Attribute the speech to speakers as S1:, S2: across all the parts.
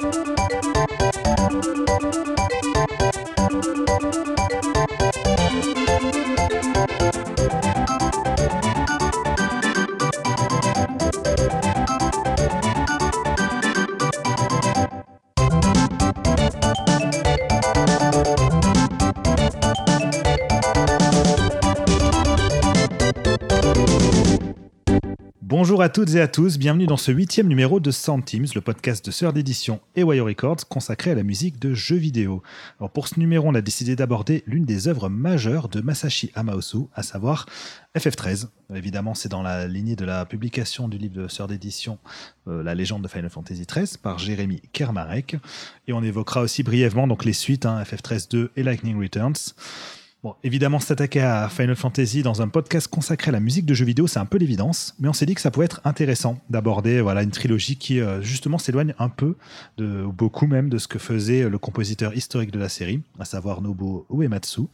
S1: Thank you. Bonjour à toutes et à tous, bienvenue dans ce huitième numéro de Soundteams, le podcast de Sœur d'édition et Wire Records consacré à la musique de jeux vidéo. Alors pour ce numéro, on a décidé d'aborder l'une des œuvres majeures de Masashi Hamauzu, à savoir FF13. Évidemment, c'est dans la lignée de la publication du livre de Sœur d'édition euh, La légende de Final Fantasy XIII par Jérémy Kermarek. Et on évoquera aussi brièvement donc les suites, hein, FF13 2 et Lightning Returns. Bon, évidemment, s'attaquer à Final Fantasy dans un podcast consacré à la musique de jeux vidéo, c'est un peu l'évidence, mais on s'est dit que ça pouvait être intéressant d'aborder voilà, une trilogie qui, euh, justement, s'éloigne un peu, de, ou beaucoup même, de ce que faisait le compositeur historique de la série, à savoir Nobuo Uematsu.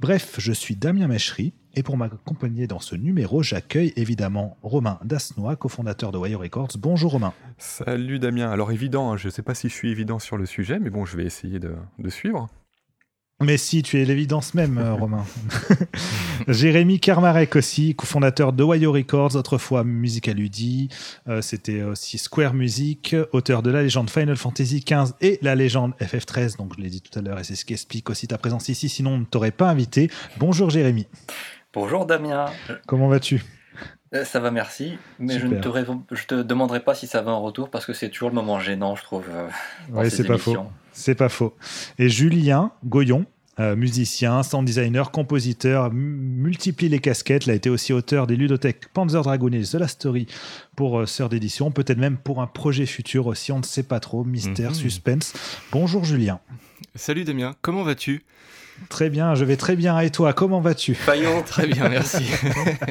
S1: Bref, je suis Damien Mechery, et pour m'accompagner dans ce numéro, j'accueille évidemment Romain Dasnois, cofondateur de Wire Records. Bonjour Romain.
S2: Salut Damien. Alors évident, hein, je ne sais pas si je suis évident sur le sujet, mais bon, je vais essayer de suivre.
S1: Mais si, tu es l'évidence même, euh, Romain. Jérémy Kermarek aussi, cofondateur de Wayo Records, autrefois Musical Ludi. Euh, c'était aussi Square Music, auteur de la légende Final Fantasy XV et la légende FF13. Donc, je l'ai dit tout à l'heure et c'est ce qui explique aussi ta présence ici. Sinon, on ne t'aurait pas invité. Bonjour, Jérémy.
S3: Bonjour, Damien.
S1: Comment vas-tu?
S3: Euh, ça va, merci. Mais je ne te, je te demanderai pas si ça va en retour parce que c'est toujours le moment gênant, je trouve.
S1: oui, c'est pas faux. C'est pas faux. Et Julien Goyon, euh, musicien, sound designer, compositeur, multiplie les casquettes. Il a été aussi auteur des ludothèques Panzer Dragoon et The Last Story pour euh, Sœur d'édition, peut-être même pour un projet futur aussi, on ne sait pas trop, mystère, mhm. suspense. Bonjour Julien.
S4: Salut Damien, comment vas-tu?
S1: Très bien, je vais très bien. Et toi, comment vas-tu?
S3: Faillon,
S4: très bien, merci.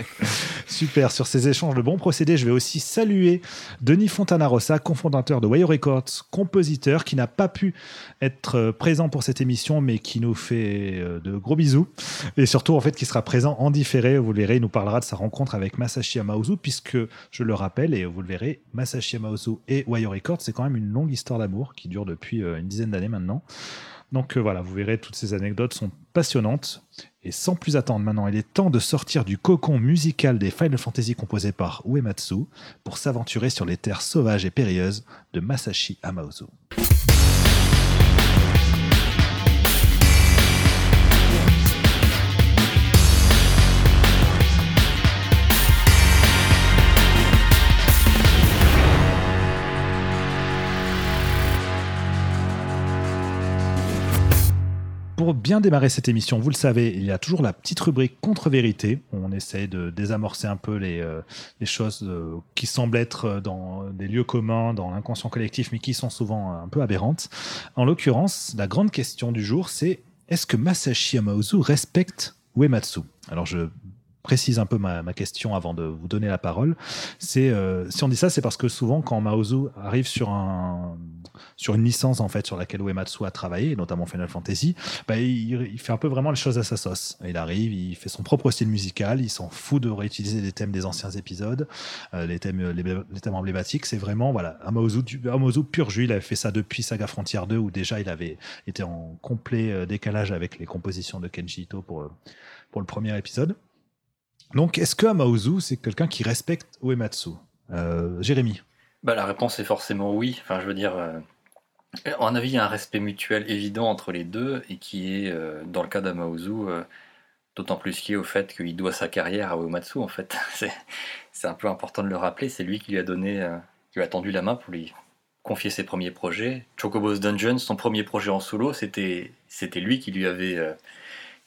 S1: Super, sur ces échanges de bons procédés, je vais aussi saluer Denis Fontana-Rossa, cofondateur de Wire Records, compositeur qui n'a pas pu être euh, présent pour cette émission, mais qui nous fait euh, de gros bisous. Et surtout, en fait, qui sera présent en différé. Vous le verrez, il nous parlera de sa rencontre avec Masashi Amaozu, puisque, je le rappelle, et vous le verrez, Masashi Amaozu et Wire Records, c'est quand même une longue histoire d'amour qui dure depuis euh, une dizaine d'années maintenant. Donc euh, voilà, vous verrez, toutes ces anecdotes sont passionnantes. Et sans plus attendre maintenant, il est temps de sortir du cocon musical des Final Fantasy composés par Uematsu pour s'aventurer sur les terres sauvages et périlleuses de Masashi Amaozu. Pour bien démarrer cette émission, vous le savez, il y a toujours la petite rubrique contre-vérité. On essaye de désamorcer un peu les, euh, choses euh, qui semblent être dans des lieux communs, dans l'inconscient collectif, mais qui sont souvent un peu aberrantes. En l'occurrence, la grande question du jour, c'est est-ce que Masashi Amaozu respecte Uematsu? Alors je précise un peu ma, question avant de vous donner la parole. C'est euh, si on dit ça, c'est parce que souvent quand Maozu arrive sur un sur une licence en fait sur laquelle Uematsu a travaillé, notamment Final Fantasy, bah, il, fait un peu vraiment les choses à sa sauce. Il arrive, il fait son propre style musical, il s'en fout de réutiliser des thèmes des anciens épisodes, euh, les thèmes les, thèmes emblématiques. C'est vraiment voilà un Maozu, pur jus. Il avait fait ça depuis Saga Frontier 2 où déjà il avait été en complet euh, décalage avec les compositions de Kenji Ito pour pour le premier épisode. Donc, est-ce que Amaozu, c'est quelqu'un qui respecte Uematsu? Euh, Jérémy
S3: bah, La réponse est forcément oui. Enfin, je veux dire, euh, en avis, il y a un respect mutuel évident entre les deux et qui est, euh, dans le cas d'Amaozu, d'autant plus lié au fait qu'il doit sa carrière à Uematsu, en fait. c'est un peu important de le rappeler. C'est lui qui lui a donné, qui lui a tendu la main pour lui confier ses premiers projets. Chocobo's Dungeon, son premier projet en solo, c'était lui qui lui avait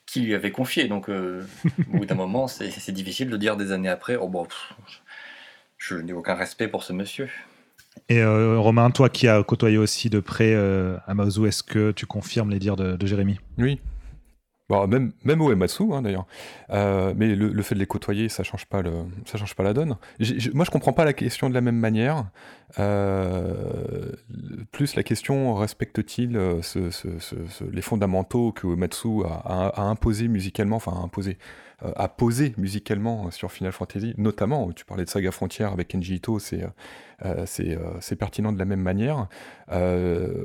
S3: qui lui avait confié. Donc, euh, au bout d'un moment, c'est difficile de dire des années après, oh bon, je n'ai aucun respect pour ce monsieur.
S1: Et euh, Romain, toi qui as côtoyé aussi de près euh, Amazu, est-ce que tu confirmes les dires de, de Jérémy?
S2: Oui, Bon, même, même hein, d'ailleurs. Euh, mais le, fait de les côtoyer, ça change pas, change pas la donne. moi, je comprends pas la question de la même manière. Euh, plus la question, respecte-t-il euh, les fondamentaux que Ematsu a, a, imposé musicalement, enfin, a imposé, a posé musicalement sur Final Fantasy, notamment, tu parlais de Saga Frontière avec Kenji Ito, c'est c'est pertinent de la même manière. en,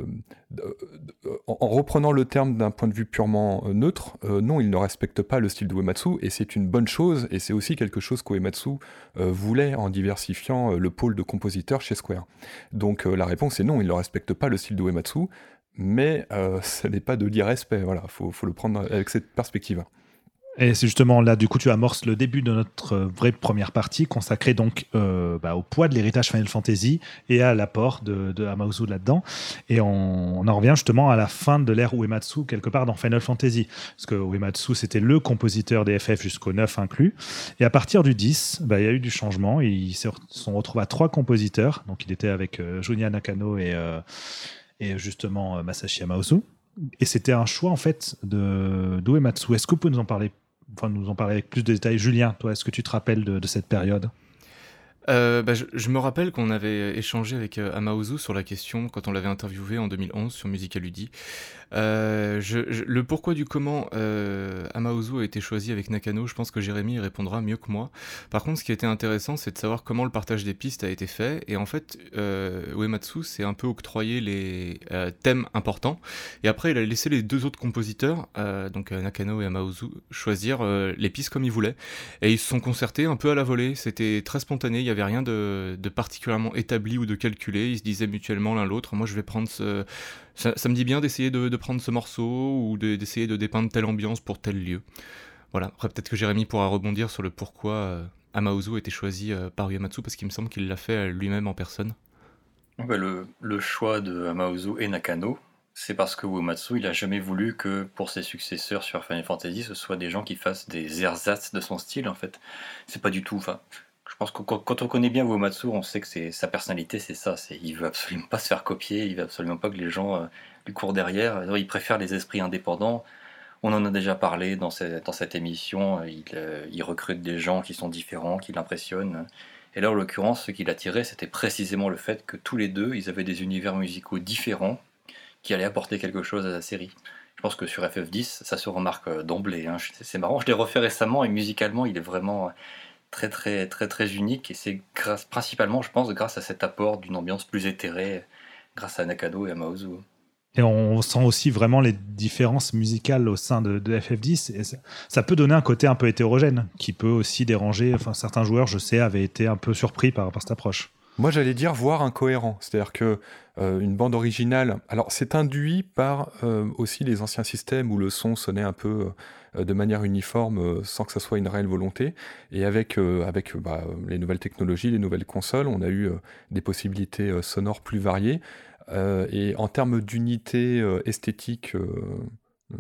S2: reprenant le terme d'un point de vue purement neutre, non, il ne respecte pas le style de et c'est une bonne chose, et c'est aussi quelque chose qu'Uematsu voulait en diversifiant le pôle de compositeurs chez Square. Donc la réponse est non, il ne respecte pas le style de Uematsu, mais euh, ce n'est pas de l'irrespect. Voilà, faut, faut le prendre avec cette perspective.
S1: Et c'est justement là, du coup, tu amorces le début de notre euh, vraie première partie, consacrée donc euh, bah, au poids de l'héritage Final Fantasy et à l'apport de, de là-dedans. Et on, en revient justement à la fin de l'ère Uematsu, quelque part dans Final Fantasy. Parce que Uematsu, c'était le compositeur des FF jusqu'au 9 inclus. Et à partir du 10, bah, il y a eu du changement. Ils se sont retrouvés à trois compositeurs. Donc, il était avec Junya Nakano et et justement euh, Masashi Amaozu. Et c'était un choix en fait de d'Uematsu. Est-ce que vous pouvez nous en parler, enfin nous en parler avec plus de détails, Julien Toi, est-ce que tu te rappelles de cette période?
S4: Euh, bah, je, me rappelle qu'on avait échangé avec euh, sur la question quand on l'avait interviewé en 2011 sur Musicaludi. Euh, le pourquoi du comment euh, Amaozu a été choisi avec Nakano, je pense que Jérémy répondra mieux que moi. Par contre, ce qui été intéressant, c'est de savoir comment le partage des pistes a été fait. Et en fait, euh, Uematsu s'est un peu octroyé les euh, thèmes importants. Et après, il a laissé les deux autres compositeurs, donc Nakano et Amaozu, choisir les pistes comme ils voulaient. Et ils se sont concertés un peu à la volée. C'était très spontané. Il y avait rien de, particulièrement établi ou de calculé. Ils se disaient mutuellement l'un l'autre, moi je vais prendre ce... Ça, me dit bien d'essayer de, prendre ce morceau ou d'essayer de, dépeindre telle ambiance pour tel lieu. Voilà, après peut-être que Jérémy pourra rebondir sur le pourquoi euh, Amaozu a été choisi euh, par Uematsu, parce qu'il me semble qu'il l'a fait euh, lui-même en personne.
S3: le, le, choix de Amaozu et Nakano, c'est parce que Uematsu, il a jamais voulu que pour ses successeurs sur Final Fantasy, ce soit des gens qui fassent des ersatz de son style en fait. C'est pas du tout. Je pense que quand, on connaît bien Uematsu, on sait que sa personnalité, c'est ça. C'est il veut absolument pas se faire copier, il veut absolument pas que les gens euh, lui courent derrière. Il préfère les esprits indépendants. On en a déjà parlé dans cette, émission. Il, euh, il, recrute des gens qui sont différents, qui l'impressionnent. Et là, en l'occurrence, ce qui l'attirait, c'était précisément le fait que tous les deux, ils avaient des univers musicaux différents qui allaient apporter quelque chose à la série. Je pense que sur FF10, ça se remarque euh, d'emblée. Hein. C'est marrant, je l'ai refait récemment et musicalement, il est vraiment très très très très unique et c'est grâce principalement je pense grâce à cet apport d'une ambiance plus éthérée grâce à Nakado et à Maozu.
S1: Et on sent aussi vraiment les différences musicales au sein de, FF10. Et ça, peut donner un côté un peu hétérogène qui peut aussi déranger. Enfin, certains joueurs, je sais, avaient été un peu surpris par, par cette approche.
S2: Moi, j'allais dire voir incohérent. C'est-à-dire que euh, une bande originale. Alors, c'est induit par euh, aussi les anciens systèmes où le son sonnait un peu euh, de manière uniforme euh, sans que ça soit une réelle volonté. Et avec, euh, bah, les nouvelles technologies, les nouvelles consoles, on a eu des possibilités sonores plus variées. et en termes d'unité esthétique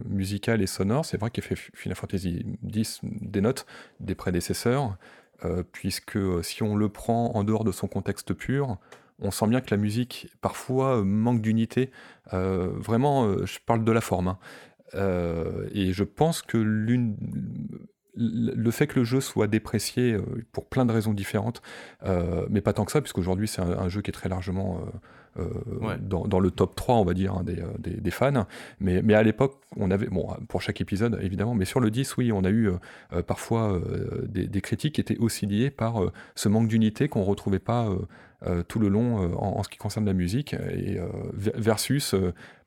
S2: musicale et sonore, c'est vrai qu'effet Final Fantasy X dénote des prédécesseurs, puisque si on le prend en dehors de son contexte pur, on sent bien que la musique parfois manque d'unité. vraiment, je parle de la forme. Hein. Euh, et je pense que l'une le fait que le jeu soit déprécié euh, pour plein de raisons différentes, euh, mais pas tant que ça, puisqu'aujourd'hui c'est un, jeu qui est très largement dans, le top 3, on va dire, hein, des, fans. Mais, mais à l'époque, on avait, bon, pour chaque épisode évidemment, mais sur le 10, oui, on a eu parfois des, critiques qui étaient aussi liées par ce manque d'unité qu'on ne retrouvait pas euh, tout le long euh, en, ce qui concerne la musique. Et euh, versus,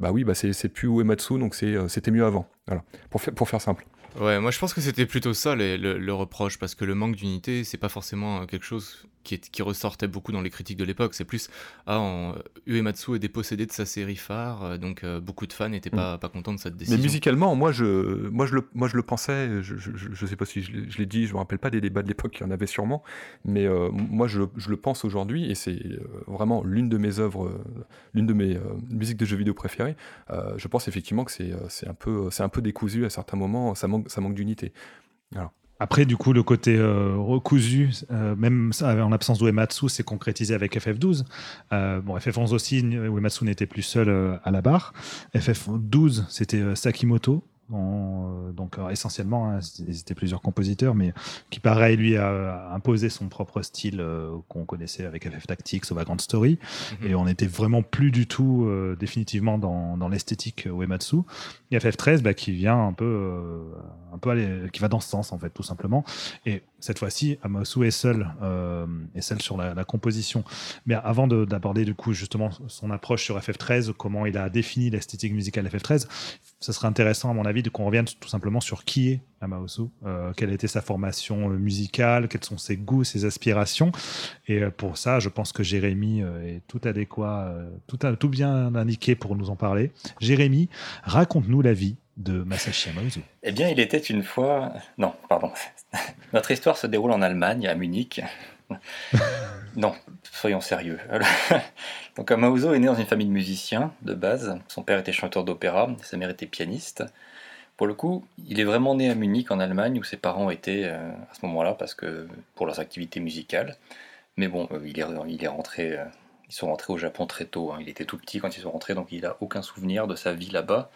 S2: bah oui, bah c'est plus Uematsu, donc c'était mieux avant. Voilà, pour, pour faire simple.
S4: Ouais, moi je pense que c'était plutôt ça le, reproche, parce que le manque d'unité, c'est pas forcément quelque chose qui, qui, ressortait beaucoup dans les critiques de l'époque. C'est plus, ah, Uematsu est dépossédé de sa série phare, euh, donc euh, beaucoup de fans n'étaient pas, mm. pas contents de cette décision.
S2: Mais musicalement, moi je, moi je, le, moi, je le pensais, je, je, sais pas si je, l'ai dit, je me rappelle pas des débats de l'époque, il y en avait sûrement, mais euh, moi je, le pense aujourd'hui, et c'est vraiment l'une de mes œuvres, l'une de mes musiques de jeux vidéo préférées. je pense effectivement que c'est un, peu, un peu décousu à certains moments, ça manque, ça manque d'unité. Alors.
S1: Après, du coup, le côté euh, recousu, euh, même en absence d'Uematsu, c'est concrétisé avec FF12. Euh, bon, FF11 aussi, Uematsu n'était plus seul à la barre. FF12, c'était Sakimoto. Donc essentiellement, hein, ils étaient plusieurs compositeurs, mais qui pareil lui a, imposé son propre style qu'on connaissait avec FF Tactics ou Vagrant Story, mhm. et on n'était vraiment plus du tout définitivement dans, dans l'esthétique Uematsu. Et FF13 bah, qui vient un peu, un peu aller, qui va dans ce sens en fait, tout simplement. Et cette fois-ci, Amasu est seul, euh, est seul sur la, composition. Mais avant d'aborder du coup justement son approche sur FF13, comment il a défini l'esthétique musicale FF13, ce serait intéressant à mon avis de qu'on revienne tout simplement sur qui est Amaosu, euh, quelle était sa formation euh, musicale, quels sont ses goûts, ses aspirations. Et pour ça, je pense que Jérémy est tout adéquat, tout, tout bien indiqué pour nous en parler. Jérémy, raconte-nous la vie de Masashi Amaozu
S3: Eh bien, il était une fois. Non, pardon. Notre histoire se déroule en Allemagne, à Munich. non, soyons sérieux. Donc, est né dans une famille de musiciens de base. Son père était chanteur d'opéra, sa mère était pianiste. Pour le coup, il est vraiment né à Munich, en Allemagne, où ses parents étaient euh, à ce moment-là, parce que pour leurs activités musicales. Mais bon, euh, il, est, il est rentré. Euh, ils sont rentrés au Japon très tôt. Hein. Il était tout petit quand ils sont rentrés, donc il n'a aucun souvenir de sa vie là-bas.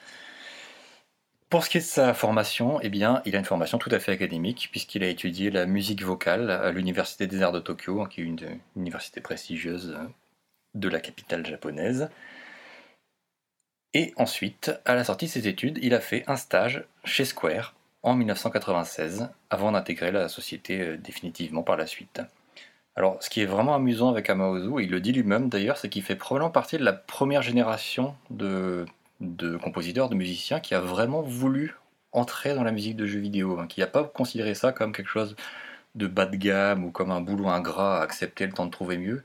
S3: Pour ce qui est de sa formation, eh bien, il a une formation tout à fait académique, puisqu'il a étudié la musique vocale à l'Université des Arts de Tokyo, qui est une, université prestigieuse de la capitale japonaise. Et ensuite, à la sortie de ses études, il a fait un stage chez Square en 1996, avant d'intégrer la société euh, définitivement par la suite. Alors, ce qui est vraiment amusant avec Amaozu, il le dit lui-même d'ailleurs, c'est qu'il fait probablement partie de la première génération de de compositeurs, de musiciens qui a vraiment voulu entrer dans la musique de jeux vidéo, hein, qui n'a pas considéré ça comme quelque chose de bas de gamme ou comme un boulot ingrat à accepter le temps de trouver mieux,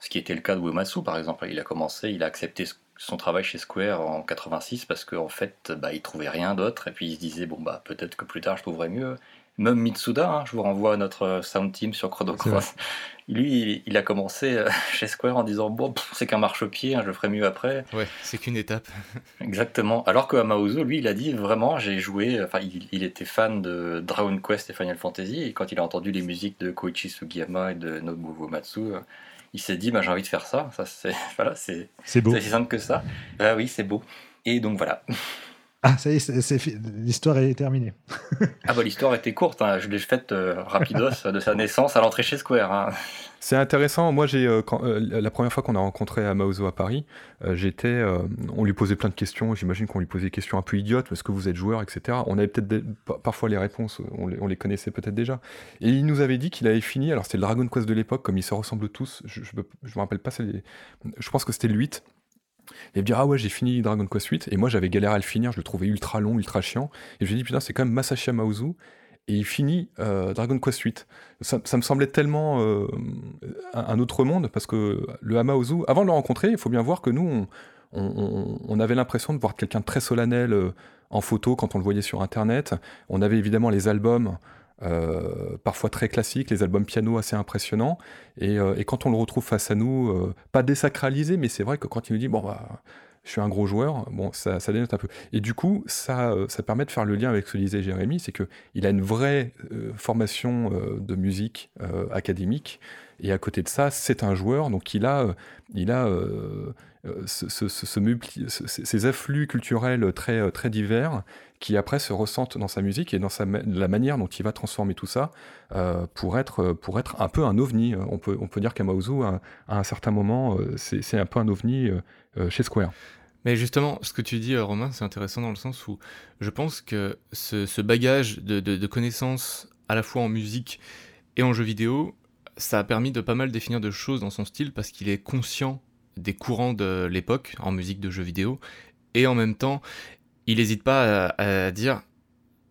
S3: ce qui était le cas de Uematsu par exemple. Il a commencé, il a accepté son travail chez Square en 86 parce qu'en fait, bah, il trouvait rien d'autre et puis il se disait bon bah peut-être que plus tard je trouverai mieux. Même Mitsuda, hein, je vous renvoie à notre sound team sur Chrono Cross. Lui, il, a commencé euh, chez Square en disant Bon, c'est qu'un marchepied, hein, je ferai mieux après.
S4: Ouais, c'est qu'une étape.
S3: Exactement. Alors que Amauzo, lui, il a dit Vraiment, j'ai joué. Enfin, il, était fan de Dragon Quest et Final Fantasy. Et quand il a entendu les musiques de Koichi Sugiyama et de Nobuo Matsu, euh, il s'est dit bah, J'ai envie de faire ça. ça c'est voilà, c'est
S1: beau.
S3: C'est simple que ça. Ah oui, c'est beau. Et donc voilà.
S1: Ah, ça y est, l'histoire est terminée.
S3: ah bah l'histoire était courte, hein. je l'ai faite euh, rapidos de sa naissance à l'entrée chez Square. Hein.
S2: C'est intéressant. Moi, j'ai euh, euh, la première fois qu'on a rencontré Amaozo à Paris, j'étais, on lui posait plein de questions. J'imagine qu'on lui posait des questions un peu idiotes. Est-ce que vous êtes joueur, etc. On avait peut-être parfois les réponses, on les, connaissait peut-être déjà. Et il nous avait dit qu'il avait fini. Alors c'était le Dragon Quest de l'époque, comme ils se ressemblent tous. Je, je, me rappelle pas. Je pense que c'était le 8 et me dire ah ouais j'ai fini Dragon Quest 8 et moi j'avais galéré à le finir je le trouvais ultra long ultra chiant. Et je me dis putain c'est quand même Masashi Amaozu et il finit euh, Dragon Quest 8 ça, me semblait tellement euh, un, autre monde parce que le Amaozu avant de le rencontrer il faut bien voir que nous on, avait l'impression de voir quelqu'un de très solennel euh, en photo quand on le voyait sur internet. On avait évidemment les albums euh, parfois très classique, les albums piano assez impressionnants. Et, euh, et, quand on le retrouve face à nous, euh, pas désacralisé, mais c'est vrai que quand il nous dit bon bah je suis un gros joueur, bon ça, dénote un peu. Et du coup, ça, permet de faire le lien avec ce que disait Jérémy, c'est que il a une vraie formation de musique académique. Et à côté de ça, c'est un joueur, donc il a, il a ce, ce, ce, ces afflux culturels très, très divers qui après se ressentent dans sa musique et dans sa, la manière dont il va transformer tout ça euh, pour, être, pour être un peu un ovni. On peut, on peut dire qu'Amaozu, à, à, un certain moment, euh, c'est un peu un ovni euh, chez Square.
S4: Mais justement, ce que tu dis, Romain, c'est intéressant dans le sens où je pense que ce, bagage de, de, connaissances à la fois en musique et en jeu vidéo, ça a permis de pas mal définir de choses dans son style parce qu'il est conscient des courants de l'époque en musique de jeux vidéo et en même temps il n'hésite pas à, dire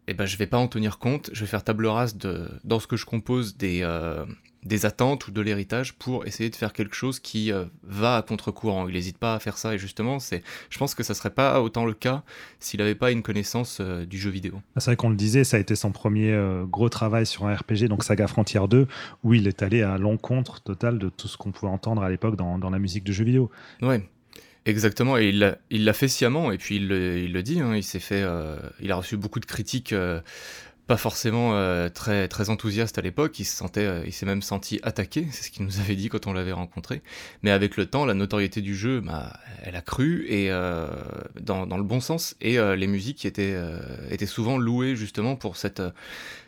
S4: eh ben, je vais pas en tenir compte, je vais faire table rase de, dans ce que je compose des, euh, des attentes ou de l'héritage pour essayer de faire quelque chose qui euh, va à contre-courant. Il n'hésite pas à faire ça et justement, c'est, je pense que ça serait pas autant le cas s'il n'avait pas une connaissance euh, du jeu vidéo.
S1: Ah, c'est vrai qu'on le disait, ça a été son premier gros travail sur un RPG, donc Saga Frontier 2, où il est allé à l'encontre totale de tout ce qu'on pouvait entendre à l'époque dans, dans la musique de jeu vidéo.
S4: Ouais. Exactement, et il l'a fait sciemment, et puis il le, dit, hein, il s'est fait, euh, il a reçu beaucoup de critiques euh, pas forcément très, très enthousiaste à l'époque, il se sentait, il s'est même senti attaqué, c'est ce qu'il nous avait dit quand on l'avait rencontré. Mais avec le temps, la notoriété du jeu, bah, elle a cru, et dans, dans, le bon sens, et les musiques étaient, étaient souvent louées justement pour cette,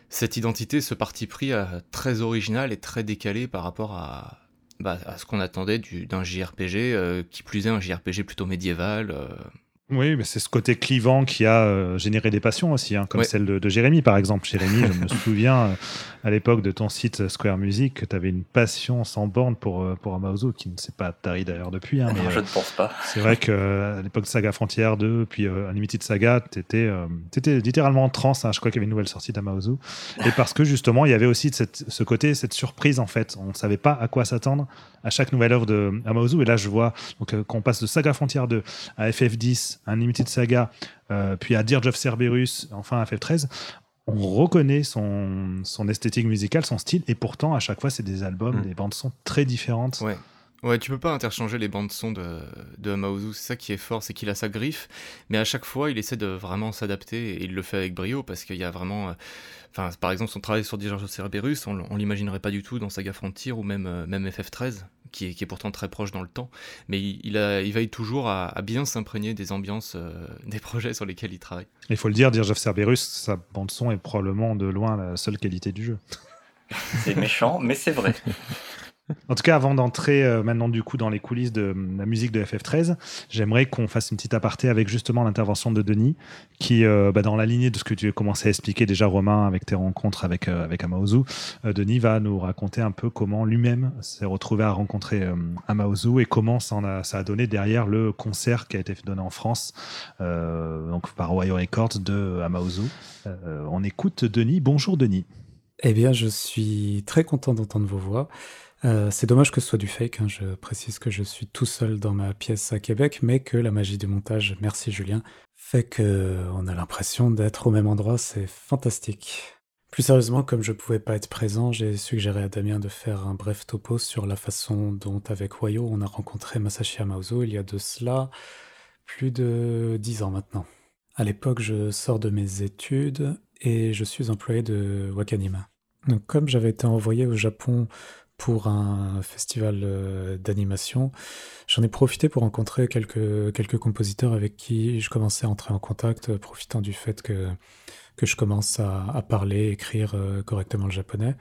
S4: cette identité, ce parti pris très original et très décalé par rapport à, bah, à ce qu'on attendait d'un JRPG, qui plus est un JRPG plutôt médiéval.
S1: Oui, mais c'est ce côté clivant qui a euh, généré des passions aussi, hein, comme celle de, Jérémy par exemple. Jérémy, je me souviens euh, à l'époque de ton site Square Music que tu avais une passion sans borne pour, euh, pour Amauzo, qui ne s'est pas tari d'ailleurs depuis. Hein,
S3: je ne pense pas.
S1: C'est vrai qu'à l'époque de Saga Frontière 2, puis Unlimited Saga, tu étais, étais, littéralement en transe. Hein, je crois qu'il y avait une nouvelle sortie d'Amauzo. Et parce que justement, il y avait aussi cette, ce côté, cette surprise en fait. On ne savait pas à quoi s'attendre à chaque nouvelle œuvre de Et là, je vois donc, qu'on passe de Saga Frontière 2 à FF10 un Limited Saga, euh, puis à Dirge of Cerberus, enfin à FF13, on reconnaît son, son esthétique musicale, son style, et pourtant, à chaque fois, c'est des albums, mm. des bandes son très différentes.
S4: Ouais. Ouais, tu peux pas interchanger les bandes son de, de Maozu, c'est ça qui est fort, c'est qu'il a sa griffe, mais à chaque fois, il essaie de vraiment s'adapter, et il le fait avec brio, parce qu'il y a vraiment... Euh, enfin, par exemple, son travail sur Dirge of Cerberus, on, on l'imaginerait pas du tout dans Saga Frontier, ou même, euh, même FF13, qui est, pourtant très proche dans le temps, mais il, a, il veille toujours à, bien s'imprégner des ambiances euh, des projets sur lesquels il travaille.
S1: Il faut le dire, Dirge of Cerberus, sa bande-son est probablement de loin la seule qualité du jeu.
S3: C'est méchant, mais c'est vrai.
S1: En tout cas, avant d'entrer euh, maintenant du coup dans les coulisses de la musique de FF13, j'aimerais qu'on fasse une petite aparté avec justement l'intervention de Denis, qui, euh, bah, dans la lignée de ce que tu as commencé à expliquer déjà, Romain, avec tes rencontres avec, euh, avec Amaozu, Denis va nous raconter un peu comment lui-même s'est retrouvé à rencontrer Amaozu et comment ça, a, ça a donné derrière le concert qui a été donné en France donc par Ohio Records de Amaozu. on écoute Denis. Bonjour Denis.
S5: Eh bien, je suis très content d'entendre vos voix. Euh, c'est dommage que ce soit du fake, hein. je précise que je suis tout seul dans ma pièce à Québec, mais que la magie du montage, merci Julien, fait qu'on a l'impression d'être au même endroit, c'est fantastique. Plus sérieusement, comme je pouvais pas être présent, j'ai suggéré à Damien de faire un bref topo sur la façon dont avec Wayo on a rencontré Masashi Amaozo il y a de cela plus de dix ans maintenant. À l'époque, je sors de mes études et je suis employé de Wakanima. Donc, comme j'avais été envoyé au Japon pour un festival euh, d'animation. J'en ai profité pour rencontrer quelques, quelques compositeurs avec qui je commençais à entrer en contact, euh, profitant du fait que, que je commence à, parler, écrire euh, correctement le japonais.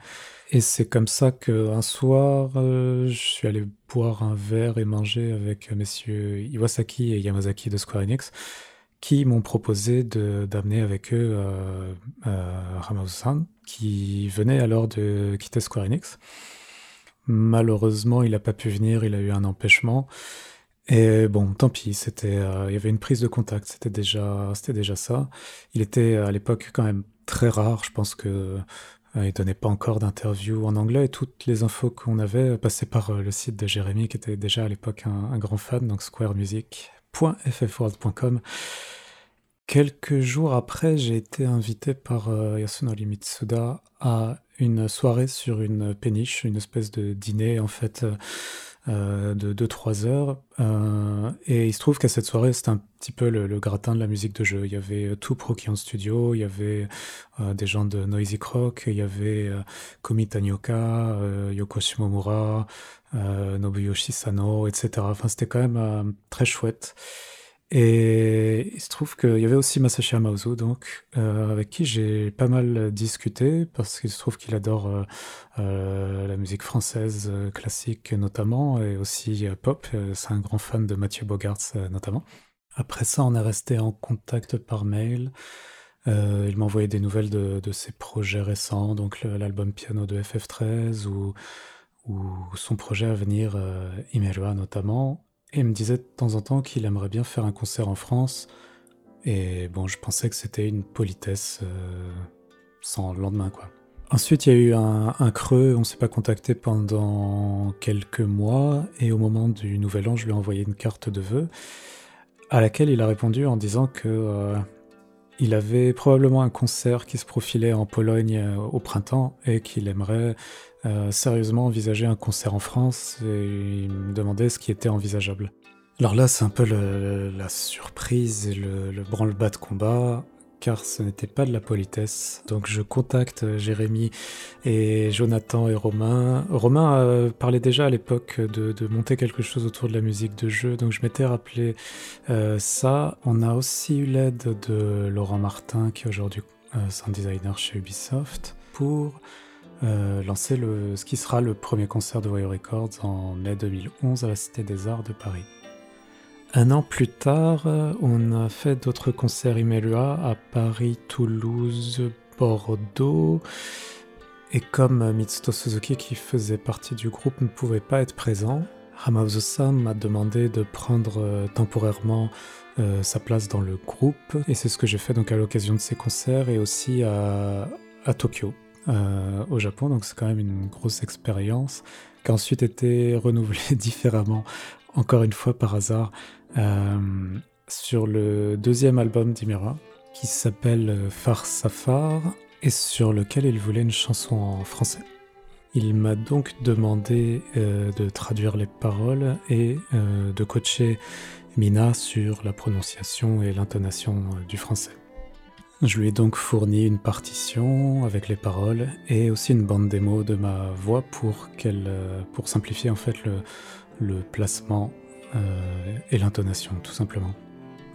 S5: Et c'est comme ça qu'un soir, je suis allé boire un verre et manger avec messieurs Iwasaki et Yamazaki de Square Enix, qui m'ont proposé d'amener avec eux euh, qui venait alors de quitter Square Enix. Malheureusement, il n'a pas pu venir, il a eu un empêchement. Et bon, tant pis, c'était, euh, il y avait une prise de contact, c'était déjà, c'était déjà ça. Il était à l'époque quand même très rare, je pense que euh, donnait pas encore d'interview en anglais et toutes les infos qu'on avait passaient par euh, le site de Jérémy qui était déjà à l'époque un, grand fan, donc squaremusic.ffworld.com. Quelques jours après, j'ai été invité par Yasunori Mitsuda à une soirée sur une péniche, une espèce de dîner en fait euh, de 2-3 heures. Euh, et il se trouve qu'à cette soirée, c'était un petit peu le, gratin de la musique de jeu. Il y avait euh, tout pro qui en studio, il y avait des gens de Noisy Croc, il y avait Komi Tanioka, Yoko Shimomura, Nobuyoshi Sano, etc. Enfin, c'était quand même très chouette. Et il se trouve qu'il y avait aussi Masashi Amaozu, donc, euh, avec qui j'ai pas mal discuté, parce qu'il se trouve qu'il adore euh, euh, la musique française classique notamment, et aussi pop. C'est un grand fan de Mathieu Bogarts notamment. Après ça, on est resté en contact par mail. il m'a envoyé des nouvelles de, ses projets récents, donc l'album piano de FF13 ou, ou son projet à venir, Imerua notamment. Et il me disait de temps en temps qu'il aimerait bien faire un concert en France. Et bon, je pensais que c'était une politesse euh, sans lendemain, quoi. Ensuite, il y a eu un, creux, on s'est pas contacté pendant quelques mois, et au moment du nouvel an, je lui ai envoyé une carte de vœux, à laquelle il a répondu en disant que euh, il avait probablement un concert qui se profilait en Pologne euh, au printemps, et qu'il aimerait euh, sérieusement envisager un concert en France et il me demandait ce qui était envisageable. Alors là, c'est un peu la surprise et le, branle-bas de combat. car ce n'était pas de la politesse. Donc je contacte Jérémy et Jonathan et Romain. Romain parlait déjà à l'époque de, monter quelque chose autour de la musique de jeu, donc je m'étais rappelé ça. On a aussi eu l'aide de Laurent Martin, qui est aujourd'hui sound designer chez Ubisoft, pour lancer le, ce qui sera le premier concert de Wire Records en mai 2011 à la Cité des Arts de Paris. Un an plus tard, on a fait d'autres concerts Imelua à Paris, Toulouse, Bordeaux. Et comme Mitsuto Suzuki, qui faisait partie du groupe, ne pouvait pas être présent, Hamauzu-san m'a demandé de prendre euh, temporairement euh, sa place dans le groupe. Et c'est ce que j'ai fait donc à l'occasion de ces concerts et aussi à, Tokyo, euh, au Japon. Donc c'est quand même une grosse expérience qui a ensuite été renouvelée différemment, encore une fois par hasard, euh, sur le deuxième album d'Imira, qui s'appelle Far Safar, et sur lequel il voulait une chanson en français. Il m'a donc demandé euh, de traduire les paroles et euh, de coacher Mina sur la prononciation et l'intonation du français. Je lui ai donc fourni une partition avec les paroles et aussi une bande démo de ma voix pour, pour simplifier en fait le, placement euh, et l'intonation, tout simplement.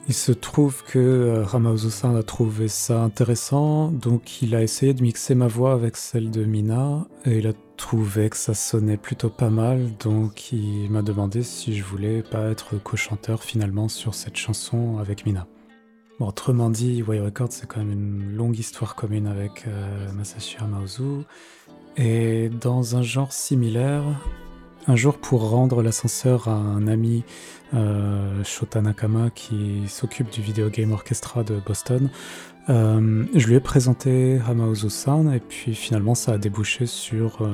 S5: Il se trouve que euh, a trouvé ça intéressant, donc il a essayé de mixer ma voix avec celle de Mina, et il a trouvé que ça sonnait plutôt pas mal, donc il m'a demandé si je voulais pas être co-chanteur finalement sur cette chanson avec Mina. Bon, autrement dit, Way Records c'est quand même une longue histoire commune avec euh, Masashi et dans un genre similaire, un jour, pour rendre l'ascenseur à un ami, euh, Shota Nakama, qui s'occupe du Video Game Orchestra de Boston, euh, je lui ai présenté Hamauzu-san et puis finalement ça a débouché sur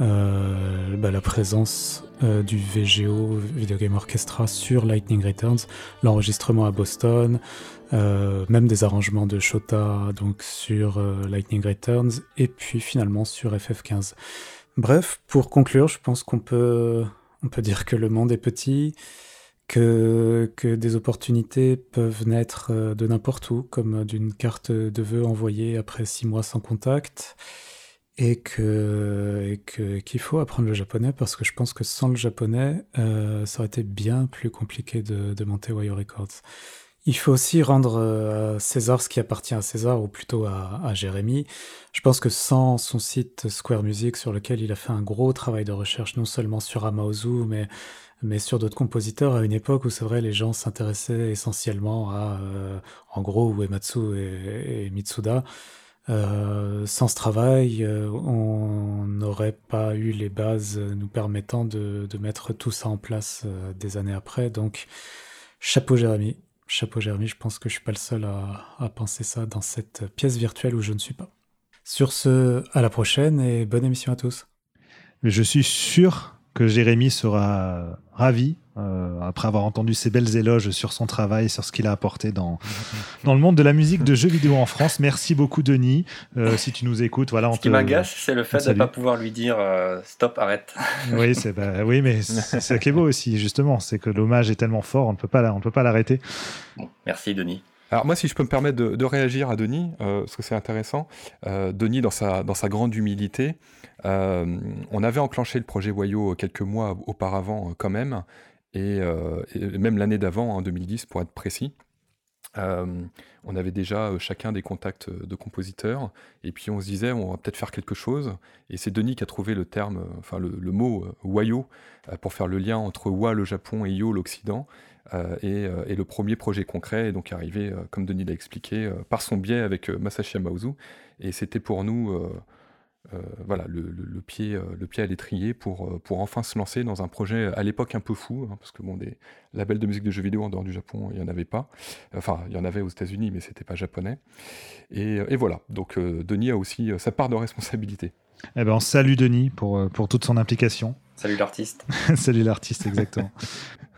S5: euh, bah, la présence du VGO, Video Game Orchestra, sur Lightning Returns, l'enregistrement à Boston, même des arrangements de Shota donc sur Lightning Returns et puis finalement sur FF15. Bref, pour conclure, je pense qu'on peut, dire que le monde est petit, que, des opportunités peuvent naître euh, de n'importe où, comme d'une carte de vœux envoyée après six mois sans contact, et que, qu'il faut apprendre le japonais parce que je pense que sans le japonais, euh, ça aurait été bien plus compliqué de, de monter Wire Records. Il faut aussi rendre euh, à César ce qui appartient à César, ou plutôt à, Jérémy. Je pense que sans son site Square Music, sur lequel il a fait un gros travail de recherche, non seulement sur Amaozu, mais, mais sur d'autres compositeurs, à une époque où c'est vrai, les gens s'intéressaient essentiellement à, euh, en gros, Uematsu et, Mitsuda. Euh, sans ce travail, on n'aurait pas eu les bases nous permettant de mettre tout ça en place des années après. Donc, chapeau Jérémy, Chapeau Jérémy, je pense que je suis pas le seul à, penser ça dans cette pièce virtuelle où je ne suis pas. Sur ce, à la prochaine et bonne émission à tous.
S1: Je suis sûr que Jérémy sera ravi euh, après avoir entendu ces belles éloges sur son travail, sur ce qu'il a apporté dans, dans le monde de la musique de jeux vidéo en France. Merci beaucoup, Denis. Euh, si tu nous écoutes, voilà.
S3: On ce qui m'agace, c'est le fait de ne pas pouvoir lui dire euh, stop, arrête.
S1: oui, c'est bah, oui, mais c'est ça qui est beau aussi, justement. C'est que l'hommage est tellement fort, on ne peut pas, on ne peut pas l'arrêter.
S3: merci, Denis.
S2: Alors moi, si je peux me permettre de, réagir à Denis, parce que c'est intéressant, Denis, dans sa, dans sa grande humilité, on avait enclenché le projet Wayo quelques mois auparavant quand même, euh, et, même l'année d'avant, en 2010 pour être précis. Euh, on avait déjà euh, chacun des contacts de compositeurs, et puis on se disait on va peut-être faire quelque chose. Et c'est Denis qui a trouvé le terme, enfin le, mot Wayo pour faire le lien entre Wa le Japon et Yo l'Occident. Et, le premier projet concret est donc arrivé, comme Denis l'a expliqué, par son biais avec Masashi Amauzu. Et c'était pour nous euh, voilà, le, pied, euh, le pied à l'étrier pour, euh, pour enfin se lancer dans un projet à l'époque un peu fou, hein, parce que bon, des labels de musique de jeux vidéo en dehors du Japon, il n'y en avait pas. Enfin, il y en avait aux États-Unis, mais c'était pas japonais. Et, voilà, donc Denis a aussi sa part de responsabilité.
S1: Eh ben, on salue Denis pour, pour toute son implication.
S3: Salut l'artiste.
S1: Salut l'artiste, exactement.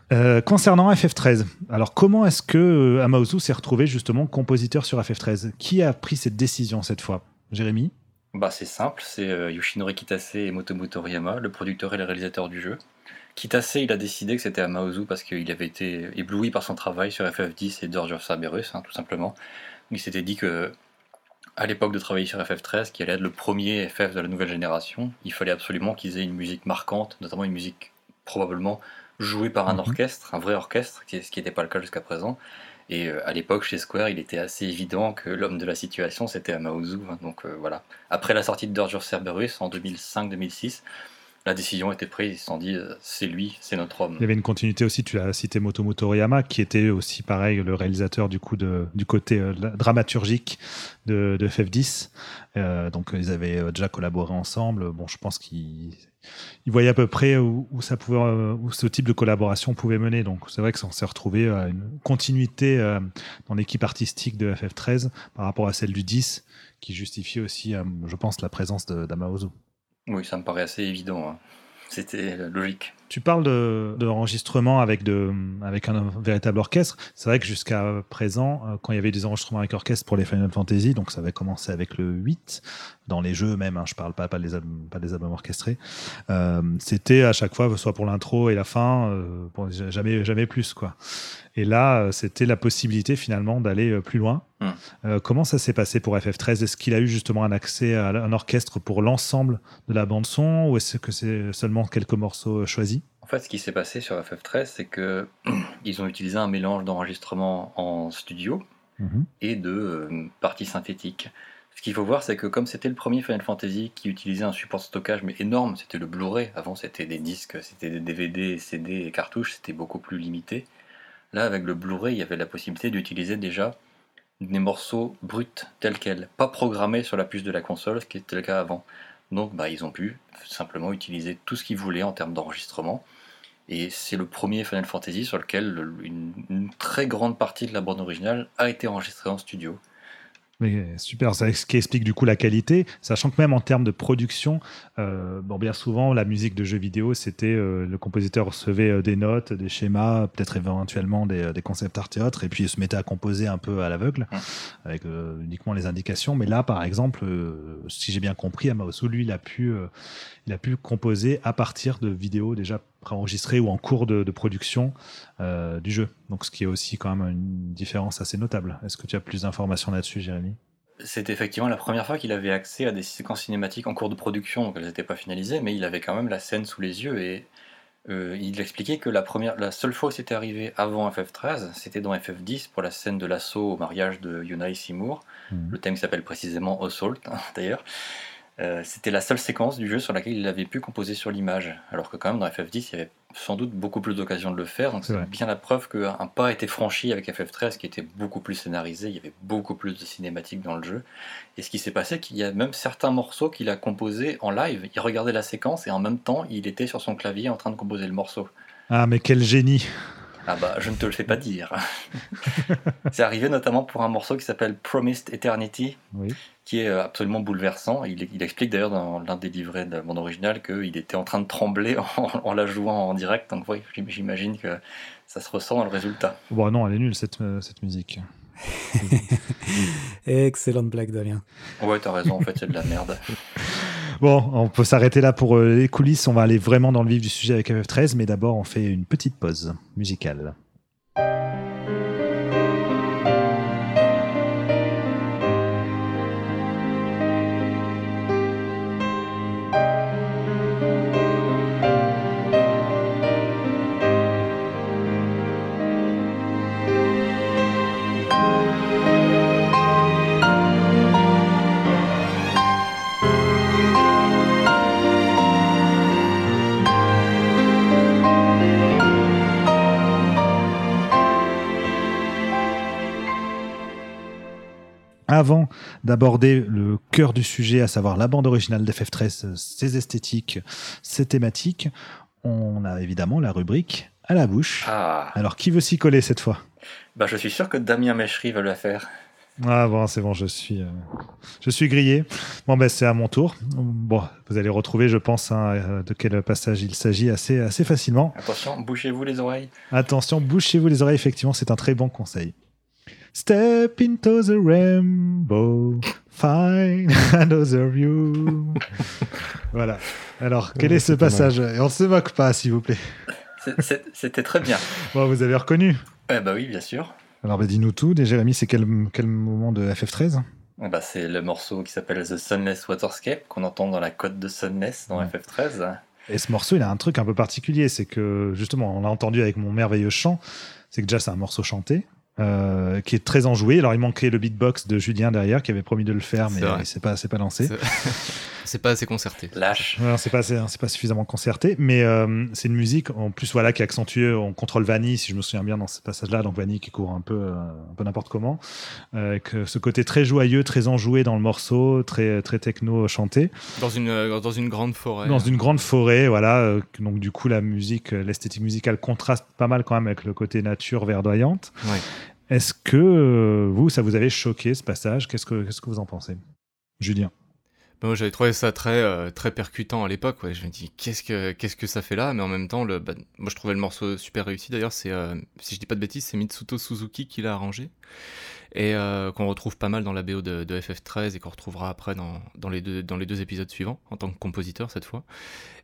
S1: concernant FF13, alors comment est-ce que Amauzu s'est retrouvé justement compositeur sur FF13 Qui a pris cette décision cette fois? Jérémy?
S3: Bah, c'est simple, c'est euh, Yoshinori Kitase et Motomo Toriyama, le producteur et le réalisateur du jeu. Kitase, il a décidé que c'était Amaozu parce qu'il avait été ébloui par son travail sur FF10 et Dirge of Cerberus, hein, tout simplement. il s'était dit que à l'époque de travailler sur FF13, qui allait être le premier FF de la nouvelle génération, il fallait absolument qu'ils aient une musique marquante, notamment une musique probablement jouée par un
S1: Mhm.
S3: orchestre, un vrai orchestre, ce qui n'était pas le cas jusqu'à présent. Et euh, à l'époque, chez Square, il était assez évident que l'homme de la situation, c'était Amaozu. hein. Donc euh, voilà. Après la sortie de of Cerberus en 2005-2006, la décision était prise. Ils se sont dit, euh, c'est lui, c'est notre homme.
S1: Il y avait une continuité aussi, tu as cité Motomo Toriyama, qui était aussi pareil le réalisateur du coup de, du côté euh, dramaturgique de, de FF10. Euh, donc euh, ils avaient déjà collaboré ensemble. Bon, je pense qu'ils ils voyaient à peu près où, où ça pouvait, où ce type de collaboration pouvait mener. Donc c'est vrai que ça s'est retrouvé à une continuité dans l'équipe artistique de FF13 par rapport à celle du 10, qui justifie aussi, je pense, la présence d'Amaozu.
S3: Oui, ça me paraît assez évident. hein. C'était euh, logique.
S1: Tu parles de, de avec, de, avec un, véritable orchestre. C'est vrai que jusqu'à présent, euh, quand il y avait des enregistrements avec orchestre pour les Final Fantasy, donc ça avait commencé avec le 8, dans les jeux même, hein, je parle pas, pas, des albums, pas des albums orchestrés, euh, c'était à chaque fois, soit pour l'intro et la fin, euh, bon, jamais, jamais plus. quoi. Et là, c'était la possibilité finalement d'aller plus loin. Euh, comment ça s'est passé pour FF13 Est-ce qu'il a eu justement un accès à un orchestre pour l'ensemble de la bande son ou est-ce que c'est seulement quelques morceaux choisis?
S3: Fait, ce qui s'est passé sur FF13, c'est que ils ont utilisé un mélange d'enregistrement en studio
S1: Mhm.
S3: et de euh, parties synthétiques. Ce qu'il faut voir, c'est que comme c'était le premier Final Fantasy qui utilisait un support de stockage mais énorme, c'était le Blu-ray. Avant, c'était des disques, c'était des DVD, CD et cartouches, c'était beaucoup plus limité. Là, avec le Blu-ray, il y avait la possibilité d'utiliser déjà des morceaux bruts tels quels, pas programmés sur la puce de la console, ce qui était le cas avant. Donc, bah, ils ont pu simplement utiliser tout ce qu'ils voulaient en termes d'enregistrement. Et c'est le premier Final Fantasy sur lequel le- une, une très grande partie de la bande originale a été enregistrée en studio.
S1: Mais super, c'est ce qui explique du coup la qualité, sachant que même en termes de production, euh, bon, bien souvent la musique de jeux vidéo, c'était euh, le compositeur recevait euh, des notes, des schémas, peut-être éventuellement des, des concept art et autres, et puis il se mettait à composer un peu à l'aveugle, avec euh, uniquement les indications. Mais là, par exemple, euh, si j'ai bien compris, Amaosu, lui, il a pu, euh, il a pu composer à partir de vidéos déjà préenregistrées ou en cours de, de production euh, du jeu. Donc, ce qui est aussi quand même une différence assez notable. Est-ce que tu as plus d'informations là-dessus, Jérémy?
S3: C'était effectivement la première fois qu'il avait accès à des séquences cinématiques en cours de production, donc elles n'étaient pas finalisées, mais il avait quand même la scène sous les yeux et euh, il expliquait que la, première, la seule fois où c'était arrivé avant FF13, c'était dans FF10 pour la scène de l'assaut au mariage de Yuna et Seymour.
S1: Mhm.
S3: Le thème s'appelle précisément Assault, hein, d'ailleurs. Euh, c'était la seule séquence du jeu sur laquelle il avait pu composer sur l'image, alors que quand même dans FF10 il y avait sans doute beaucoup plus d'occasions de le faire, donc
S1: C'est
S3: bien la preuve qu'un pas a été franchi avec FF13 qui était beaucoup plus scénarisé, il y avait beaucoup plus de cinématiques dans le jeu. Et ce qui s'est passé, qu'il y a même certains morceaux qu'il a composés en live, il regardait la séquence et en même temps il était sur son clavier en train de composer le morceau.
S1: Ah, mais quel génie
S3: Ah bah, je ne te le fais pas dire. c'est arrivé notamment pour un morceau qui s'appelle Promised Eternity,
S1: Oui.
S3: qui est euh, absolument bouleversant. Il, il explique d'ailleurs dans l'un des livrets de la bande originale qu'il était en train de trembler en, en la jouant en direct. Donc oui, j'im- j'imagine que ça se ressent dans le résultat.
S1: Bon, non, elle est nulle cette, euh, cette musique.
S5: Excellente blague, Damien.
S3: Ouais, t'as raison, en fait, c'est de la merde.
S1: Bon, on peut s'arrêter là pour euh, les coulisses. On va aller vraiment dans le vif du sujet avec FF13, mais d'abord, on fait une petite pause musicale. Avant d'aborder le cœur du sujet, à savoir la bande originale d'FF13, euh, ses esthétiques, ses thématiques, on a évidemment la rubrique à la bouche.
S3: Ah,
S1: Alors, qui veut s'y coller cette fois?
S3: Bah je suis sûr que Damien Méchery va le faire.
S1: Ah bon, c'est bon, je suis, euh, je suis grillé. Bon, ben c'est à mon tour. Bon, vous allez retrouver, je pense, hein, euh, de quel passage il s'agit assez, assez facilement.
S3: Attention, bouchez-vous les oreilles.
S1: Attention, bouchez-vous les oreilles, effectivement, c'est un très bon conseil. Step into the rainbow, find another view. voilà. Alors, quel
S2: Ouais,
S1: est ce passage? Et on ne se moque pas, s'il vous plaît.
S3: C'était très bien.
S1: Bon, vous avez reconnu
S3: Eh bah oui, bien sûr.
S1: Alors bah, dis-nous tout. Déjà, Jérémy, c'est quel, quel moment de FF13
S3: bah, C'est le morceau qui s'appelle The Sunless Waterscape qu'on entend dans la cote de Sunless dans FF13.
S1: Et ce morceau, il a un truc un peu particulier, c'est que justement, on l'a entendu avec mon merveilleux chant, c'est que déjà c'est un morceau chanté, euh, qui est très enjoué. Alors il manquait le beatbox de Julien derrière qui avait promis de le faire, mais c'est pas, pas lancé.
S4: C'est pas assez concerté.
S3: Lâche.
S1: c'est pas, c'est pas suffisamment concerté, mais euh, c'est une musique en plus voilà qui est accentuée. On contrôle Vanny, si je me souviens bien dans ce passage-là, donc Vanny qui court un peu, euh, un peu n'importe comment, avec ce côté très joyeux, très enjoué dans le morceau, très très techno chanté.
S4: Dans une dans une grande forêt.
S1: Dans une grande forêt, voilà. donc du coup la musique, l'esthétique musicale contraste pas mal quand même avec le côté nature verdoyante.
S4: Ouais.
S1: Est-ce que euh, vous, ça vous avait choqué ce passage? Qu'est-ce que vous en pensez, Julien?
S4: Bah, moi, j'avais trouvé ça très, euh, très percutant à l'époque. Je me dis, qu'est-ce que, qu'est-ce que ça fait là? Mais en même temps, le, bah, moi, je trouvais le morceau super réussi. D'ailleurs, c'est, euh, si je dis pas de bêtises, c'est Mitsuto Suzuki qui l'a arrangé. Et qu'on retrouve pas mal dans la BO de, FF13 et qu'on retrouvera après dans, dans, les deux, dans les deux épisodes suivants, en tant que compositeur cette fois.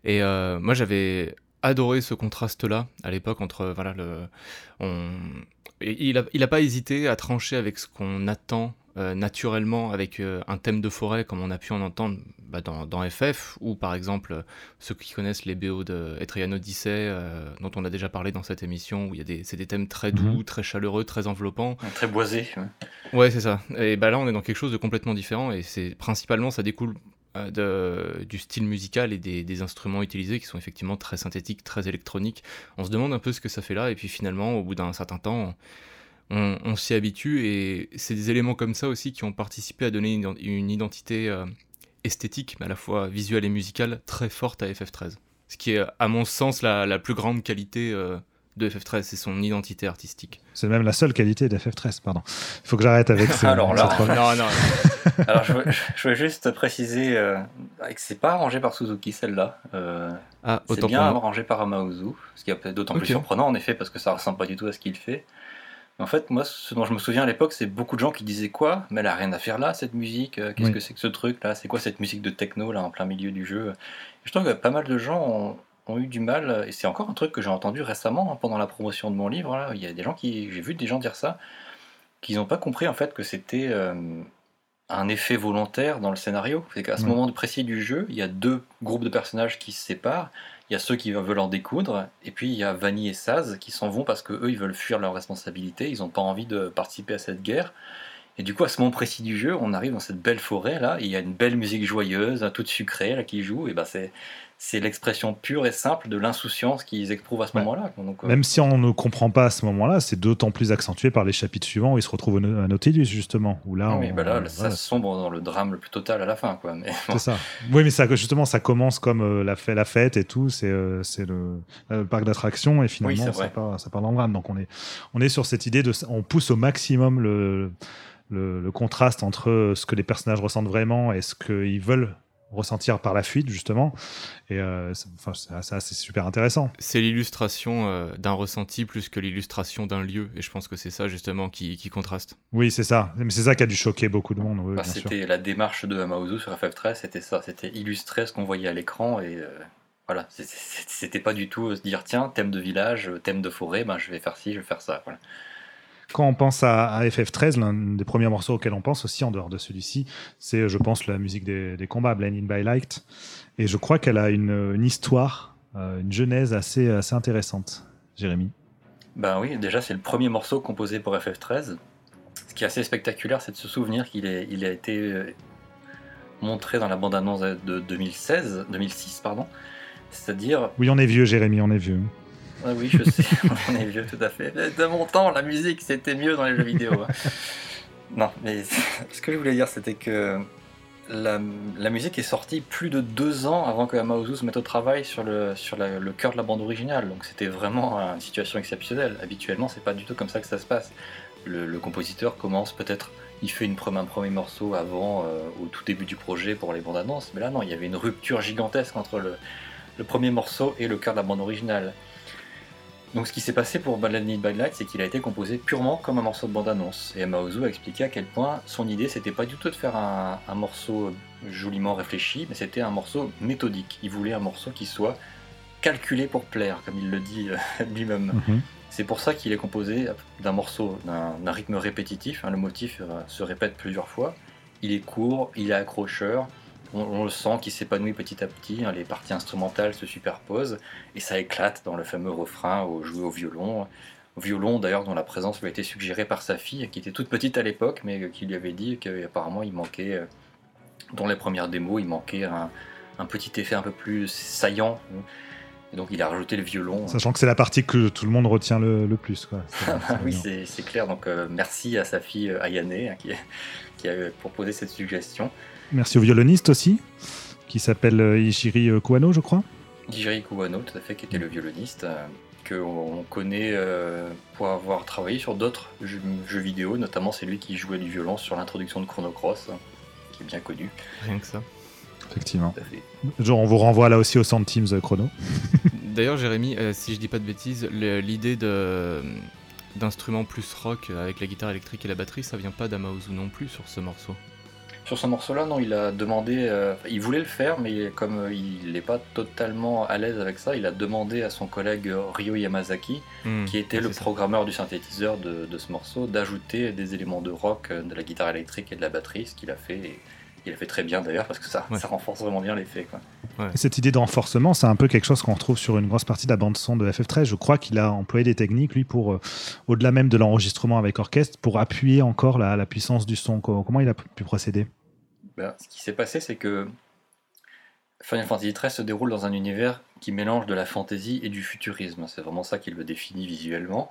S4: Et moi, j'avais adoré ce contraste-là à l'époque entre voilà le on, il n'a il a pas hésité à trancher avec ce qu'on attend euh, naturellement avec euh, un thème de forêt comme on a pu en entendre bah, dans, dans, FF ou par exemple ceux qui connaissent les BO de Etrian Odyssey euh, dont on a déjà parlé dans cette émission où il y a des c'est des thèmes très doux, mhm. très chaleureux, très enveloppants,
S3: très boisés.
S4: Ouais, c'est ça. Et bah là on est dans quelque chose de complètement différent et c'est principalement ça découle de, du style musical et des, instruments utilisés qui sont effectivement très synthétiques, très électroniques. On se demande un peu ce que ça fait là, et puis finalement, au bout d'un certain temps, on, s'y habitue, et c'est des éléments comme ça aussi qui ont participé à donner une, identité euh, esthétique, mais à la fois visuelle et musicale, très forte à FF13. Ce qui est, à mon sens, la, la plus grande qualité euh, de FF13, c'est son identité artistique.
S1: C'est même la seule qualité de FF13, pardon. Il faut que j'arrête avec ça.
S3: Alors là, non, non. Alors je veux, juste préciser euh, que c'est pas arrangé par Suzuki celle-là. Euh, ah, c'est bien arrangé par Amauzu, ce qui est d'autant plus surprenant en effet parce que ça ressemble pas du tout à ce qu'il fait. En fait, moi, ce dont je me souviens à l'époque, c'est beaucoup de gens qui disaient quoi? Mais elle a rien à faire là, cette musique. Euh, qu'est-ce que c'est que ce truc là C'est quoi cette musique de techno là en plein milieu du jeu? Je trouve que pas mal de gens ont, ont eu du mal, et c'est encore un truc que j'ai entendu récemment hein, pendant la promotion de mon livre, là, il y a des gens qui, j'ai vu des gens dire ça, qu'ils n'ont pas compris en fait que c'était euh, un effet volontaire dans le scénario. C'est qu'à ce moment précis du jeu, il y a deux groupes de personnages qui se séparent. Il y a ceux qui veulent en découdre, et puis il y a Vanny et Saz qui s'en vont parce que eux ils veulent fuir leurs responsabilités, ils n'ont pas envie de participer à cette guerre. Et du coup, à ce moment précis du jeu, on arrive dans cette belle forêt là, il y a une belle musique joyeuse, toute sucrée là qui joue, et ben c'est c'est l'expression pure et simple de l'insouciance qu'ils éprouvent à ce moment-là.
S1: Euh, Même si on ne comprend pas à ce moment-là, c'est d'autant plus accentué par les chapitres suivants où ils se retrouvent à Nautilus, justement. Où là,
S3: oui, bah là ça sombre dans le drame le plus total à la fin. Quoi. Mais...
S1: C'est ça. Oui, mais ça, justement, ça commence comme euh, la, fête, la fête et tout. C'est euh, le, parc d'attractions et finalement, ça, part, ça part dans le drame. Donc on est, on est sur cette idée de. On pousse au maximum le. Le, le, contraste entre ce que les personnages ressentent vraiment et ce qu'ils veulent ressentir par la fuite justement. Et euh, ça c'est super intéressant.
S4: C'est l'illustration euh, d'un ressenti plus que l'illustration d'un lieu. Et je pense que c'est ça justement qui, contraste.
S1: Oui c'est ça. Mais c'est ça qui a dû choquer beaucoup de monde bah,
S3: c'était la démarche de Amaozu sur FF13 c'était ça. C'était illustrer ce qu'on voyait à l'écran et euh, voilà. C'était pas du tout se dire tiens thème de village thème de forêt ben je vais faire ci je vais faire ça voilà
S1: quand on pense à, FF13, l'un des premiers morceaux auxquels on pense aussi, en dehors de celui-ci, c'est, je pense, la musique des, combats, Blending by Light. Et je crois qu'elle a une, histoire, euh, une genèse assez, assez intéressante. Jérémy
S3: Ben oui, déjà, c'est le premier morceau composé pour FF13. Ce qui est assez spectaculaire, c'est de se souvenir qu'il il a été euh, montré dans la bande-annonce de 2016, 2006, pardon. C'est-à-dire.
S1: Oui, on est vieux, Jérémy, on est vieux.
S3: Ah oui, je sais, on est vieux tout à fait. De mon temps, la musique, c'était mieux dans les jeux vidéo. Hein. non, mais ce que je voulais dire, c'était que la, musique est sortie plus de deux ans avant que Amaozu se mette au travail sur le, sur le cœur de la bande originale. Donc c'était vraiment une situation exceptionnelle. Habituellement, c'est pas du tout comme ça que ça se passe. Le, compositeur commence peut-être, il fait une, un premier morceau avant, euh, au tout début du projet pour les bandes annonces, mais là non, il y avait une rupture gigantesque entre le, le premier morceau et le cœur de la bande originale. Donc ce qui s'est passé pour Bad Need Bad Light, c'est qu'il a été composé purement comme un morceau de bande-annonce. Et Maozu a expliqué à quel point son idée, c'était pas du tout de faire un, morceau joliment réfléchi, mais c'était un morceau méthodique. Il voulait un morceau qui soit calculé pour plaire, comme il le dit euh, lui-même. Mhm. C'est pour ça qu'il est composé d'un morceau, d'un rythme répétitif. Hein. le motif euh, se répète plusieurs fois. Il est court, il est accrocheur. On, le sent qu'il s'épanouit petit à petit. Hein. les parties instrumentales se superposent et ça éclate dans le fameux refrain au joué au violon. Au violon d'ailleurs dont la présence lui a été suggérée par sa fille qui était toute petite à l'époque mais qui lui avait dit qu'apparemment il manquait, euh, dans les premières démos, il manquait un, un petit effet un peu plus saillant. donc il a rajouté le violon.
S1: Sachant que c'est la partie que tout le monde retient le, plus. Quoi.
S3: oui, c'est clair. Donc euh, merci à sa fille euh, Ayane hein, qui, qui, a proposé cette suggestion.
S1: Merci au violoniste aussi, qui s'appelle euh, Ishiri Kuwano, je crois.
S3: Ishiri Kuwano, tout à fait, qui était le violoniste, qu'on connaît pour avoir travaillé sur d'autres jeux, jeux, vidéo, notamment c'est lui qui jouait du violon sur l'introduction de Chrono Cross, qui est bien connu.
S4: Rien que ça.
S1: Effectivement. Genre, on vous renvoie là aussi au Sound Teams euh, chrono.
S4: D'ailleurs, Jérémy, euh, si je dis pas de bêtises, l'idée de d'instruments plus rock avec la guitare électrique et la batterie, ça vient pas d'Amaozu non plus sur ce morceau.
S3: Sur ce morceau-là, non, il a demandé, euh, il voulait le faire, mais comme il n'est pas totalement à l'aise avec ça, il a demandé à son collègue Ryo Yamazaki, hmm, qui était le programmeur du synthétiseur de, de ce morceau, d'ajouter des éléments de rock, de la guitare électrique et de la batterie, ce qu'il a fait. Et il a fait très bien d'ailleurs parce que ça, ça renforce vraiment bien l'effet.
S1: Cette idée de renforcement, c'est un peu quelque chose qu'on retrouve sur une grosse partie de la bande son de FF13. Je crois qu'il a employé des techniques, lui, pour euh, au-delà même de l'enregistrement avec orchestre, pour appuyer encore la, puissance du son. Comment il a pu procéder?
S3: Ben, Ce qui s'est passé, c'est que Final Fantasy XIII se déroule dans un univers qui mélange de la fantaisie et du futurisme. C'est vraiment ça qui le définit visuellement.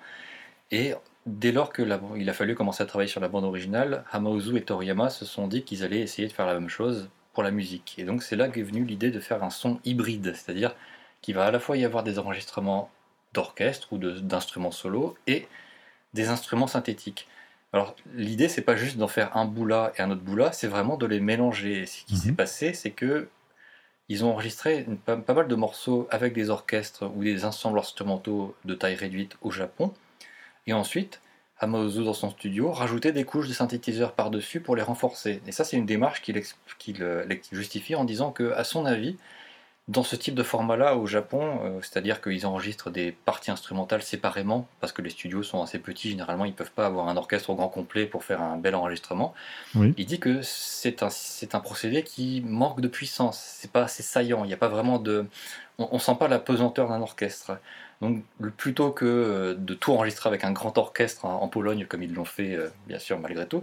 S3: Et dès lors qu'il a fallu commencer à travailler sur la bande originale, Hamauzu et Toriyama se sont dit qu'ils allaient essayer de faire la même chose pour la musique. Et donc c'est là qu'est venue l'idée de faire un son hybride, c'est-à-dire qu'il va à la fois y avoir des enregistrements d'orchestre ou d'instruments solo et des instruments synthétiques. Alors l'idée c'est pas juste d'en faire un bout là et un autre bout là, c'est vraiment de les mélanger. Et ce qui s'est mhm. passé, c'est que ils ont enregistré pas, mal de morceaux avec des orchestres ou des ensembles instrumentaux de taille réduite au Japon et ensuite, Amaozu dans son studio rajoutait des couches de synthétiseurs par-dessus pour les renforcer. Et ça, c'est une démarche qu'il justifie en disant que, à son avis, dans ce type de format-là au Japon, euh, c'est-à-dire qu'ils enregistrent des parties instrumentales séparément, parce que les studios sont assez petits, généralement ils ne peuvent pas avoir un orchestre au grand complet pour faire un bel enregistrement. Il dit que c'est un, un, procédé qui manque de puissance, c'est pas assez saillant, il n'y a pas vraiment de... On, ne sent pas la pesanteur d'un orchestre. Donc plutôt que euh, de tout enregistrer avec un grand orchestre en Pologne, comme ils l'ont fait euh, bien sûr malgré tout,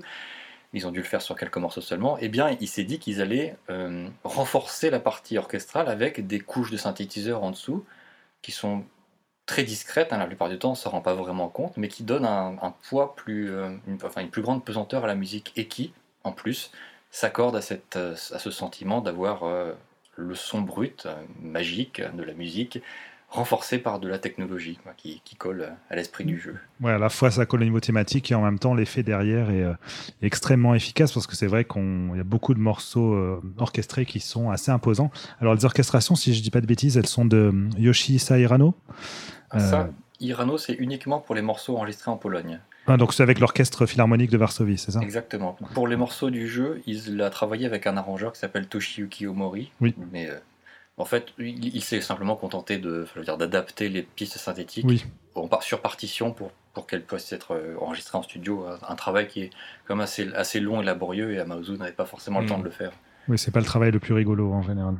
S3: ils ont dû le faire sur quelques morceaux seulement, eh bien il s'est dit qu'ils allaient euh, renforcer la partie orchestrale avec des couches de synthétiseurs en dessous, qui sont très discrètes, hein, la plupart du temps on ne s'en rend pas vraiment compte, mais qui donnent un, poids plus, une, enfin, une plus grande pesanteur à la musique et qui, en plus, s'accorde à, à ce sentiment d'avoir le son brut, magique de la musique, renforcé par de la technologie qui, colle à l'esprit du jeu.
S1: Ouais, à la fois ça colle au niveau thématique et en même temps l'effet derrière est, euh, extrêmement efficace parce que c'est vrai qu'il y a beaucoup de morceaux euh, orchestrés qui sont assez imposants. Alors les orchestrations, si je dis pas de bêtises, elles sont de Yoshi Hirano.
S3: Ah, ça, euh, Hirano, c'est uniquement pour les morceaux enregistrés en Pologne.
S1: Ah, donc c'est avec l'orchestre philharmonique de Varsovie, c'est ça?
S3: Exactement. Pour les morceaux du jeu, il a travaillé avec un arrangeur qui s'appelle Toshiyuki Omori.
S1: Oui.
S3: Mais en fait, il, s'est simplement contenté de, d'adapter les pistes synthétiques sur partition pour, pour qu'elles puissent être euh, enregistrées en studio. Un travail qui est comme assez, assez long et laborieux et Amaozu n'avait pas forcément le temps de le faire.
S1: Oui, c'est pas le travail le plus rigolo en général.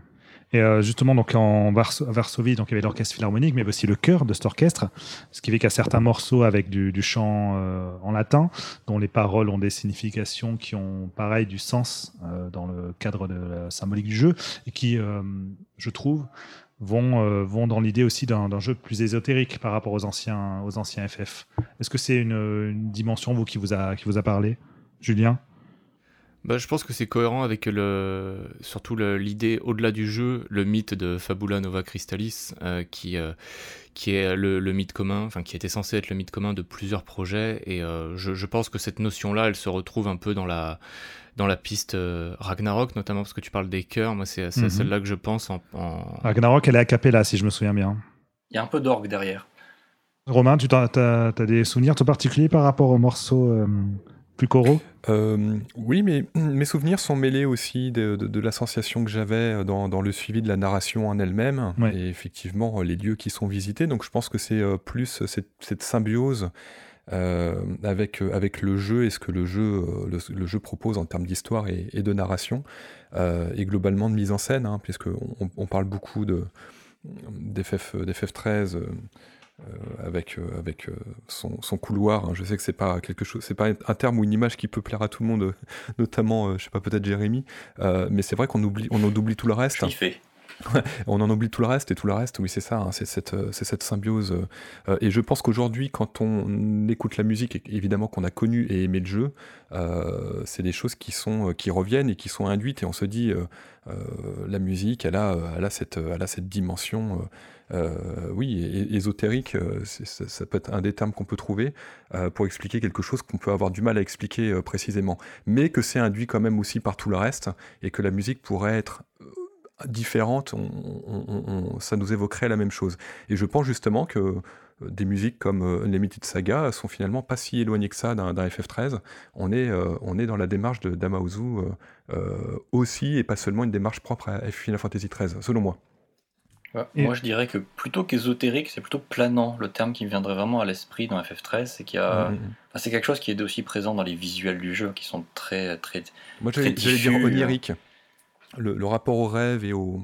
S1: Et euh, justement, donc en Varsovie, donc il y avait l'orchestre philharmonique, mais aussi le chœur de cet orchestre, ce qui fait a certains morceaux avec du, chant euh, en latin, dont les paroles ont des significations qui ont pareil du sens euh, dans le cadre de la symbolique du jeu, et qui, je trouve, vont, vont dans l'idée aussi d'un jeu plus ésotérique par rapport aux anciens, aux anciens FF. Est-ce que c'est une, une, dimension, vous, qui vous a, qui vous a parlé, Julien?
S4: Bah, je pense que c'est cohérent avec le, surtout l'idée au-delà du jeu, le mythe de Fabula Nova Crystallis, euh, qui, euh, qui est le, mythe commun, enfin qui était censé être le mythe commun de plusieurs projets. Et euh, je, je, pense que cette notion-là, elle se retrouve un peu dans la, dans la piste Ragnarok, notamment parce que tu parles des chœurs. Moi, c'est mhm. celle-là que je pense. En,
S1: Ragnarok, elle est a cappella, si je me souviens bien.
S3: Il y a un peu d'orgue derrière.
S1: Romain, tu as, as, des souvenirs tout particuliers par rapport au morceau plus coraux
S2: euh, Oui, mais mes souvenirs sont mêlés aussi de, de, la sensation que j'avais dans, dans, le suivi de la narration en elle-même, et effectivement les lieux qui sont visités. Donc je pense que c'est plus cette, cette symbiose euh, avec, avec le jeu et ce que le jeu, le, jeu propose en termes d'histoire et, et, de narration, et globalement de mise en scène, hein, puisqu'on on parle beaucoup de, d'FF13 euh, avec, euh, avec euh, son, son couloir. Hein. Je sais que c'est pas quelque chose, c'est pas un terme ou une image qui peut plaire à tout le monde, notamment, je sais pas, peut-être Jérémy, mais c'est vrai qu'on oublie, on oublie tout le reste. On en oublie tout le reste et tout le reste, oui c'est ça, hein, c'est cette, cette, symbiose. et je pense qu'aujourd'hui, quand on écoute la musique, évidemment qu'on a connu et aimé le jeu, c'est des choses qui sont qui reviennent et qui sont induites et on se dit la musique, elle a, elle a cette, elle a cette dimension. Oui, ésotérique, ça, ça, peut être un des termes qu'on peut trouver pour expliquer quelque chose qu'on peut avoir du mal à expliquer précisément, mais que c'est induit quand même aussi par tout le reste et que la musique pourrait être différentes, ça nous évoquerait la même chose. Et je pense justement que euh, des musiques comme euh, Unlimited Saga sont finalement pas si éloignées que ça d'un FF13. On est, euh, dans la démarche de Damauzu aussi, et pas seulement une démarche propre à Final Fantasy XIII, selon moi.
S3: Moi, je dirais que plutôt qu'ésotérique, c'est plutôt planant. Le terme qui me viendrait vraiment à l'esprit dans FF13, c'est qu'il y a, c'est quelque chose qui est aussi présent dans les visuels du jeu, qui sont très, très.
S2: Moi, j'allais dire onirique le, rapport au rêve et au.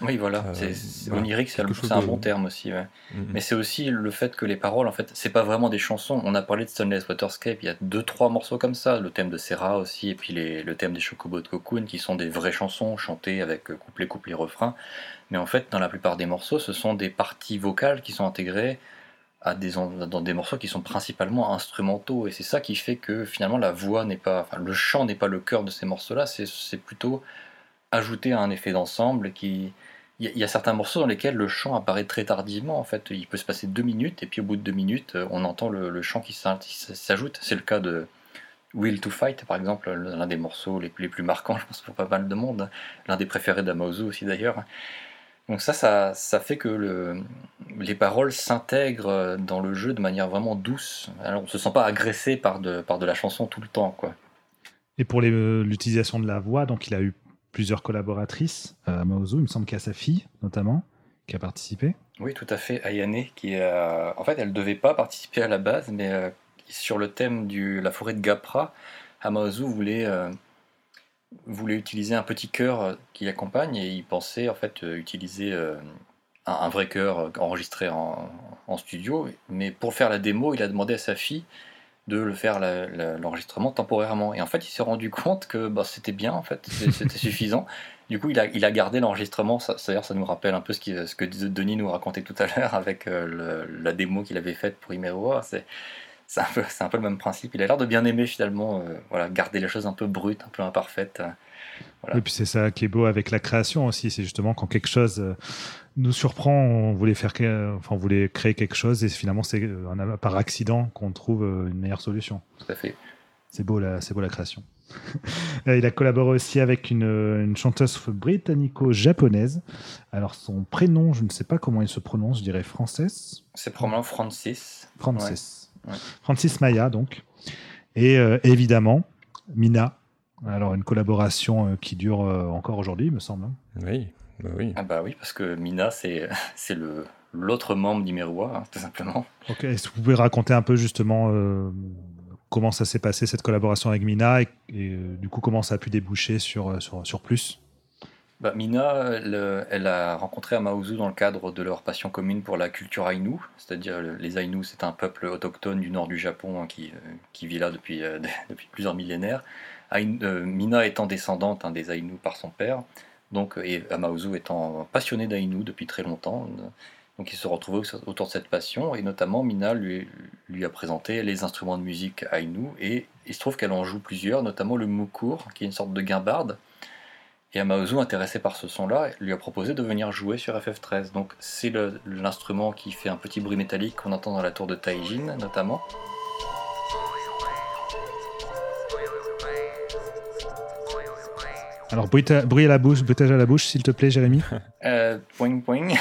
S3: Oui, voilà. Euh, c'est, onirique, c'est, un bon terme aussi. Mm-hmm. Mais c'est aussi le fait que les paroles, en fait, c'est pas vraiment des chansons. On a parlé de Stoneless Waterscape, il y a deux, trois morceaux comme ça. Le thème de Serra aussi, et puis les, le thème des Chocobo de Cocoon, qui sont des vraies chansons chantées avec couplet, couplet, refrain. Mais en fait, dans la plupart des morceaux, ce sont des parties vocales qui sont intégrées à des, dans des morceaux qui sont principalement instrumentaux. Et c'est ça qui fait que finalement, la voix n'est pas. Enfin, le chant n'est pas le cœur de ces morceaux-là, c'est, c'est ajouter un effet d'ensemble qui il y, a certains morceaux dans lesquels le chant apparaît très tardivement en fait il peut se passer deux minutes et puis au bout de deux minutes euh, on entend le, chant qui s'ajoute c'est le cas de Will to Fight par exemple l'un des morceaux les, plus marquants je pense pour pas mal de monde l'un des préférés d'Amaozu aussi d'ailleurs donc ça, ça, fait que le, les paroles s'intègrent dans le jeu de manière vraiment douce. Alors on se sent pas agressé par de, par de la chanson tout le temps. Quoi.
S1: Et pour l'utilisation de la voix, donc il a eu plusieurs collaboratrices à euh, Maozu. Il me semble qu'il y a sa fille, notamment, qui a participé.
S3: Oui, tout à fait. Ayane, qui en fait, elle ne devait pas participer à la base, mais euh, sur le thème de la forêt de Gapra, Amaozu voulait, euh, voulait utiliser un petit chœur qui l'accompagne et il pensait en fait utiliser un, vrai chœur enregistré en, en, studio. Mais pour faire la démo, il a demandé à sa fille de le faire l'enregistrement temporairement. Et en fait, il s'est rendu compte que bah, c'était bien, en fait, c'était suffisant. Du coup, il a, il a gardé l'enregistrement. D'ailleurs, ça nous rappelle un peu ce, qui, ce que Denis nous racontait tout à l'heure avec euh, la démo qu'il avait faite pour Imeroa. C'est c'est un, peu, un peu le même principe. Il a l'air de bien aimer finalement, euh, voilà, garder les choses un peu brutes, un peu imparfaites.
S1: Et puis c'est ça qui est beau avec la création aussi, c'est justement quand quelque chose euh, nous surprend, on voulait faire, enfin, on voulait créer quelque chose et finalement c'est euh, par accident qu'on trouve euh, une meilleure solution.
S3: Tout à fait.
S1: C'est beau la, c'est beau la création. Il a collaboré aussi avec une, une chanteuse britannico-japonaise. Alors son prénom, je ne sais pas comment il se prononce, je dirais française.
S3: C'est probablement Francis.
S1: Francis. Francis Maya donc. Et évidemment Mina alors, une collaboration euh, qui dure euh, encore aujourd'hui, me semble. Hein.
S2: Oui, bah oui.
S3: Ah bah oui, parce que Mina, c'est le l'autre membre d'Imerua, hein, tout simplement.
S1: Ok, est-ce que vous pouvez raconter un peu justement euh, comment ça s'est passé cette collaboration avec Mina et, du coup comment ça a pu déboucher sur, sur, plus?
S3: Bah, Mina, elle, a rencontré Amaozu dans le cadre de leur passion commune pour la culture Ainu, c'est-à-dire les Ainu, c'est un peuple autochtone du nord du Japon hein, qui, qui, vit là depuis, depuis plusieurs millénaires. Euh, Mina étant descendante des Ainu par son père, donc, et Amaozu étant passionné d'Ainu depuis très longtemps. Donc il se retrouvait autour de cette passion, et notamment Mina lui, a présenté les instruments de musique Ainu, et il se trouve qu'elle en joue plusieurs, notamment le mukur, qui est une sorte de guimbarde. Et Amaozu, intéressé par ce son-là, lui a proposé de venir jouer sur FF13. Donc c'est l'instrument qui fait un petit bruit métallique qu'on entend dans la tour de Taijin, notamment.
S1: Alors, bruit à, la bouche, bruitage à la bouche, s'il te plaît, Jérémy.
S3: Euh, poing, poing.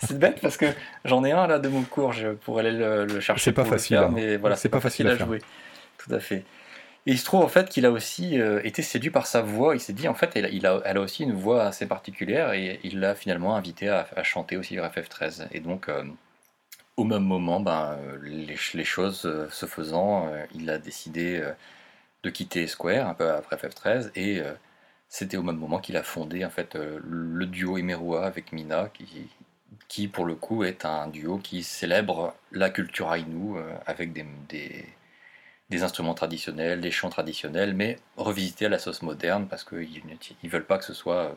S3: c'est bête parce que j'en ai un là de mon cours, je pourrais aller le, chercher.
S2: C'est pas facile, hein.
S3: mais voilà, c'est pas, facile à, jouer. Tout à fait. Et il se trouve en fait qu'il a aussi euh, été séduit par sa voix. Il s'est dit en fait, elle, a, elle a aussi une voix assez particulière et il l'a finalement invité à, chanter aussi vers FF13. Et donc, euh, au même moment, ben, les, les choses se faisant, il a décidé de quitter Square un peu après FF13 et c'était au même moment qu'il a fondé en fait euh, le duo Emerua avec Mina, qui, pour le coup est un duo qui célèbre la culture Ainu euh, avec des, des, instruments traditionnels, des chants traditionnels, mais revisités à la sauce moderne parce qu'ils ne veulent pas que ce soit euh,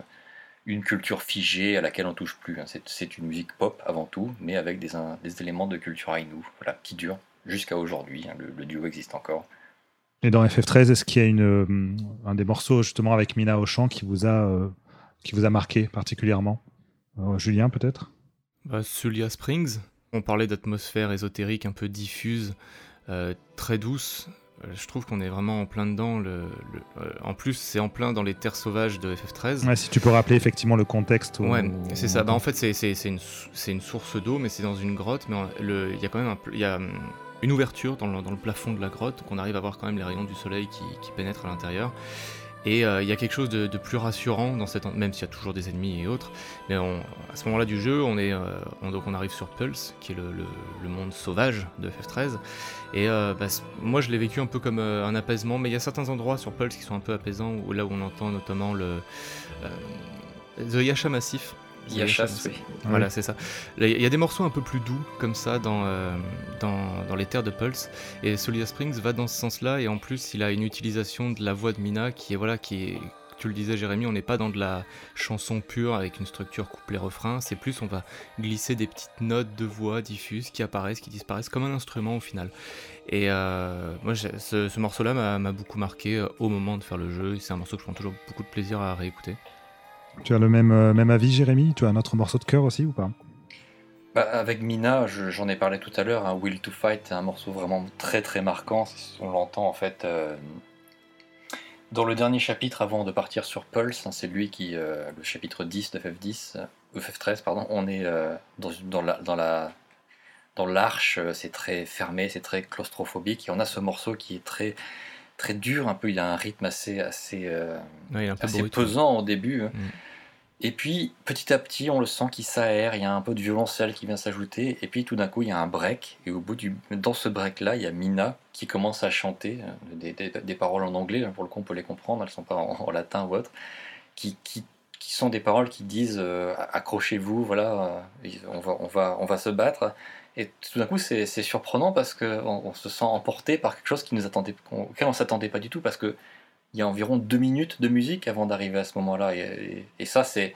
S3: une culture figée à laquelle on touche plus. Hein. C'est une musique pop avant tout, mais avec des, des éléments de culture Ainu qui durent jusqu'à aujourd'hui. Hein. le duo existe encore.
S1: Et dans FF13, est-ce qu'il y a une, euh, un des morceaux justement avec Mina au chant qui vous a, euh, qui vous a marqué particulièrement? Euh, Julien peut-être?
S4: Bah, Sulia Springs. On parlait d'atmosphère ésotérique un peu diffuse, très douce. Je trouve qu'on est vraiment en plein dedans. Le, en plus, c'est en plein dans les terres sauvages de FF13.
S1: Ouais, si tu peux rappeler effectivement le contexte.
S4: Ouais, c'est ça. Bah, en fait, c'est une, une, source d'eau, mais c'est dans une grotte. Mais il y a quand même un, y a, une ouverture dans le, plafond de la grotte, qu'on arrive à voir quand même les rayons du soleil qui, pénètrent à l'intérieur. Et euh, il y a quelque chose de, plus rassurant dans cette, même s'il y a toujours des ennemis et autres. Mais à ce moment-là du jeu, euh, on arrive sur Pulse, qui est le, monde sauvage de FF13. Et euh, bah, moi, je l'ai vécu un peu comme un apaisement. Mais il y a certains endroits sur Pulse qui sont un peu apaisants, où, là où on entend notamment le The Yasha Massif,
S3: il y a chasse,
S4: Voilà, c'est ça. Il y a des morceaux un peu plus doux, comme ça, dans, euh, dans, dans, les terres de Pulse. Et Solida Springs va dans ce sens-là. Et en plus, il a une utilisation de la voix de Mina qui est, voilà, qui est, tu le disais Jérémy, on n'est pas dans de la chanson pure avec une structure couplet-refrain, c'est plus on va glisser des petites notes de voix diffuses qui apparaissent, qui disparaissent comme un instrument au final. Et euh, moi ce, ce morceau-là m'a beaucoup marqué euh, au moment de faire le jeu, c'est un morceau que je prends toujours beaucoup de plaisir à réécouter.
S1: Tu as le même, euh, même avis, Jérémy? Tu as un autre morceau de cœur aussi ou pas?
S3: Bah, Avec Mina, j'en ai parlé tout à l'heure, un Will to Fight, un morceau vraiment très très marquant. On l'entend en fait euh, dans le dernier chapitre avant de partir sur Pulse. Hein, c'est lui qui, euh, le chapitre 10 de FF10, FF13, pardon, on est dans, dans, la, dans la dans l'arche, c'est très fermé, c'est très claustrophobique, et on a ce morceau qui est très très dur, un peu, il a un rythme assez, assez, pesant au début. Hein. Mm. Et puis, petit à petit, on le sent qui s'aère, il y a un peu de violoncelle qui vient s'ajouter, et puis tout d'un coup, il y a un break, et au bout du, dans ce break-là, il y a Mina qui commence à chanter euh, des, paroles en anglais, pour le coup, on peut les comprendre, elles ne sont pas en, latin ou autre, qui, qui, qui, sont des paroles qui disent euh, accrochez-vous, voilà, euh, on, va, on, va, on va se battre. Et tout d'un coup, c'est surprenant parce qu'on on se sent emporté par quelque chose qui nous attendait, auquel on ne s'attendait pas du tout, parce que il y a environ deux minutes de musique avant d'arriver à ce moment-là. Et, ça, c'est.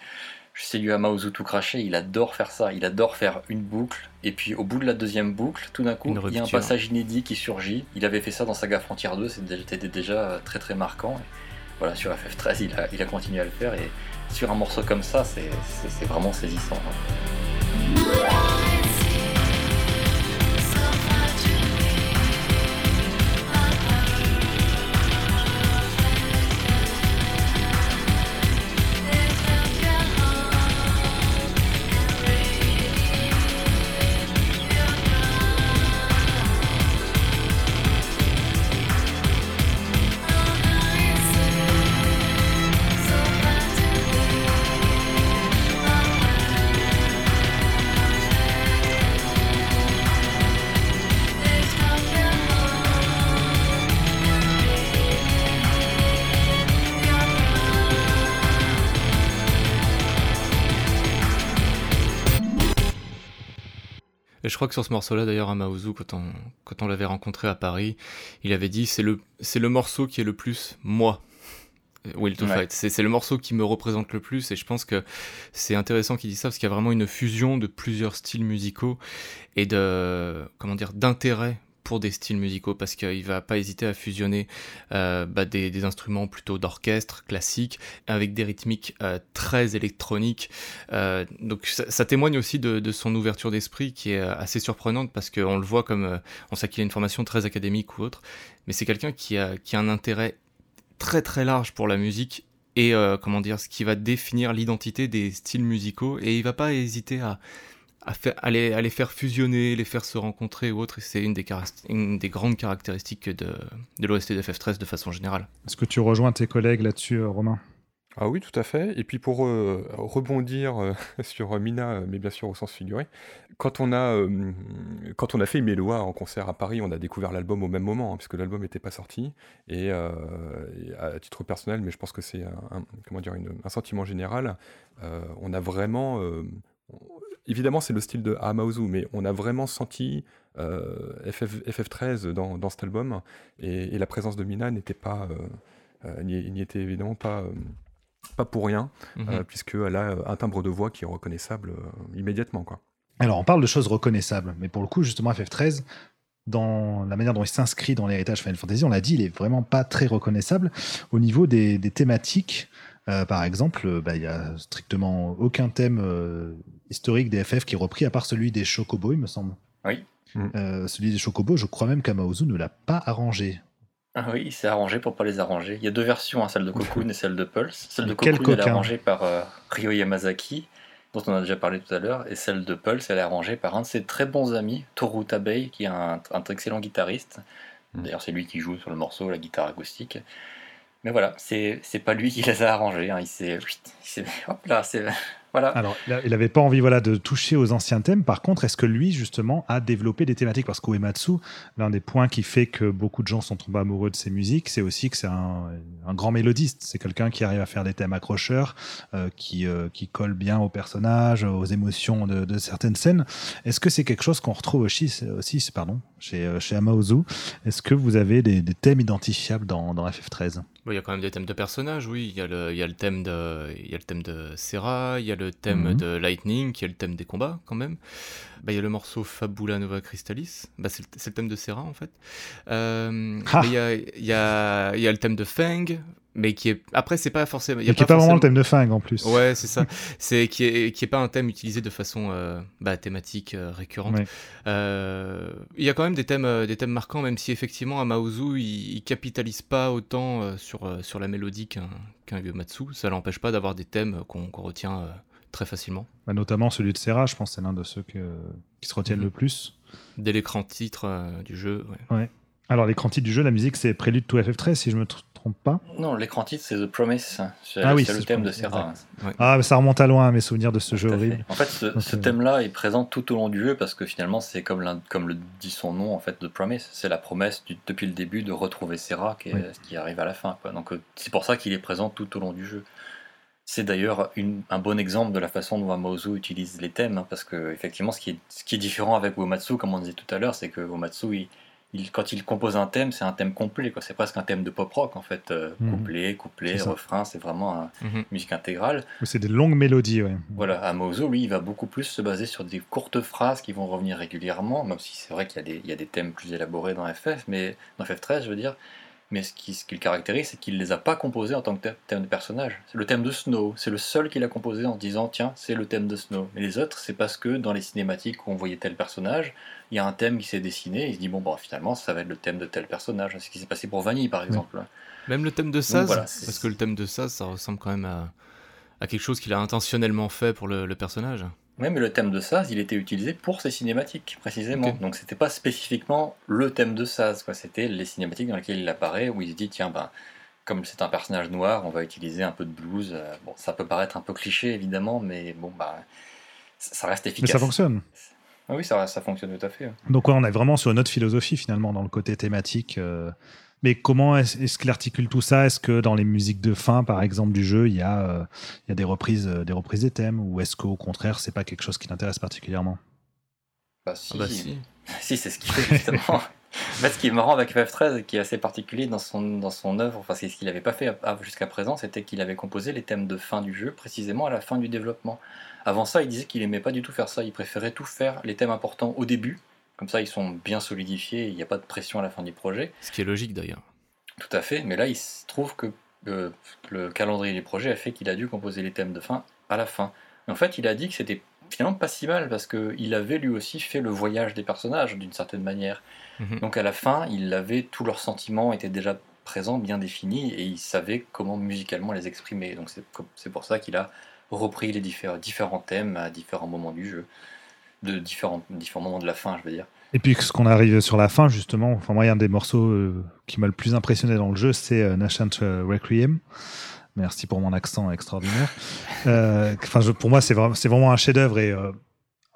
S3: C'est du Amaozu tout craché, il adore faire ça, il adore faire une boucle, et puis au bout de la deuxième boucle, tout d'un coup, il y a un passage inédit qui surgit. Il avait fait ça dans Saga Frontier 2, c'était déjà très très marquant. voilà, sur FF13, il a, il a continué à le faire, et sur un morceau comme ça, c'est vraiment saisissant. Hein.
S4: Crois que sur ce morceau-là, d'ailleurs, à Maozu, quand on, quand on l'avait rencontré à Paris, il avait dit c'est le, c'est le morceau qui est le plus moi. Will to Fight. C'est le morceau qui me représente le plus et je pense que c'est intéressant qu'il dise ça parce qu'il y a vraiment une fusion de plusieurs styles musicaux et de comment dire d'intérêt pour des styles musicaux parce qu'il va pas hésiter à fusionner euh, bah, des, instruments plutôt d'orchestre classique avec des rythmiques euh, très électroniques. Euh, donc ça, témoigne aussi de, son ouverture d'esprit qui est assez surprenante parce qu'on le voit comme on sait qu'il a une formation très académique ou autre, mais c'est quelqu'un qui a, qui a un intérêt très très large pour la musique et comment dire ce qui va définir l'identité des styles musicaux et il va pas hésiter à à, faire, à, les, faire fusionner, les faire se rencontrer ou autre. Et c'est une des, une des grandes caractéristiques de, de l'OST de FF13 de façon générale.
S1: Est-ce que tu rejoins tes collègues là-dessus, Romain?
S2: Ah oui, tout à fait. Et puis pour euh, rebondir euh, sur Mina, euh, mais bien sûr au sens figuré, quand on a, quand on a fait Méloa en concert à Paris, on a découvert l'album au même moment, hein, puisque l'album n'était pas sorti. Et, à titre personnel, mais je pense que c'est un, comment dire, un sentiment général, on a vraiment... évidemment, c'est le style de Amaozu, mais on a vraiment senti FF, FF13 dans, dans, cet album, et, la présence de Mina n'était pas... n'y était évidemment pas pas pour rien, mhm. euh, puisqu'elle a un timbre de voix qui est reconnaissable euh, immédiatement. Quoi.
S1: Alors, on parle de choses reconnaissables, mais pour le coup, justement, FF13, dans la manière dont il s'inscrit dans l'héritage Final Fantasy, on l'a dit, il est vraiment pas très reconnaissable au niveau des, thématiques. Euh, par exemple, bah, il n'y a strictement aucun thème historique des FF qui est repris, à part celui des Chocobos, il me semble.
S3: Oui.
S1: celui des Chocobos, je crois même qu'Amaozu ne l'a pas arrangé.
S3: Ah oui, il s'est arrangé pour pas les arranger. Il y a deux versions, hein, celle de Cocoon et celle de Pulse. Celle de Cocoon, elle est arrangée par euh, Ryo Yamazaki, dont on a déjà parlé tout à l'heure, et celle de Pulse, elle est arrangée par un de ses très bons amis, Toru Tabei, qui est un, un excellent guitariste. Mm. D'ailleurs, c'est lui qui joue sur le morceau, la guitare acoustique. Mais voilà, c'est pas lui qui les a arrangés. Hein. Il s'est. Hop là, c'est
S1: alors, il n'avait pas envie voilà, de toucher aux anciens thèmes. Par contre, est-ce que lui, justement, a développé des thématiques? Parce qu'Uematsu, l'un des points qui fait que beaucoup de gens sont tombés amoureux de ses musiques, c'est aussi que c'est un, grand mélodiste. C'est quelqu'un qui arrive à faire des thèmes accrocheurs, euh, qui, euh, qui colle bien aux personnages, aux émotions de, certaines scènes. Est-ce que c'est quelque chose qu'on retrouve aussi, aussi pardon, chez, euh, chez Amaozu? Est-ce que vous avez des, thèmes identifiables dans, dans FF13
S4: il y a quand même des thèmes de personnages, oui. Il y a le, il y a le thème de, il y a le thème de Serra, il y a le thème mhm. de Lightning, qui est le thème des combats quand même. Bah, il y a le morceau Fabula Nova Crystallis, bah, c'est le, thème de Serra en fait. Euh, ah. il, y a, il, y a, il y a le thème de Fang, mais qui est après c'est pas forcément
S1: il y
S4: a
S1: qui pas, pas vraiment le thème de Fang en plus.
S4: Ouais c'est ça. C'est qui est qui est pas un thème utilisé de façon euh, bah, thématique euh, récurrente. Euh, il y a quand même des thèmes des thèmes marquants même si effectivement à il, il capitalise pas autant sur sur la mélodie qu'un qu'un Matsu. Ça l'empêche pas d'avoir des thèmes qu'on retient très facilement.
S1: Bah, notamment celui de Serra je pense c'est l'un de ceux que, qui se retiennent mhm. le plus.
S4: Dès l'écran titre du jeu
S1: ouais. alors l'écran titre du jeu la musique c'est Prélude to FF13 si je me trompe pas
S3: Non, l'écran titre, c'est The Promise. C'est ah oui, le thème de Serra.
S1: Ah, mais ça remonte à loin, mes souvenirs de ce jeu horrible.
S3: En fait, ce, thème-là est présent tout au long du jeu parce que finalement, c'est comme, comme le dit son nom, en fait, The Promise. C'est la promesse depuis le début de retrouver Serra qui, qui arrive à la fin. Quoi. Donc, euh, c'est pour ça qu'il est présent tout au long du jeu. C'est d'ailleurs un bon exemple de la façon dont Amaozu utilise les thèmes, hein, parce que effectivement, ce qui, est, ce qui est différent avec Uematsu, comme on disait tout à l'heure, c'est que Uematsu, il, quand il compose un thème, c'est un thème complet. C'est presque un thème de pop rock en fait. Euh, mhm. Couplet, couplet, refrain, c'est vraiment une mhm. musique intégrale.
S1: C'est des longues mélodies, ouais.
S3: Voilà, Amozo, lui, il va beaucoup plus se baser sur des courtes phrases qui vont revenir régulièrement, même si c'est vrai qu'il y, y, a des thèmes plus élaborés dans FF, mais dans FF13, je veux dire. Mais ce qui, ce qui le caractérise, c'est qu'il ne les a pas composés en tant que thème de personnage. C'est le thème de Snow, c'est le seul qu'il a composé en disant tiens, c'est le thème de Snow. Mais les autres, c'est parce que dans les cinématiques où on voyait tel personnage, il y a un thème qui s'est dessiné, et il se dit bon, bah, finalement, ça va être le thème de tel personnage. C'est ce qui s'est passé pour Vanille, par exemple.
S4: Même le thème de Saz, parce que le thème de Saz, ça ressemble quand même à, quelque chose qu'il a intentionnellement fait pour le personnage.
S3: Oui, mais le thème de Saz, il était utilisé pour ces cinématiques, précisément. Donc c'était pas spécifiquement le thème de Saz, quoi. C'était les cinématiques dans lesquelles il apparaît, où il se dit, tiens, ben, comme c'est un personnage noir, on va utiliser un peu de blues. Euh, bon, ça peut paraître un peu cliché, évidemment, mais bon, bah, ça reste efficace.
S1: Mais ça fonctionne.
S3: Ah oui, ça, ça fonctionne tout à fait.
S1: Donc on est vraiment sur une autre philosophie, finalement, dans le côté thématique. Euh, mais comment est-ce qu'il articule tout ça? Est-ce que dans les musiques de fin, par exemple, du jeu, il y a, euh, il y a des, reprises, euh, des reprises des thèmes? Ou est-ce qu'au contraire, c'est pas quelque chose qui t'intéresse particulièrement?
S3: Bah si, ah bah, si. si c'est ce qu'il fait justement. en fait, ce qui est marrant avec FF13 et qui est assez particulier dans son, dans son œuvre, enfin, c'est ce qu'il n'avait pas fait jusqu'à présent, c'était qu'il avait composé les thèmes de fin du jeu précisément à la fin du développement. Avant ça, il disait qu'il aimait pas du tout faire ça, il préférait tout faire, les thèmes importants au début, comme ça, ils sont bien solidifiés, il n'y a pas de pression à la fin du projet.
S4: Ce qui est logique d'ailleurs.
S3: Tout à fait, mais là, il se trouve que euh, le calendrier des projets a fait qu'il a dû composer les thèmes de fin à la fin. en fait, il a dit que c'était finalement pas si mal parce qu'il avait lui aussi fait le voyage des personnages d'une certaine manière. Mhm. Donc à la fin, il avait tous leurs sentiments étaient déjà présents, bien définis, et il savait comment musicalement les exprimer. Donc c'est pour ça qu'il a repris les différents thèmes à différents moments du jeu. De différents, différents moments de la fin, je veux dire.
S1: Et puis, ce qu'on arrive sur la fin, justement, enfin, moi, un des morceaux euh, qui m'a le plus impressionné dans le jeu, c'est euh, Nascent euh, Requiem. Merci pour mon accent extraordinaire. Enfin, pour moi, c'est vraiment, vraiment un chef-d'œuvre et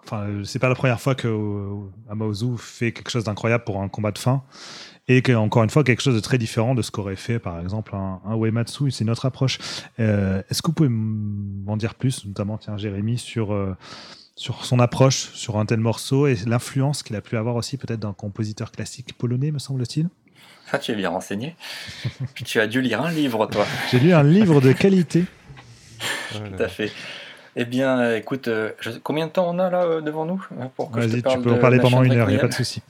S1: enfin, c'est pas la première fois que Amaozu fait quelque chose d'incroyable pour un combat de fin et que, encore une fois, quelque chose de très différent de ce qu'aurait fait, par exemple, un, un Uematsu. C'est notre approche. Est-ce que vous pouvez m'en dire plus, notamment, tiens, Jérémy, sur sur son approche sur un tel morceau et l'influence qu'il a pu avoir aussi peut-être d'un compositeur classique polonais, me semble-t-il.
S3: Ah, tu es bien renseigné. Puis tu as dû lire un livre, toi.
S1: J'ai lu un livre de qualité.
S3: Tout à fait. Eh bien, écoute, euh, combien de temps on a là euh, devant nous
S1: Vas-y, tu peux en parler pendant une heure, il n'y a pas de souci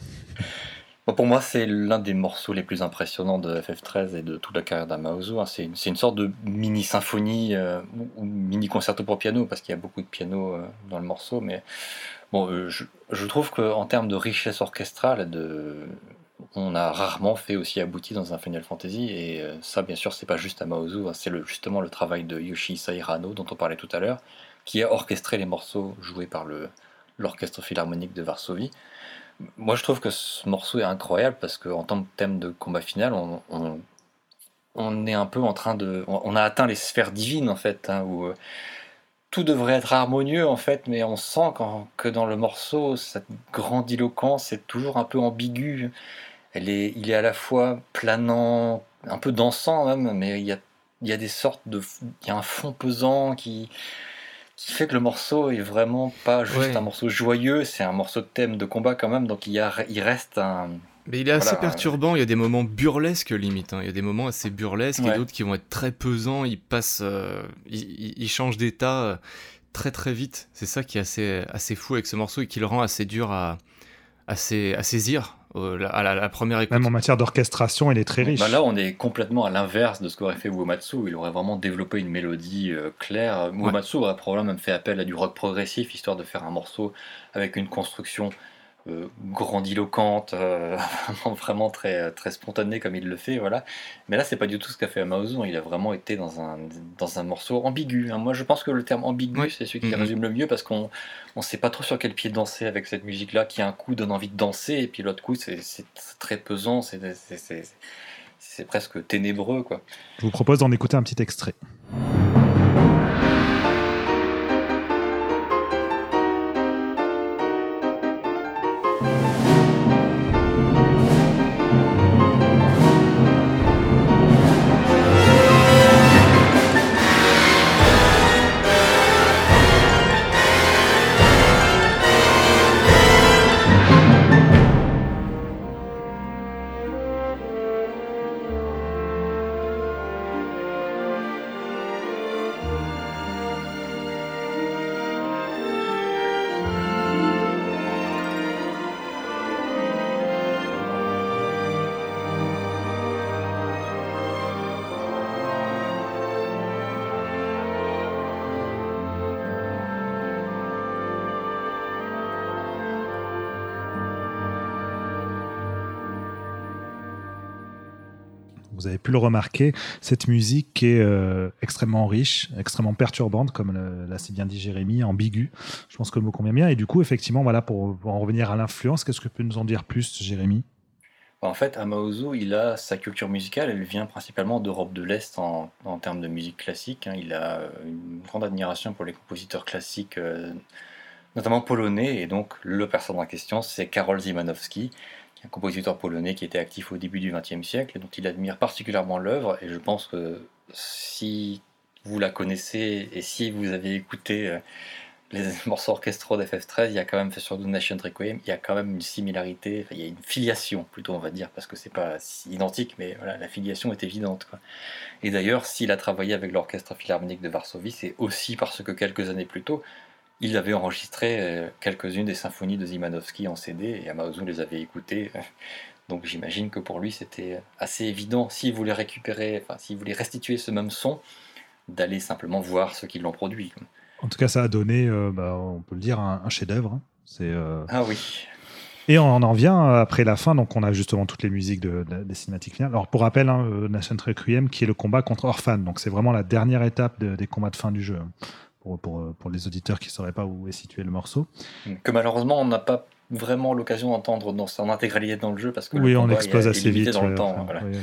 S3: pour moi, c'est l'un des morceaux les plus impressionnants de FF13 et de toute la carrière d'Amaozu. Hein. C'est une, sorte de mini-symphonie euh, ou, mini-concerto pour piano, parce qu'il y a beaucoup de piano euh, dans le morceau. Mais bon, euh, je, trouve qu'en termes de richesse orchestrale, on a rarement fait aussi abouti dans un Final Fantasy. Et ça, bien sûr, c'est pas juste Amaozu, hein. c'est justement le travail de Yoshi Sairano, dont on parlait tout à l'heure, qui a orchestré les morceaux joués par l'orchestre philharmonique de Varsovie. Moi, je trouve que ce morceau est incroyable parce qu'en tant que thème de combat final, on, est un peu en train de. On a atteint les sphères divines, en fait, hein, où euh, tout devrait être harmonieux, en fait, mais on sent que dans le morceau, cette grandiloquence est toujours un peu ambiguë. Elle est, il est à la fois planant, un peu dansant même, mais il y a, il y a des sortes de. Il y a un fond pesant qui qui fait que le morceau est vraiment pas juste un morceau joyeux, c'est un morceau de thème de combat quand même, donc il, y a, il reste un...
S4: Mais il est assez perturbant, il y a des moments burlesques limite, hein. il y a des moments assez burlesques et d'autres qui vont être très pesants, ils passent, euh, ils, changent d'état euh, très très vite, c'est ça qui est assez, assez fou avec ce morceau et qui le rend assez dur à, à, à saisir à la, première écoute.
S1: Même en matière d'orchestration, il est très riche.
S3: Bah là, on est complètement à l'inverse de ce qu'aurait fait Uematsu. Il aurait vraiment développé une mélodie euh, claire. Uematsu aurait probablement même fait appel à du rock progressif, histoire de faire un morceau avec une construction euh, grandiloquente, euh, vraiment très, très spontanée comme il le fait. Voilà. Mais là, c'est pas du tout ce qu'a fait Amaozu. Il a vraiment été dans un, dans un morceau ambigu. Hein. Moi, je pense que le terme ambigu, c'est celui qui mm-hmm. résume le mieux parce qu'on ne sait pas trop sur quel pied danser avec cette musique-là, qui a un coup donne envie de danser, et puis l'autre coup, c'est très pesant, c'est presque ténébreux. Quoi.
S1: Je vous propose d'en écouter un petit extrait. Le remarquer, cette musique est euh, extrêmement riche, extrêmement perturbante, comme l'a si bien dit Jérémy, ambiguë. Je pense que le mot convient bien. Et du coup, effectivement, voilà, pour, en revenir à l'influence, qu'est-ce que peut nous en dire plus, Jérémy?
S3: En fait, Amaozu, il a sa culture musicale, elle vient principalement d'Europe de l'Est en, termes de musique classique. Hein. Il a une grande admiration pour les compositeurs classiques, euh, notamment polonais, et donc le personnage en question, c'est Karol Zimanowski, un compositeur polonais qui était actif au début du XXe siècle dont il admire particulièrement l'œuvre. Et je pense que si vous la connaissez et si vous avez écouté euh, les morceaux orchestraux d'FF13, il y a quand même, sur The Nation Requiem, il y a quand même une similarité, il y a une filiation plutôt, on va dire, parce que c'est pas identique, mais voilà, la filiation est évidente. Et d'ailleurs, s'il a travaillé avec l'orchestre philharmonique de Varsovie, c'est aussi parce que quelques années plus tôt, il avait enregistré euh, quelques-unes des symphonies de Zimanowski en CD et Amaozu les avait écoutées. Donc j'imagine que pour lui c'était assez évident, s'il voulait récupérer, enfin s'il voulait restituer ce même son, d'aller simplement voir ceux qui l'ont produit.
S1: En tout cas, ça a donné, euh, bah, on peut le dire, un, chef-d'œuvre. Hein. C'est
S3: euh, ah oui.
S1: Et on en vient après la fin, donc on a justement toutes les musiques de, des cinématiques finales. Alors pour rappel, hein, Nation Requiem qui est le combat contre Orphan, donc c'est vraiment la dernière étape des combats de fin du jeu. Pour, pour, pour, les auditeurs qui ne sauraient pas où est situé le morceau.
S3: Que malheureusement, on n'a pas vraiment l'occasion d'entendre dans son intégralité dans le jeu parce que
S1: oui,
S3: le
S1: on explose assez vite
S3: dans le temps. Voilà.
S1: Oui,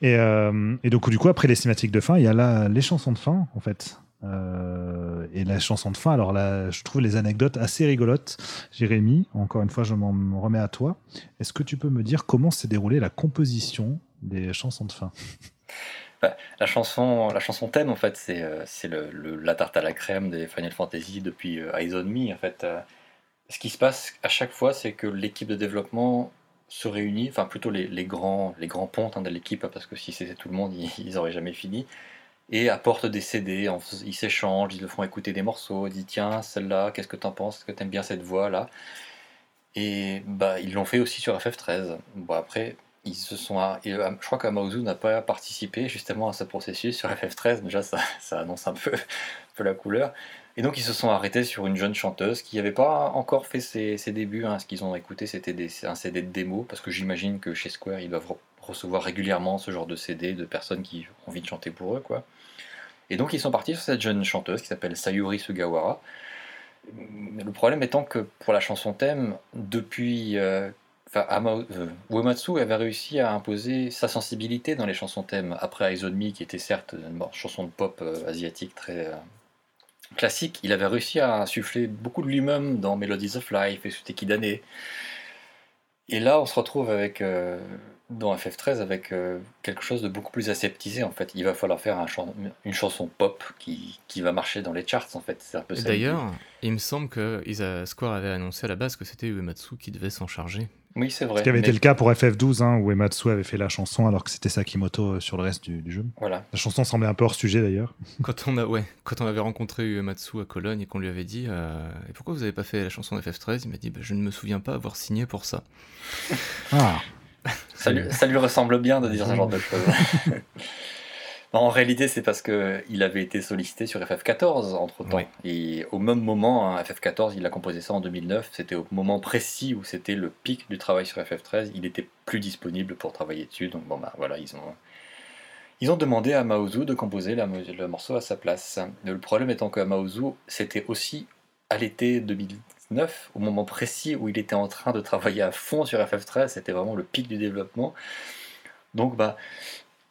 S1: et, euh, et, donc, du coup, après les cinématiques de fin, il y a là les chansons de fin, en fait. Euh, et la chanson de fin, alors là, je trouve les anecdotes assez rigolotes. Jérémy, encore une fois, je m'en remets à toi. Est-ce que tu peux me dire comment s'est déroulée la composition des chansons de fin?
S3: Bah, la, chanson, la chanson thème, en fait, c'est euh, le, la tarte à la crème des Final Fantasy depuis euh, Eyes on Me. En fait, euh, ce qui se passe à chaque fois, c'est que l'équipe de développement se réunit, enfin plutôt les, les grands, les grands pontes hein, de l'équipe, parce que si c'était tout le monde, ils n'auraient jamais fini et apportent des CD, ils s'échangent, ils le font écouter des morceaux, ils disent tiens celle-là, qu'est-ce que t'en penses, est-ce que t'aimes bien cette voix là Et bah ils l'ont fait aussi sur FF13. Bon après ils se sont, euh, je crois qu'Amaozu n'a pas participé justement à ce processus sur FF13. Déjà ça, annonce un peu, la couleur. Et donc ils se sont arrêtés sur une jeune chanteuse qui n'avait pas encore fait ses, débuts. Hein. Ce qu'ils ont écouté c'était un CD de démo parce que j'imagine que chez Square ils doivent recevoir régulièrement ce genre de CD de personnes qui ont envie de chanter pour eux. Et donc ils sont partis sur cette jeune chanteuse qui s'appelle Sayuri Sugawara. Le problème étant que pour la chanson thème, depuis. Euh, enfin, euh, Uematsu avait réussi à imposer sa sensibilité dans les chansons thèmes après Me, qui était certes une chanson de pop euh, asiatique très classique. Il avait réussi à insuffler beaucoup de lui-même dans Melodies of Life et Suteki Dane. Et là, on se retrouve avec dans FF13 avec euh, quelque chose de beaucoup plus aseptisé en fait. Il va falloir faire un une chanson pop qui, qui, va marcher dans les charts en fait.
S4: D'ailleurs, il me semble que Square avait annoncé à la base que c'était Uematsu qui devait s'en charger.
S3: Oui, c'est vrai.
S1: Ce qui avait été le cas pour FF12, hein, où Ematsu avait fait la chanson alors que c'était Sakimoto euh, sur le reste du, jeu.
S3: Voilà.
S1: La chanson semblait un peu hors sujet d'ailleurs.
S4: Quand on a, ouais, quand on avait rencontré Uematsu à Cologne et qu'on lui avait dit euh, et pourquoi vous n'avez pas fait la chanson FF13, il m'a dit bah, je ne me souviens pas avoir signé pour ça.
S1: Ah.
S3: Ça lui, ressemble bien de dire ce genre de choses. en réalité, c'est parce qu'il avait été sollicité sur FF14 entre temps. Et au même moment, hein, FF14, il a composé ça en 2009. C'était au moment précis où c'était le pic du travail sur FF13. Il était plus disponible pour travailler dessus. Donc, bon, bah voilà, ils ont. Ils ont demandé à Maozu de composer le morceau à sa place. Le problème étant que Maozu, c'était aussi à l'été 2000, au moment précis où il était en train de travailler à fond sur FF13, c'était vraiment le pic du développement. Donc bah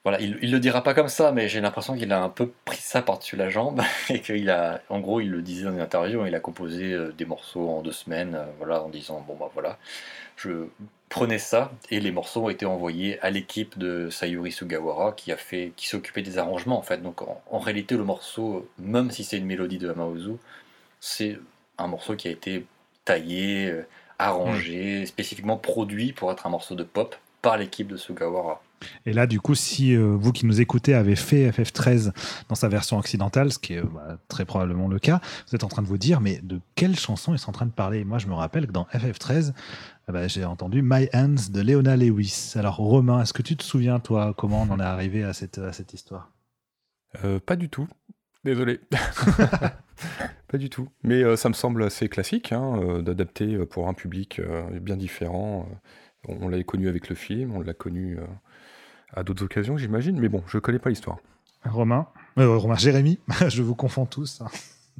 S3: voilà, il, il le dira pas comme ça, mais j'ai l'impression qu'il a un peu pris ça par-dessus la jambe et qu'il a, en gros, il le disait dans une interview, il a composé euh, des morceaux en deux semaines, euh, voilà, en disant bon bah voilà, je prenais ça et les morceaux ont été envoyés à l'équipe de Sayuri Sugawara qui a fait, qui s'occupait des arrangements en fait. Donc en, en réalité, le morceau, même si c'est une mélodie de Hamaozu, c'est un morceau qui a été taillé, euh, arrangé, mm. spécifiquement produit pour être un morceau de pop par l'équipe de Sugawara.
S1: Et là, du coup, si euh, vous qui nous écoutez avez fait FF13 dans sa version occidentale, ce qui est bah, très probablement le cas, vous êtes en train de vous dire, mais de quelle chanson ils sont en train de parler? Moi, je me rappelle que dans FF13, eh ben, j'ai entendu My Hands de Leona Lewis. Alors, Romain, est-ce que tu te souviens, toi, comment on en est arrivé à cette, à cette histoire?
S2: Euh, Pas du tout. Désolé. Pas du tout. Mais euh, ça me semble assez classique hein, d'adapter pour un public bien différent. On, l'a connu avec le film, on l'a connu à d'autres occasions, j'imagine. Mais bon, je connais pas l'histoire.
S1: Romain, Romain, Jérémy, je vous confonds tous.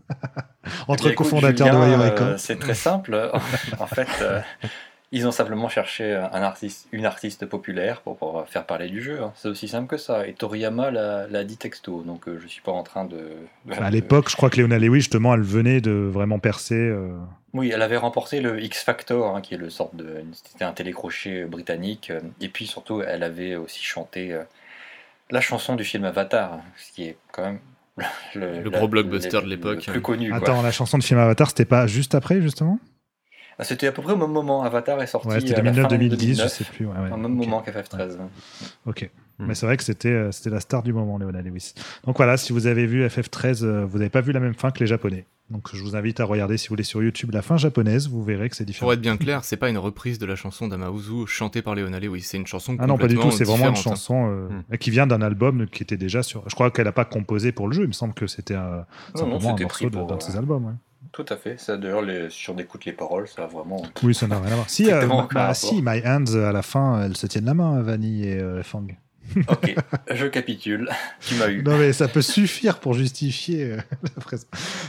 S1: Entre cofondateurs de Wire
S3: C'est très simple. en fait, ils ont simplement cherché un artiste, une artiste populaire pour, pour faire parler du jeu. Hein. C'est aussi simple que ça. Et Toriyama l'a dit texto, donc euh, je suis pas en train de.
S1: à l'époque, je crois que Leona Lewis, justement, elle venait de vraiment percer. Euh.
S3: Oui, elle avait remporté le X Factor, hein, qui est le sorte de. C'était un télécrochet britannique. Euh, et puis surtout, elle avait aussi chanté la chanson du film Avatar, ce qui est quand même
S4: le, gros blockbuster de l'époque.
S3: Plus connu.
S1: Attends, la chanson de film Avatar, c'était pas juste après, justement?
S3: C'était à peu près au même moment. Avatar est sorti. Ouais,
S1: c'était 2009-2010, je sais plus. Ouais,
S3: Au même moment qu'FF13.
S1: Ok. Hmm. Mais c'est vrai que c'était euh, c'était la star du moment, Leona Lewis. Donc voilà, si vous avez vu FF13, euh, vous n'avez pas vu la même fin que les Japonais. Donc je vous invite à regarder, si vous voulez, sur YouTube la fin japonaise, vous verrez que c'est différent.
S4: Pour être bien clair, c'est pas une reprise de la chanson d'Amauzu chantée par Leona Lewis, c'est une chanson
S1: Ah non, pas du tout, c'est vraiment une
S4: hein.
S1: chanson euh, hmm. qui vient d'un album qui était déjà sur. Je crois qu'elle n'a pas composé pour le jeu, il me semble que c'était un, simplement un morceau d'un de ses albums.
S3: Tout à fait. Ça, d'ailleurs, les, si on écoute les paroles, ça a vraiment.
S1: Oui, ça n'a rien à voir. Si, euh, bah, si, My Hands, à la fin, elles se tiennent la main, Vanille et euh, Fang.
S3: Ok, je capitule. Tu m'as eu.
S1: Non, mais ça peut suffire pour justifier euh, la presse.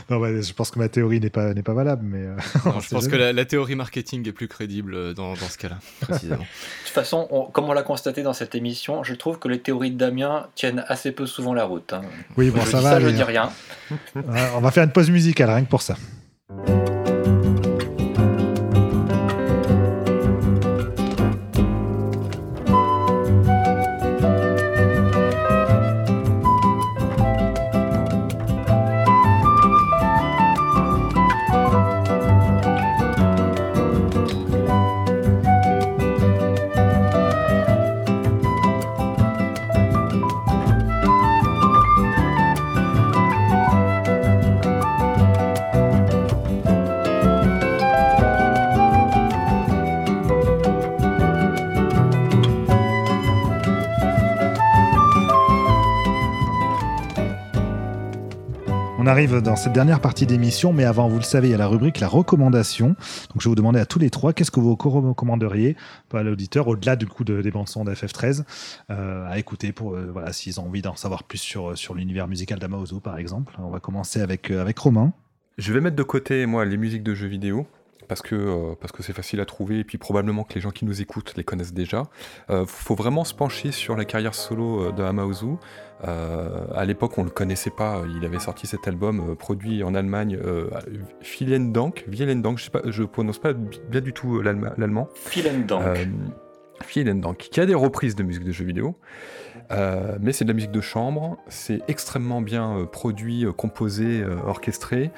S1: Non, je pense que ma théorie n'est pas, n'est pas valable, mais. Euh,
S4: je pense que la, théorie marketing est plus crédible euh, dans, dans ce cas-là, précisément.
S3: de toute façon, comme on l'a constaté dans cette émission, je trouve que les théories de Damien tiennent assez peu souvent la route. Hein.
S1: Oui, bon, ça va.
S3: Ça, je dis rien.
S1: on va faire une pause musicale, rien que pour ça. Dans cette dernière partie d'émission, mais avant, vous le savez, il y a la rubrique la recommandation. Donc je vais vous demander à tous les trois, qu'est-ce que vous recommanderiez à l'auditeur, au-delà du coup de, des bandes son d'FF13, euh, à écouter pour euh, voilà s'ils ont envie d'en savoir plus sur, sur l'univers musical d'Amaozo, par exemple. On va commencer avec, euh, avec Romain.
S2: Je vais mettre de côté, moi, les musiques de jeux vidéo parce que parce que c'est facile à trouver et puis probablement que les gens qui nous écoutent les connaissent déjà. Il faut vraiment se pencher sur la carrière solo de Amaozu. Euh, à l'époque, on ne le connaissait pas. Il avait sorti cet album euh, produit en Allemagne, euh, Dank, Dank, je sais pas, je prononce pas bien du tout l'allemand.
S3: Dank.
S2: Euh, Dank, qui a des reprises de musique de jeux vidéo. Euh, mais c'est de la musique de chambre, c'est extrêmement bien euh, produit, euh, composé, orchestré.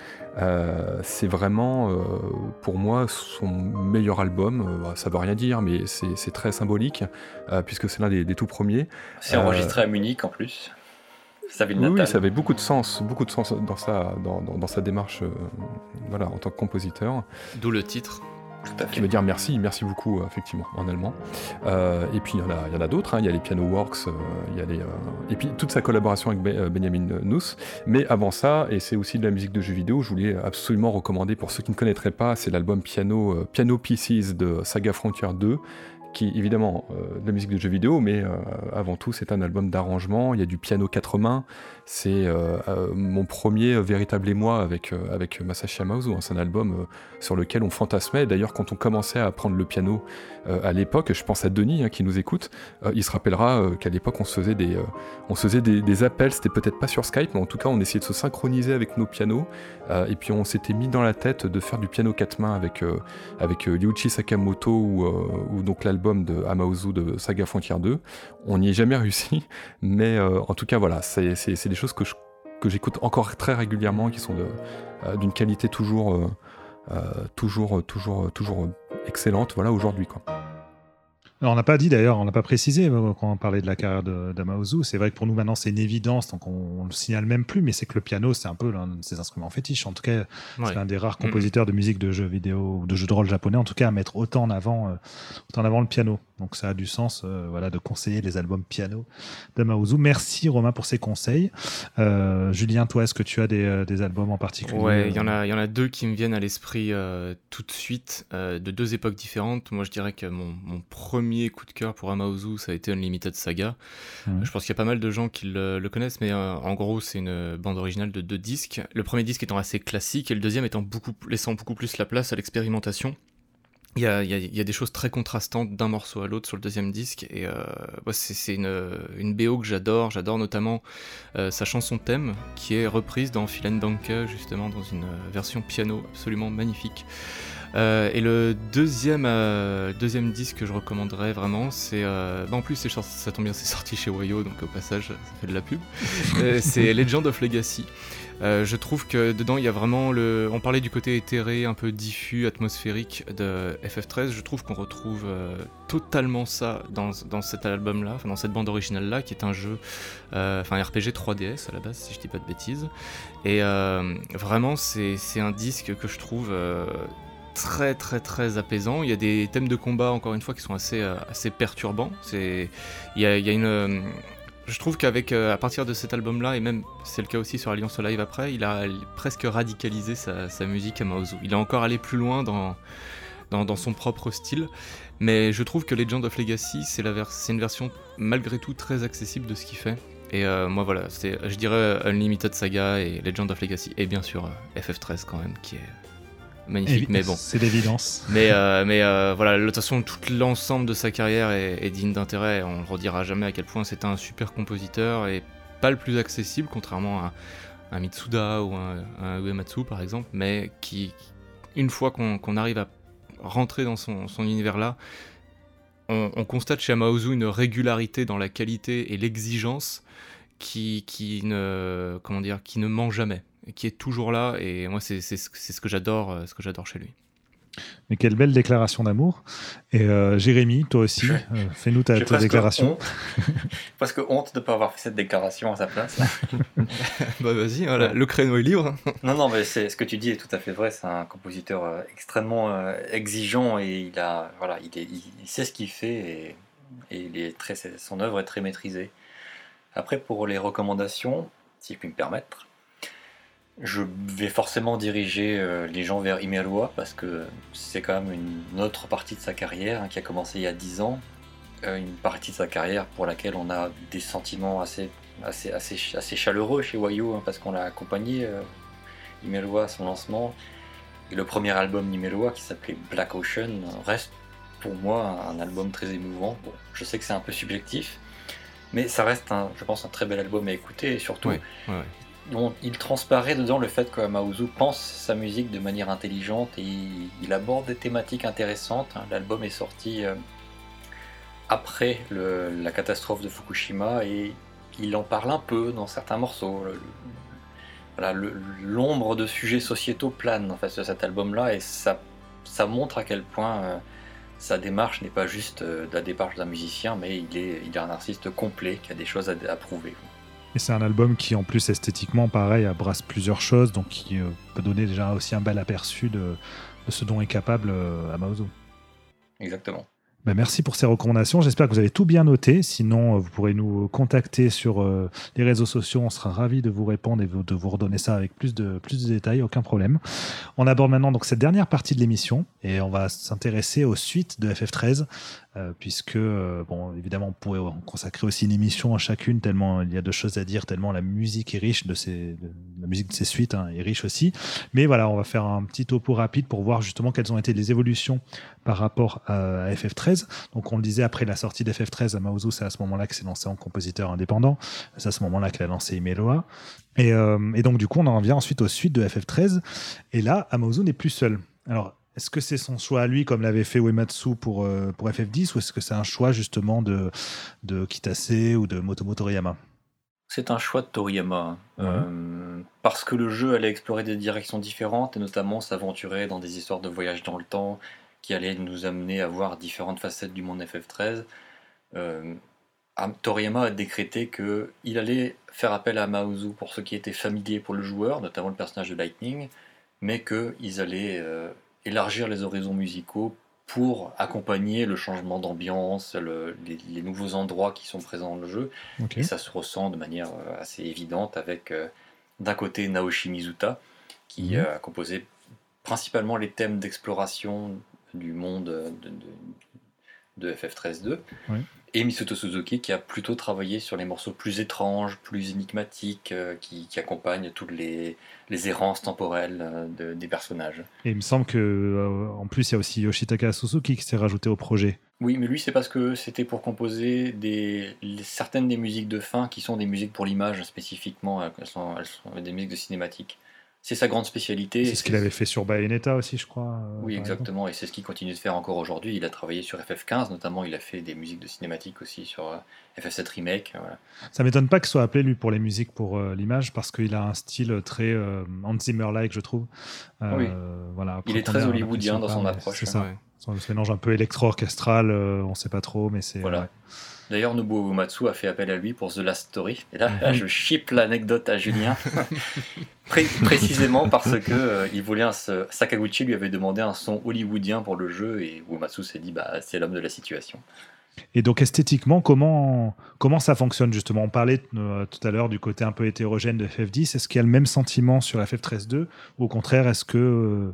S2: c'est vraiment, pour moi, son meilleur album. Bah, ça veut rien dire, mais c'est très symbolique, puisque c'est l'un des, tout premiers.
S3: C'est enregistré à Munich en plus.
S2: oui, ça avait beaucoup de sens, beaucoup de sens dans sa, dans, dans, sa démarche voilà, en tant que compositeur.
S4: D'où le titre
S2: qui veut dire merci, merci beaucoup, euh, effectivement, en allemand. Euh, et puis il y en a, d'autres, hein. il y a les Piano Works, euh, il y a les, et puis toute sa collaboration avec Benjamin Nuss. Mais avant ça, et c'est aussi de la musique de jeux vidéo, je voulais absolument recommander pour ceux qui ne connaîtraient pas, c'est l'album Piano, Piano Pieces de Saga Frontier 2 qui évidemment de la musique de jeux vidéo, mais avant tout c'est un album d'arrangement, il y a du piano quatre mains, c'est euh, euh, mon premier véritable émoi avec, euh, avec Masashi Amaozu. Hein. C'est un album sur lequel on fantasmait. D'ailleurs, quand on commençait à apprendre le piano à l'époque, je pense à Denis hein, qui nous écoute, il se rappellera qu'à l'époque, on se faisait des, on faisait des, appels. C'était peut-être pas sur Skype, mais en tout cas, on essayait de se synchroniser avec nos pianos. et puis, on s'était mis dans la tête de faire du piano quatre mains avec, avec Sakamoto ou, ou donc l'album de Amaozu de Saga Frontier 2. On n'y est jamais réussi, mais en tout cas, voilà, c'est des choses que, que j'écoute encore très régulièrement, qui sont euh, d'une qualité toujours, euh, euh, toujours, toujours, toujours excellente. Voilà aujourd'hui quoi
S1: on n'a pas dit d'ailleurs, on n'a pas précisé quand on parlait de la carrière d'Amaozu. C'est vrai que pour nous maintenant c'est une évidence, donc on, ne le signale même plus, mais c'est que le piano c'est un peu l'un de ses instruments fétiches. En tout cas, c'est un des rares compositeurs de musique de jeux vidéo ou de jeux de rôle japonais, en tout cas à mettre autant en avant, euh, autant en avant le piano. Donc ça a du sens euh, voilà, de conseiller les albums piano d'Amaozu. Merci Romain pour ces conseils. Julien, toi, est-ce que tu as des, albums en particulier
S4: Ouais, il y, en a, y en a deux qui me viennent à l'esprit tout de suite, de deux époques différentes. Moi je dirais que mon, mon premier coup de cœur pour Amaozu, ça a été Unlimited Saga. Je pense qu'il y a pas mal de gens qui le, connaissent, mais euh, en gros, c'est une bande originale de deux disques. Le premier disque étant assez classique et le deuxième étant beaucoup, laissant beaucoup plus la place à l'expérimentation. Il y, a, il, y a, des choses très contrastantes d'un morceau à l'autre sur le deuxième disque et euh, c'est une, une, BO que j'adore. J'adore notamment euh, sa chanson thème qui est reprise dans Philen Danke justement dans une version piano absolument magnifique. Euh, et le deuxième, euh, deuxième disque que je recommanderais vraiment, c'est. Euh, bah en plus, ça tombe bien, c'est sorti chez Wayo, donc au passage, ça fait de la pub. c'est Legend of Legacy. Je trouve que dedans, il y a vraiment le. On parlait du côté éthéré, un peu diffus, atmosphérique de FF13. Je trouve qu'on retrouve totalement ça dans, dans cet album-là, dans cette bande originale-là, qui est un jeu, enfin un RPG 3DS à la base, si je dis pas de bêtises. Et vraiment, c'est un disque que je trouve très très très apaisant. Il y a des thèmes de combat encore une fois qui sont assez euh, assez perturbants. Il y a, une euh, je trouve qu'avec euh, à partir de cet album là et même c'est le cas aussi sur Alliance Live après, il a presque radicalisé sa, musique à Maozu. Il est encore allé plus loin dans dans, son propre style. Mais je trouve que Legend of Legacy, c'est une version malgré tout très accessible de ce qu'il fait. Et euh, moi voilà, c'est, je dirais Unlimited Saga et Legend of Legacy, et bien sûr euh, FF13 quand même, qui est magnifique, mais bon.
S1: C'est l'évidence.
S4: Mais, euh, mais voilà, de toute façon, tout l'ensemble de sa carrière est, digne d'intérêt. On ne redira jamais à quel point c'était un super compositeur et pas le plus accessible, contrairement à un Mitsuda ou un, un, Uematsu par exemple, mais qui, une fois qu'on arrive à rentrer dans son, univers-là, on, constate chez Amaozu une régularité dans la qualité et l'exigence qui, qui, ne, comment dire, qui ne ment jamais, qui est toujours là. Et moi, c'est ce que j'adore, euh, ce que j'adore chez lui.
S1: Mais quelle belle déclaration d'amour. Et euh, Jérémy, toi aussi, euh, fais-nous ta, déclaration.
S3: Parce que honte de ne pas avoir fait cette déclaration à sa place.
S4: bah vas-y, le créneau est libre.
S3: non, non, mais ce que tu dis est tout à fait vrai. C'est un compositeur euh, extrêmement exigeant et il, a, voilà, il, il, sait ce qu'il fait et, et, il est très, son œuvre est très maîtrisée. Après, pour les recommandations, si je puis me permettre, je vais forcément diriger euh, les gens vers Imerua parce que c'est quand même une autre partie de sa carrière hein, qui a commencé il y a 10 ans. Euh, une partie de sa carrière pour laquelle on a des sentiments assez, assez, assez, assez chaleureux chez Wayo hein, parce qu'on l'a accompagné, euh, à son lancement. Et le premier album d'Imerua qui s'appelait Black Ocean reste pour moi un album très émouvant. Bon, je sais que c'est un peu subjectif, mais ça reste, un, je pense, un très bel album à écouter et surtout il transparaît dedans le fait que Maozu pense sa musique de manière intelligente et il, aborde des thématiques intéressantes. Hein. L'album est sorti euh, après la catastrophe de Fukushima et il en parle un peu dans certains morceaux. L'ombre de sujets sociétaux plane en fait sur cet album-là et ça, montre à quel point euh, sa démarche n'est pas juste euh, la démarche d'un musicien, mais il est, un artiste complet qui a des choses à prouver.
S1: Et c'est un album qui, en plus, esthétiquement, pareil, abrasse plusieurs choses, donc qui euh, peut donner déjà aussi un bel aperçu de, ce dont est capable euh, Amaozu.
S3: Exactement.
S1: Ben, merci pour ces recommandations. J'espère que vous avez tout bien noté. Sinon, euh, vous pourrez nous contacter sur les réseaux sociaux. On sera ravis de vous répondre et de vous redonner ça avec plus de, plus de détails. Aucun problème. On aborde maintenant donc cette dernière partie de l'émission et on va s'intéresser aux suites de FF13. Euh, puisque, euh, bon, évidemment, on pourrait consacrer aussi une émission à chacune, tellement il y a de choses à dire, tellement la musique est riche de ces, la musique de ces suites hein, est riche aussi. Mais voilà, on va faire un petit topo rapide pour voir justement quelles ont été les évolutions par rapport à, FF13. Donc, on le disait, après la sortie d'FF13 à c'est à ce moment-là que s'est lancé en compositeur indépendant. C'est à ce moment-là qu'elle a lancé Imeloa. Et, euh, et donc, du coup, on en vient ensuite aux suites de FF13. Et là, Amaozu n'est plus seul. Alors, est-ce que c'est son choix à lui, comme l'avait fait Uematsu pour, euh, pour FF10, ou est-ce que c'est un choix justement de, de Kitase ou de Motomo Toriyama?
S3: C'est un choix de Toriyama, euh, parce que le jeu allait explorer des directions différentes, et notamment s'aventurer dans des histoires de voyage dans le temps, qui allaient nous amener à voir différentes facettes du monde FF13. Euh, Toriyama a décrété qu'il allait faire appel à Maozu pour ce qui était familier pour le joueur, notamment le personnage de Lightning, mais qu'ils allaient élargir les horizons musicaux pour accompagner le changement d'ambiance, les, nouveaux endroits qui sont présents dans le jeu. Et ça se ressent de manière euh, assez évidente avec euh, d'un côté Naoshi Mizuta, qui mhm. a composé principalement les thèmes d'exploration du monde de, de, FF13-2, et Misoto Suzuki qui a plutôt travaillé sur les morceaux plus étranges, plus énigmatiques, euh, qui, accompagnent toutes les, errances temporelles euh, des personnages.
S1: Et il me semble que euh, en plus il y a aussi Yoshitaka Suzuki qui s'est rajouté au projet.
S3: Oui, mais lui c'est parce que c'était pour composer des, certaines des musiques de fin qui sont des musiques pour l'image spécifiquement, elles sont, elles sont des musiques de cinématique. C'est sa grande spécialité.
S1: C'est ce qu'il avait fait sur Bayonetta aussi, je crois.
S3: Euh, oui, exactement. Et c'est ce qu'il continue de faire encore aujourd'hui. Il a travaillé sur FF15, notamment. Il a fait des musiques de cinématique aussi sur euh, FF7 Remake. Voilà.
S1: Ça m'étonne pas qu'il soit appelé, lui, pour les musiques pour euh, l'image, parce qu'il a un style très Hans Zimmer-like, je trouve.
S3: oui. Voilà, il est très hollywoodien dans son approche.
S1: C'est ça. Ouais. Se mélange un peu électro-orchestral, on sait pas trop, mais c'est.
S3: Voilà. D'ailleurs, Nobuo Uematsu a fait appel à lui pour The Last Story. Et là, mhm. je ship l'anecdote à Julien. précisément parce que euh, il voulait un, Sakaguchi lui avait demandé un son hollywoodien pour le jeu et Uematsu s'est dit bah c'est l'homme de la situation.
S1: Et donc esthétiquement, comment, comment ça fonctionne justement? On parlait euh, tout à l'heure du côté un peu hétérogène de FF10. Est-ce qu'il y a le même sentiment sur FF13.2 Ou au contraire, est-ce euh,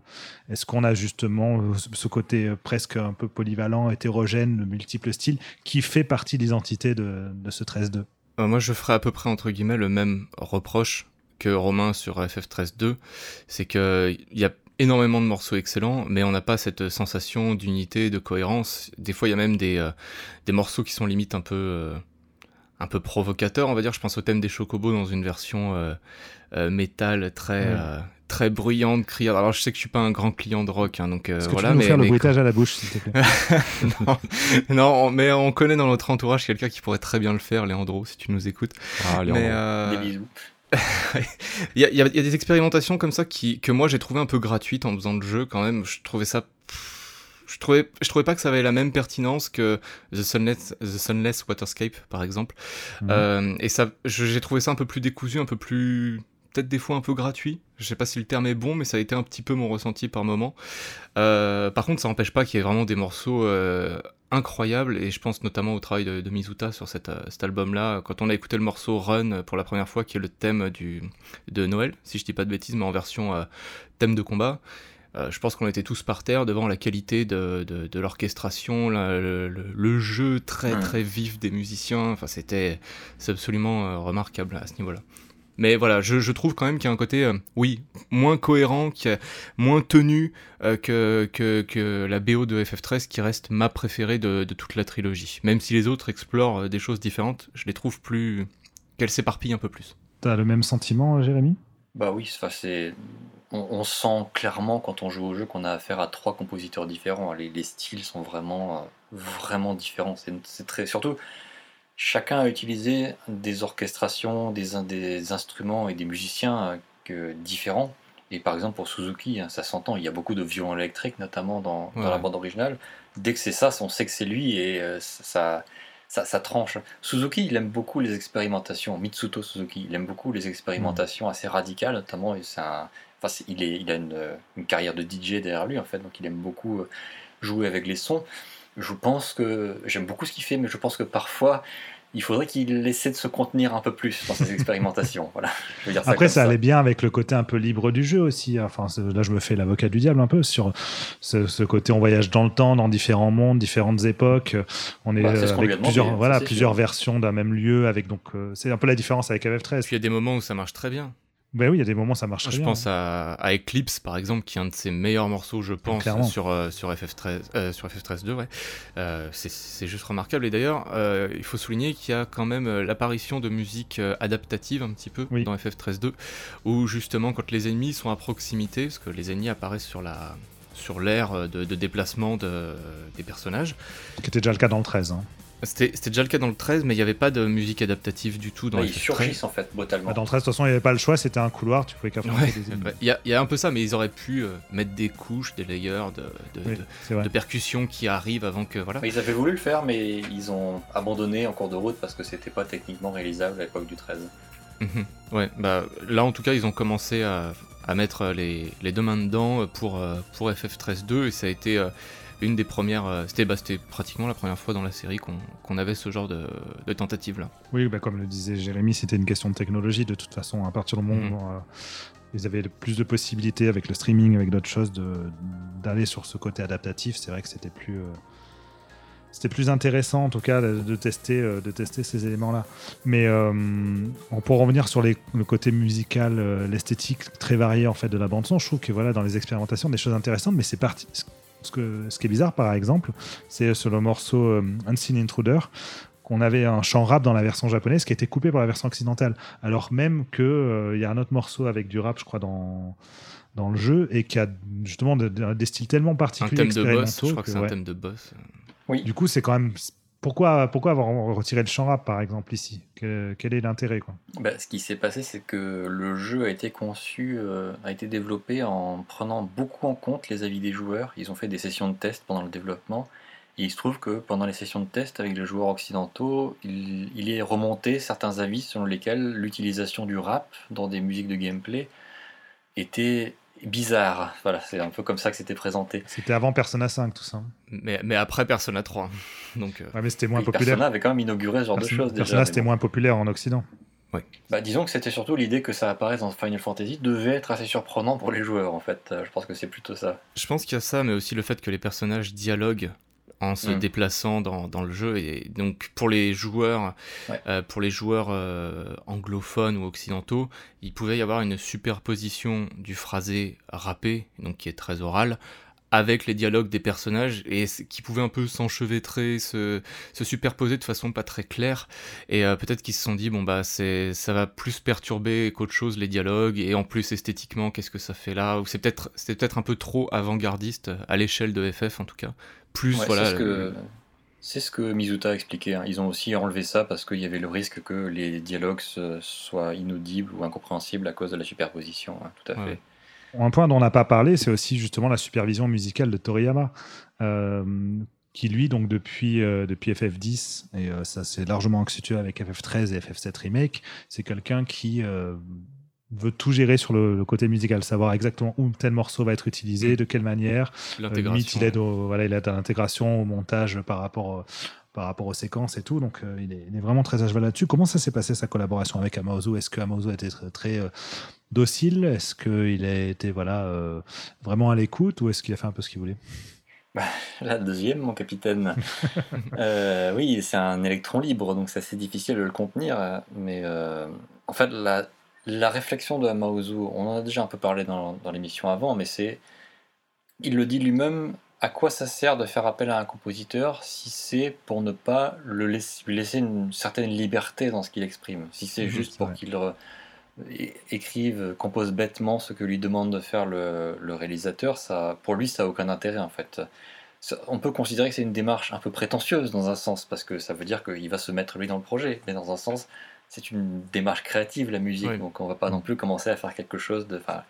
S1: est-ce qu'on a justement euh, ce côté presque un peu polyvalent, hétérogène, de multiples styles, qui fait partie de l'identité de, de ce 13.2
S4: Moi, je ferais à peu près entre guillemets le même reproche que Romain sur FF13.2, c'est qu'il y a énormément de morceaux excellents, mais on n'a pas cette sensation d'unité, de cohérence. Des fois, il y a même des, euh, des morceaux qui sont limite un peu, euh, un peu provocateurs, on va dire. Je pense au thème des Chocobos dans une version euh, métal très, très bruyante, criarde. Alors, je sais que je suis pas un grand client de rock, hein, donc
S1: Est-ce
S4: voilà.
S1: tu peux nous
S4: mais,
S1: faire le bruitage à la bouche, s'il te plaît?
S4: Non, non, mais on connaît dans notre entourage quelqu'un qui pourrait très bien le faire, Léandro, si tu nous écoutes.
S2: Ah,
S4: Mais, euh,
S3: Des bisous.
S4: Il y, a, il y des expérimentations comme ça qui, que moi j'ai trouvé un peu gratuites en faisant le jeu quand même. Je trouvais ça. Je trouvais, je trouvais pas que ça avait la même pertinence que The Sunless, The Sunless Waterscape par exemple.
S1: Mhm.
S4: Euh, et ça, j'ai trouvé ça un peu plus décousu, un peu plus. Peut-être des fois un peu gratuit. Je sais pas si le terme est bon, mais ça a été un petit peu mon ressenti par moment. Euh, par contre, ça n'empêche pas qu'il y ait vraiment des morceaux euh, incroyables, et je pense notamment au travail de, de Mizuta sur cet, euh, cet album-là. Quand on a écouté le morceau Run pour la première fois, qui est le thème du, de Noël, si je dis pas de bêtises, mais en version euh, thème de combat, euh, je pense qu'on était tous par terre devant la qualité de, de, de l'orchestration, le, le- le jeu très très vif des musiciens. Enfin, c'était c'est absolument euh, remarquable à ce niveau-là. Mais voilà, je, je trouve quand même qu'il y a un côté, euh, oui, moins cohérent, qui est moins tenu euh, que, que, que la BO de FF13, qui reste ma préférée de, de toute la trilogie. Même si les autres explorent euh, des choses différentes, je les trouve plus. qu'elles s'éparpillent un peu plus.
S1: T'as le même sentiment, Jérémy?
S3: Bah oui, c'est. On, on sent clairement quand on joue au jeu qu'on a affaire à trois compositeurs différents. Les, les styles sont vraiment, euh, vraiment différents. C'est c'est très surtout. Chacun a utilisé des orchestrations, des, in- des instruments et des musiciens euh, que- différents. Et par exemple pour Suzuki, hein, ça s'entend, il y a beaucoup de violons électriques, notamment dans, la bande originale. Dès que c'est ça, on sait que c'est lui et euh, ça, ça, ça tranche. Suzuki, il aime beaucoup les expérimentations. Mitsuto Suzuki, il aime beaucoup les expérimentations assez radicales, notamment. et c'est un- enfin, c'est- il, est, il a une, une carrière de DJ derrière lui, en fait, donc il aime beaucoup euh, jouer avec les sons. Je pense que j'aime beaucoup ce qu'il fait, mais je pense que parfois il faudrait qu'il essaie de se contenir un peu plus dans ses expérimentations. voilà. Je veux dire ça
S1: Après, ça, allait bien avec le côté un peu libre du jeu aussi. Enfin, c'est- là, je me fais l'avocat du diable un peu sur ce, ce côté on voyage dans le temps, dans différents mondes, différentes époques. On est
S3: Bah,
S1: euh, avec
S3: demandé,
S1: plusieurs, voilà, plusieurs
S3: sûr.
S1: versions d'un même lieu. Avec donc, euh, c'est un peu la différence avec FF13.
S4: Puis il y a des moments où ça marche très bien.
S1: Ben oui, il y a des moments ça marche
S4: Je
S1: bien.
S4: pense à, à Eclipse par exemple, qui est un de ses meilleurs morceaux, je pense,
S1: Clairement.
S4: sur, euh, sur FF13, euh, sur FF13 2. Ouais. Euh, c'est- juste remarquable. Et d'ailleurs, il faut souligner qu'il y a quand même l'apparition de musique adaptative un petit peu
S1: Oui.
S4: dans FF13 2, où justement quand les ennemis sont à proximité, parce que les ennemis apparaissent sur la sur l'aire de, de déplacement de- des personnages.
S1: Qui était déjà le cas dans le 13. hein.
S4: C'était c'était déjà le cas dans le 13, mais il n'y avait pas de musique adaptative du tout dans
S3: Ouais, ils
S4: FF13.
S3: surgissent en fait brutalement.
S1: Bah, Dans le 13, de toute façon, il n'y avait pas le choix. C'était un couloir. Tu pouvais qu'affronter
S4: Ouais,
S1: des ennemis.
S4: il y, a- il y a un peu ça, mais ils auraient pu euh, mettre des couches, des layers de, de,
S1: Oui,
S4: de- de percussions qui arrivent avant que voilà.
S3: Ils avaient voulu le faire, mais ils ont abandonné en cours de route parce que c'était pas techniquement réalisable à l'époque du 13.
S4: Mhm. Ouais, bah là en tout cas ils ont commencé à, à mettre les, les deux mains dedans pour, euh, pour FF13-2 et ça a été euh, une des premières. euh, C'était bah, c'était pratiquement la première fois dans la série qu'on qu'on avait ce genre de, de tentative là.
S1: Oui, bah, comme le disait Jérémy, c'était une question de technologie. De toute façon, à partir du moment
S4: Mhm.
S1: où euh, ils avaient plus de possibilités avec le streaming, avec d'autres choses, d'aller sur ce côté adaptatif, c'est vrai que c'était plus. euh, c'était plus intéressant en tout cas de, tester, de tester ces éléments-là. Mais euh, on pour revenir sur les- le côté musical, l'esthétique très variée en fait de la bande son, je trouve que voilà dans les expérimentations des choses intéressantes. Mais c'est parti. Ce, que, ce qui est bizarre par exemple, c'est sur le morceau euh, Unseen Intruder qu'on avait un chant rap dans la version japonaise qui a été coupé par la version occidentale. Alors même qu'il il y a un autre morceau avec du rap, je crois, dans, dans le jeu et qui a justement de- de- des styles tellement
S4: Un
S1: particuliers,
S4: thème de boss,
S1: expérimentaux
S4: je crois que, c'est un
S1: ouais.
S4: thème de boss.
S1: Du coup, c'est quand même. Pourquoi, pourquoi avoir retiré le chant rap, par exemple, ici? Que- Quel est l'intérêt
S3: Bah, ce qui s'est passé, c'est que le jeu a été conçu, euh, a été développé en prenant beaucoup en compte les avis des joueurs. Ils ont fait des sessions de test pendant le développement. Et il se trouve que pendant les sessions de test avec les joueurs occidentaux, il est remonté certains avis selon lesquels l'utilisation du rap dans des musiques de gameplay était, bizarre. Voilà, c'est un peu comme ça que c'était présenté.
S1: C'était avant Persona 5, tout ça.
S4: Mais, mais après Persona 3. Donc,
S1: ouais, mais c'était moins populaire.
S3: Persona avait quand même inauguré ce genre de choses.
S1: Persona, c'était moins populaire en Occident.
S3: Ouais. Bah, disons que c'était surtout l'idée que ça apparaisse dans Final Fantasy devait être assez surprenant pour les joueurs en fait. Je pense que c'est plutôt ça.
S4: Je pense qu'il y a ça, mais aussi le fait que les personnages dialoguent en se mm. déplaçant dans, dans, le jeu et donc pour les joueurs euh, pour les joueurs euh, anglophones ou occidentaux il pouvait y avoir une superposition du phrasé rappé donc qui est très oral avec les dialogues des personnages et qui pouvaient un peu s'enchevêtrer, se, se, superposer de façon pas très claire. Et euh, peut-être qu'ils se sont dit, bon bah c'est ça va plus perturber qu'autre chose les dialogues, et en plus esthétiquement, qu'est-ce que ça fait là? Ou c'est peut-être c'était peut-être un peu trop avant-gardiste à l'échelle de FF en tout cas. Plus voilà.
S3: C'est ce, que, c'est ce que Mizuta a expliqué. Hein. Ils ont aussi enlevé ça parce qu'il y avait le risque que les dialogues soient inaudibles ou incompréhensibles à cause de la superposition. Hein, tout à fait.
S1: Un point dont on n'a pas parlé, c'est aussi justement la supervision musicale de Toriyama, euh, qui lui, donc depuis, euh, depuis FF10, et euh, ça s'est largement accentué avec FF13 et FF7 Remake, c'est quelqu'un qui veut tout gérer sur le, côté musical, savoir exactement où tel morceau va être utilisé, de quelle manière.
S4: L'intégration.
S1: il aide, voilà, il aide à l'intégration, au montage par rapport par rapport aux séquences et tout. Donc, il, est, il, est, vraiment très à cheval là-dessus. Comment ça s'est passé sa collaboration avec Amaozu? Est-ce que Amaozu était très, très docile? Est-ce qu'il a été voilà, euh, vraiment à l'écoute ou est-ce qu'il a fait un peu ce qu'il voulait?
S3: Bah, La deuxième, mon capitaine. Euh, oui, c'est un électron libre, donc c'est assez difficile de le contenir. Mais euh, en fait, la, la réflexion de Maozu, on en a déjà un peu parlé dans, dans l'émission avant, mais c'est. Il le dit lui-même, à quoi ça sert de faire appel à un compositeur si c'est pour ne pas le laisser, lui laisser une certaine liberté dans ce qu'il exprime? Si c'est juste pour qu'il écrive, compose bêtement ce que lui demande de faire le, réalisateur, ça, pour lui, ça n'a aucun intérêt en fait. On peut considérer que c'est une démarche un peu prétentieuse dans un sens, parce que ça veut dire qu'il va se mettre lui dans le projet, mais dans un sens, c'est une démarche créative la musique, donc on va pas non plus commencer à faire quelque chose de. Enfin,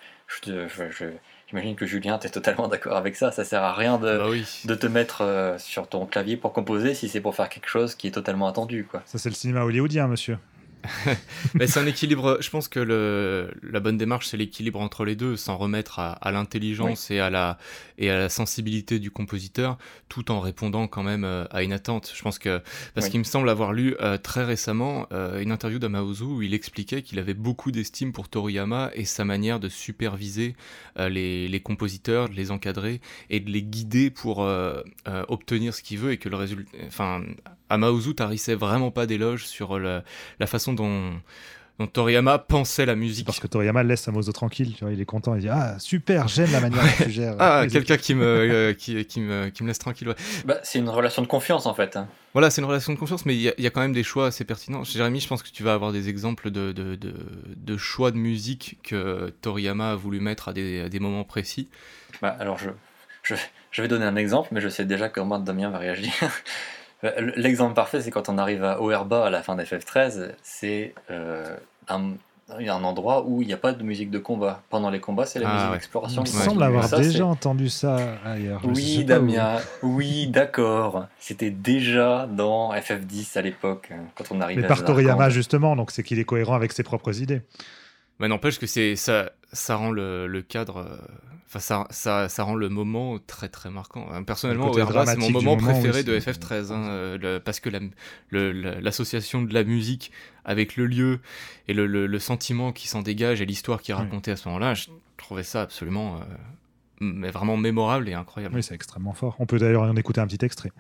S3: j'imagine que Julien, tu es totalement d'accord avec ça, ça sert à rien de,
S4: bah
S3: de te mettre euh, sur ton clavier pour composer si c'est pour faire quelque chose qui est totalement attendu. Quoi.
S1: Ça, c'est le cinéma hollywoodien, monsieur.
S4: c'est un équilibre. Je pense que le, la bonne démarche, c'est l'équilibre entre les deux, sans remettre à, l'intelligence et, à la, et à la sensibilité du compositeur, tout en répondant quand même euh, à une attente. Je pense que, parce qu'il me semble avoir lu euh, très récemment euh, une interview d'Amaozu où il expliquait qu'il avait beaucoup d'estime pour Toriyama et sa manière de superviser les, les, compositeurs, de les encadrer et de les guider pour obtenir ce qu'il veut et que le résultat, enfin, Amaozu tarissait vraiment pas d'éloges sur la façon dont, Toriyama pensait la musique.
S1: Parce que Toriyama laisse Amaozu tranquille, tu vois, il est content, il dit Ah, super, j'aime la manière dont tu gères.
S4: ah, quelqu'un qui, me, euh, qui, qui, me, qui me laisse tranquille.
S3: Bah, c'est une relation de confiance en fait. Hein.
S4: Voilà, c'est une relation de confiance, mais il y, y, a quand même des choix assez pertinents. Jérémy, je pense que tu vas avoir des exemples de, de, de, de choix de musique que Toriyama a voulu mettre à des, à des moments précis.
S3: Bah, alors, je, je, je, vais donner un exemple, mais je sais déjà comment Damien va réagir. Euh, l'exemple parfait, c'est quand on arrive à Oerba à la fin d'FF13, c'est euh, un, un, endroit où il n'y a pas de musique de combat. Pendant les combats, c'est la ah musique d'exploration.
S1: Il me semble avoir déjà entendu ça ailleurs.
S3: oui, Damien, oui, d'accord. C'était déjà dans FF10 à l'époque, quand on arrive
S1: Mais par Toriyama, justement, donc c'est qu'il est cohérent avec ses propres idées.
S4: Mais n'empêche que c'est ça, ça rend le, le cadre. Euh, enfin, ça, ça, ça, rend le moment très très marquant. Euh, personnellement, c'est mon moment, préféré de FF13, hein, euh, parce que l'association de la musique avec le lieu et le, le, sentiment qui s'en dégage et l'histoire qui est racontée à ce moment-là, je trouvais ça absolument, mais vraiment mémorable et incroyable.
S1: Oui, c'est extrêmement fort. On peut d'ailleurs en écouter un petit extrait.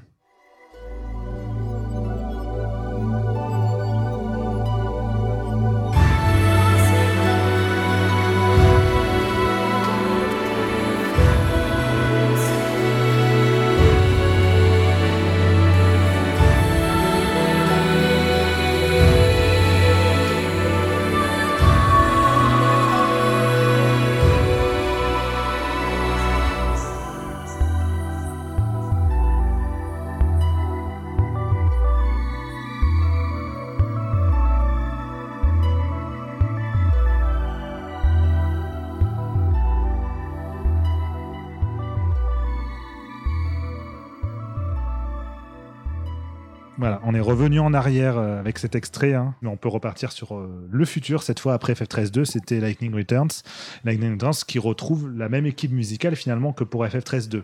S1: Revenu en arrière euh, avec cet extrait, hein, mais on peut repartir sur euh, le futur. Cette fois, après FF13.2, c'était Lightning Returns. Lightning Returns qui retrouve la même équipe musicale finalement que pour FF13.2.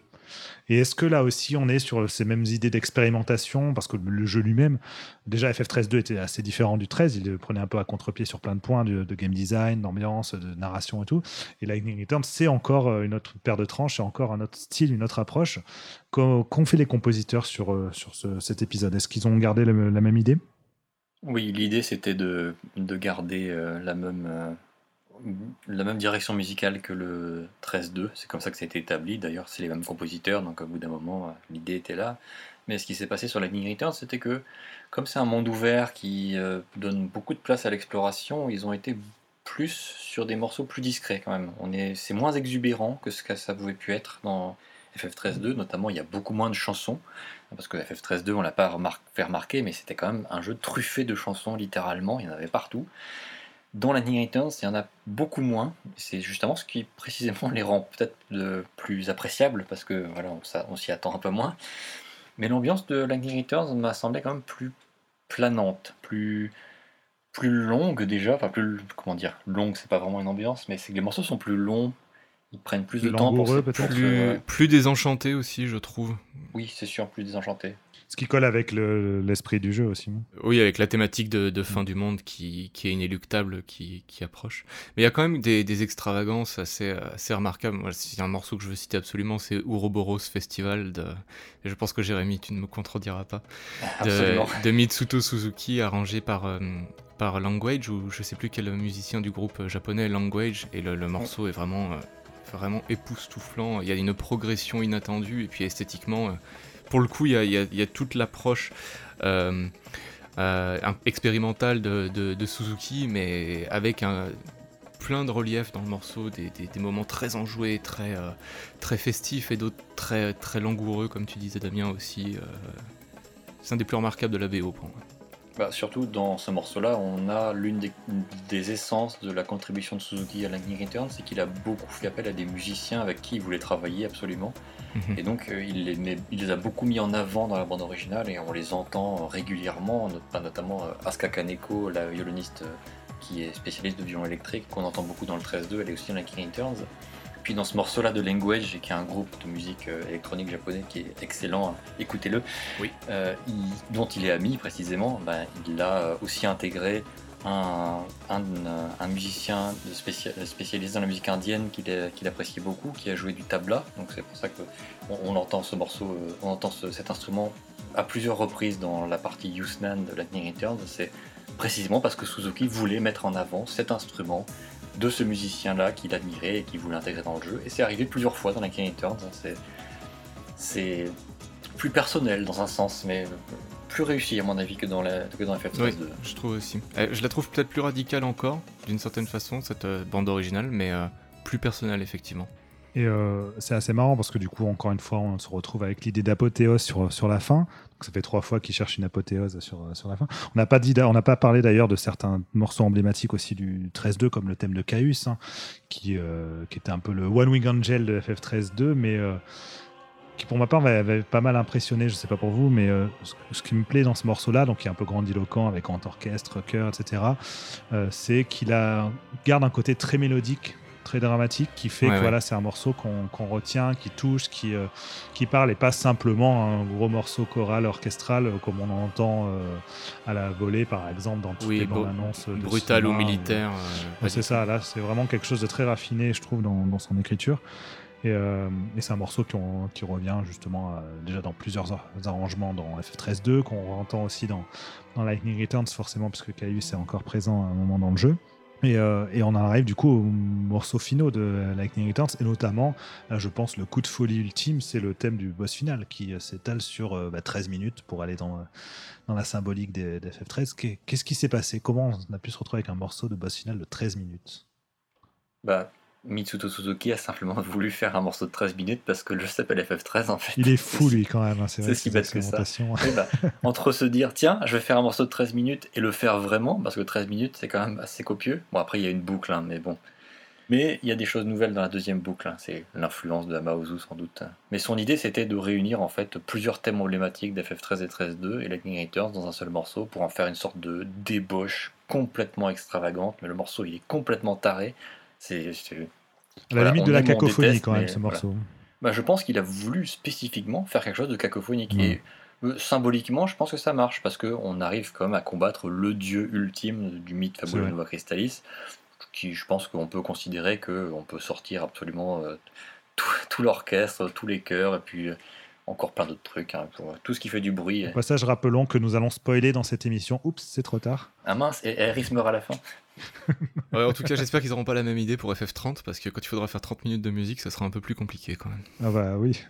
S1: Et est-ce que là aussi on est sur ces mêmes idées d'expérimentation? Parce que le jeu lui-même, déjà FF13.2 était assez différent du 13, il prenait un peu à contre-pied sur plein de points de, game design, d'ambiance, de narration et tout. Et Lightning Returns, c'est encore euh, une autre paire de tranches, c'est encore un autre style, une autre approche. Qu'ont fait les compositeurs sur, euh, sur cet épisode? Est-ce qu'ils ont gardé la même idée?
S3: Oui, l'idée c'était de, de, garder euh, la même la même direction musicale que le 13-2. C'est comme ça que ça a été établi. D'ailleurs, c'est les mêmes compositeurs, donc au bout d'un moment, l'idée était là. Mais ce qui s'est passé sur Lightning Returns, c'était que, comme c'est un monde ouvert qui euh, donne beaucoup de place à l'exploration, ils ont été plus sur des morceaux plus discrets quand même. On est, c'est moins exubérant que ce que ça pouvait être dans FF13-2, notamment il y a beaucoup moins de chansons, parce que FF13-2 on l'a pas fait remarquer, mais c'était quand même un jeu truffé de chansons littéralement, il y en avait partout. Dans Lightning Returns, il y en a beaucoup moins. C'est justement ce qui précisément les rend peut-être plus appréciables parce que voilà, on, s'y attend un peu moins. Mais l'ambiance de Lightning Returns m'a semblé quand même plus planante, plus plus longue déjà, enfin plus comment dire, longue, c'est pas vraiment une ambiance, mais c'est que les morceaux sont plus longs, ils prennent plus de temps pour,
S4: peut-être plus, plus désenchanté aussi, je trouve.
S3: Oui, c'est sûr, plus désenchanté.
S1: Ce qui colle avec l'esprit du jeu aussi.
S4: Oui, avec la thématique de, fin du monde qui, est inéluctable, qui, approche. Mais il y a quand même des, extravagances assez, assez remarquables. Moi, c'est un morceau que je veux citer absolument, c'est Ouroboros Festival. De, je pense que Jérémy, tu ne me contrediras pas. De, Mitsuto Suzuki, arrangé par, euh, par Language, ou je sais plus quel musicien du groupe japonais Language. Et le, morceau est vraiment, euh, vraiment époustouflant. Il y a une progression inattendue, et puis esthétiquement euh, pour le coup, il y a, toute l'approche euh, euh, expérimentale de, Suzuki, mais avec un, plein de relief dans le morceau, des, moments très enjoués, très, euh, festifs et d'autres très, langoureux, comme tu disais Damien aussi. c'est un des plus remarquables de la BO pour moi.
S3: Bah, surtout dans ce morceau-là, on a l'une des, essences de la contribution de Suzuki à Lightning Return, c'est qu'il a beaucoup fait appel à des musiciens avec qui il voulait travailler absolument. Mhm. Et donc euh, il, les a beaucoup mis en avant dans la bande originale et on les entend régulièrement, notamment euh, Asuka Kaneko, la violoniste euh, qui est spécialiste de violon électrique, qu'on entend beaucoup dans le 13-2, elle est aussi dans Lightning Returns. Puis dans ce morceau-là de Language, qui est un groupe de musique euh, électronique japonais qui est excellent, hein, écoutez-le,
S4: oui.
S3: Euh, dont il est ami précisément, ben, il a euh, aussi intégré un, musicien spécialisé dans la musique indienne qu'il appréciait beaucoup, qui a joué du tabla. Donc c'est pour ça qu'on on entend ce morceau, on entend cet instrument à plusieurs reprises dans la partie Yusnan de Lightning Returns. C'est précisément parce que Suzuki voulait mettre en avant cet instrument de ce musicien-là qu'il admirait et qui voulait intégrer dans le jeu. Et c'est arrivé plusieurs fois dans King Returns. C'est plus personnel dans un sens, mais plus réussi à mon avis que dans, la, que dans FF13. Oui,
S4: je trouve aussi. Eh, je la trouve peut-être plus radicale encore, d'une certaine façon, cette euh, bande originale, mais euh, plus personnelle effectivement.
S1: Et euh, c'est assez marrant parce que du coup, encore une fois, on se retrouve avec l'idée d'apothéose sur, sur la fin. Donc, ça fait trois fois qu'il cherche une apothéose sur, sur la fin. On n'a pas, dit, on n'a pas parlé d'ailleurs de certains morceaux emblématiques aussi du 13-2, comme le thème de Caius, hein, qui, euh, qui était un peu le One Wing Angel de FF13-2, mais euh, qui pour ma part m'avait pas mal impressionné, je sais pas pour vous, mais ce, qui me plaît dans ce morceau-là, donc qui est un peu grandiloquent avec grand orchestre, chœur, etc., c'est qu'il garde un côté très mélodique très dramatique qui fait que voilà, c'est un morceau qu'on retient, qui touche, qui, euh, qui parle et pas simplement un gros morceau choral orchestral euh, comme on entend euh, à la volée par exemple dans toutes les bandes annonces.
S4: Brutal ou militaire.
S1: c'est ça, là c'est vraiment quelque chose de très raffiné je trouve dans, dans son écriture. Et, et c'est un morceau qui, revient justement déjà dans plusieurs arrangements dans FF13-2, qu'on entend aussi dans, Lightning Returns forcément puisque Caius est encore présent à un moment dans le jeu. Euh, et, on arrive du coup aux morceaux finaux de Lightning Returns, et notamment, je pense, le coup de folie ultime, c'est le thème du boss final qui euh, s'étale sur 13 euh, bah, minutes pour aller dans, dans la symbolique des, des FF13. Qu'est-ce qui s'est passé? Comment on a pu se retrouver avec un morceau de boss final de 13 minutes?
S3: Bah, Mitsuto Suzuki a simplement voulu faire un morceau de 13 minutes parce que le jeu s'appelle FF13 en fait.
S1: Il est fou lui quand même, hein, c'est
S3: ce qui que ça. Bah, entre se dire tiens, je vais faire un morceau de 13 minutes et le faire vraiment, parce que 13 minutes c'est quand même assez copieux. Bon après il y a une boucle, hein, mais bon. Mais il y a des choses nouvelles dans la deuxième boucle, hein. c'est l'influence de Amaozu sans doute. Mais son idée c'était de réunir en fait plusieurs thèmes emblématiques d'FF13 et 13.2 et Lightning Returns dans un seul morceau pour en faire une sorte de débauche complètement extravagante, mais le morceau il est complètement taré. C'est
S1: à la limite de la cacophonie quand même ce morceau.
S3: Bah, je pense qu'il a voulu spécifiquement faire quelque chose de cacophonique. Et euh, symboliquement, je pense que ça marche parce qu'on arrive quand même à combattre le dieu ultime du mythe fabuleux Nova Crystallis, qui je pense qu'on peut considérer qu'on peut sortir absolument euh, tout, l'orchestre, tous les chœurs, et puis euh, encore plein d'autres trucs, hein, pour tout ce qui fait du bruit.
S1: Au passage, rappelons que nous allons spoiler dans cette émission. Oups, c'est trop tard.
S3: Ah mince, et Eris meurt à la fin.
S4: en tout cas, j'espère qu'ils n'auront pas la même idée pour FF30 parce que quand il faudra faire 30 minutes de musique, ça sera un peu plus compliqué quand même.
S1: Ah bah oui.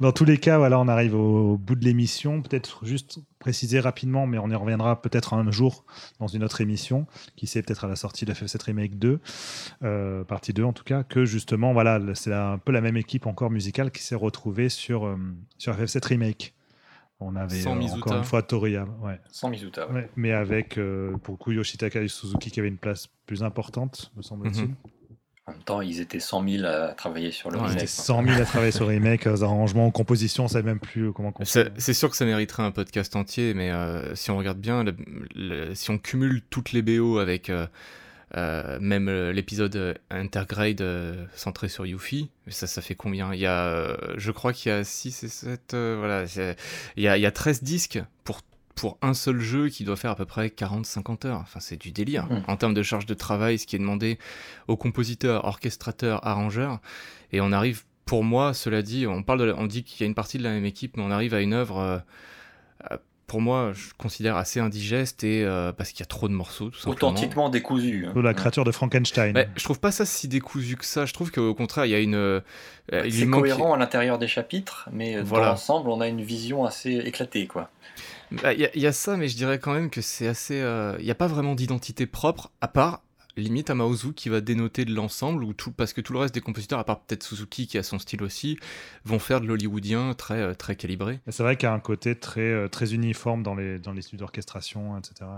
S1: Dans tous les cas, voilà, on arrive au, bout de l'émission. Peut-être juste préciser rapidement, mais on y reviendra peut-être un jour dans une autre émission, qui sait peut-être à la sortie de FF7 Remake 2, euh, partie 2 en tout cas, que justement, voilà, c'est un peu la même équipe encore musicale qui s'est retrouvée sur, euh, sur FF7 Remake. On avait euh, encore une fois Toriyama. Ouais.
S3: Sans Mizuta.
S1: mais avec, pour le coup, Yoshitaka et Suzuki qui avaient une place plus importante, me semble-t-il. Mhm.
S3: En même temps, ils étaient 100 000 à travailler sur le remake. Ils étaient
S1: 100 000 à travailler sur le remake, aux arrangements, aux compositions, on ne savait même plus comment
S4: C'est sûr que ça mériterait un podcast entier, mais euh, si on regarde bien, si on cumule toutes les BO avec euh, même euh, l'épisode euh, Intergrade centré sur Yuffie, ça, ça fait combien? Il y a, je crois qu'il y a 6 et 7, voilà, il y, a, il y a 13 disques pour pour un seul jeu qui doit faire à peu près 40-50 heures. Enfin, c'est du délire. Mmh. En termes de charge de travail, ce qui est demandé aux compositeurs, orchestrateurs, arrangeurs. Et on arrive, pour moi, cela dit, on, parle de, on dit qu'il y a une partie de la même équipe, mais on arrive à une œuvre pour moi, je considère assez indigeste et euh, parce qu'il y a trop de morceaux, tout simplement.
S3: Authentiquement décousu.
S1: Hein. La créature de Frankenstein.
S4: Mais je trouve pas ça si décousu que ça. Je trouve qu'au contraire, il y a une. Euh,
S3: c'est cohérent à l'intérieur des chapitres, mais dans l'ensemble, on a une vision assez éclatée, quoi.
S4: Bah, il y, a ça, mais je dirais quand même que c'est assez. Euh, il n'y a pas vraiment d'identité propre, à part limite à Maozu qui va dénoter de l'ensemble, ou tout, parce que tout le reste des compositeurs, à part peut-être Suzuki qui a son style aussi, vont faire de l'hollywoodien très, euh, très calibré.
S1: C'est vrai qu'il y a un côté très, euh, très uniforme dans les, dans les studios d'orchestration, etc.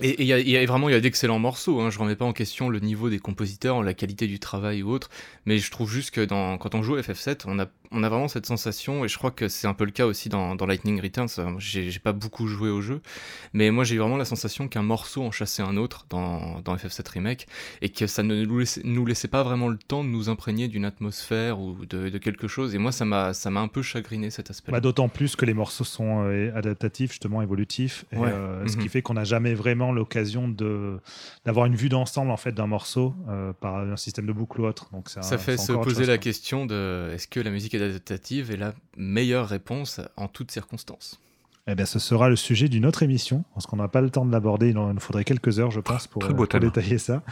S4: Et il y, a vraiment il y a d'excellents morceaux. Hein. Je remets pas en question le niveau des compositeurs, la qualité du travail ou autre, mais je trouve juste que dans, quand on joue FF7, on a, on a vraiment cette sensation, et je crois que c'est un peu le cas aussi dans, dans Lightning Returns. J'ai pas beaucoup joué au jeu, mais moi j'ai vraiment la sensation qu'un morceau en chassait un autre dans, dans, FF7 Remake, et que ça ne nous laissait, nous laissait pas vraiment le temps de nous imprégner d'une atmosphère ou de, de, quelque chose. Et moi ça m'a un peu chagriné cet aspect.
S1: Bah, D'autant plus que les morceaux sont euh, adaptatifs, justement évolutifs, et, euh, ce qui mhm. fait qu'on n'a jamais vraiment l'occasion d'avoir une vue d'ensemble en fait d'un morceau euh, par un système de boucle ou autre. Donc
S4: ça fait se poser la question de est-ce que la musique est adaptative est la meilleure réponse en toutes circonstances.
S1: Eh bien, ce sera le sujet d'une autre émission, parce qu'on n'a pas le temps de l'aborder. Il nous faudrait quelques heures, je pense, pour, euh, détailler ça.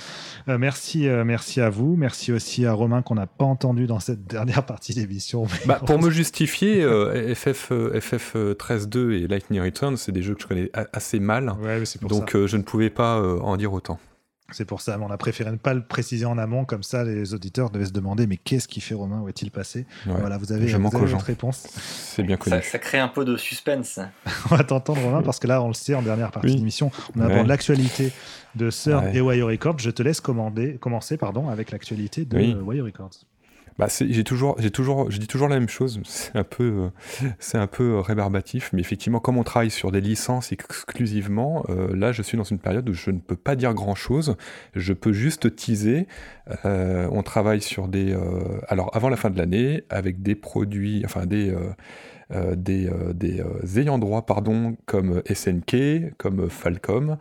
S1: Euh, merci, merci à vous. Merci aussi à Romain qu'on n'a pas entendu dans cette dernière partie d'émission.
S2: Bah, pour me justifier, FF, FF 13.2 et Lightning Return, c'est des jeux que je connais assez mal. donc, je ne pouvais pas en dire autant.
S1: C'est pour ça, mais on a préféré ne pas le préciser en amont, comme ça les auditeurs devaient se demander mais qu'est-ce qui fait Romain, où est-il passé? Voilà, vous avez, vous avez votre réponse.
S2: C'est bien connu.
S3: Ça, crée un peu de suspense.
S1: on va t'entendre Romain, parce que là, on le sait, en dernière partie de l'émission, on aborde l'actualité de Sir et Wire Records. Je te laisse commander, commencer pardon, avec l'actualité de Wire Records.
S2: Bah, j'ai toujours, j'ai toujours, je dis toujours la même chose. C'est un peu, euh, c'est un peu rébarbatif, mais effectivement, comme on travaille sur des licences exclusivement, euh, là, je suis dans une période où je ne peux pas dire grand chose. Je peux juste teaser. Euh, on travaille sur des, alors avant la fin de l'année, avec des produits, enfin des des, des ayants droit pardon, comme SNK, comme Falcom,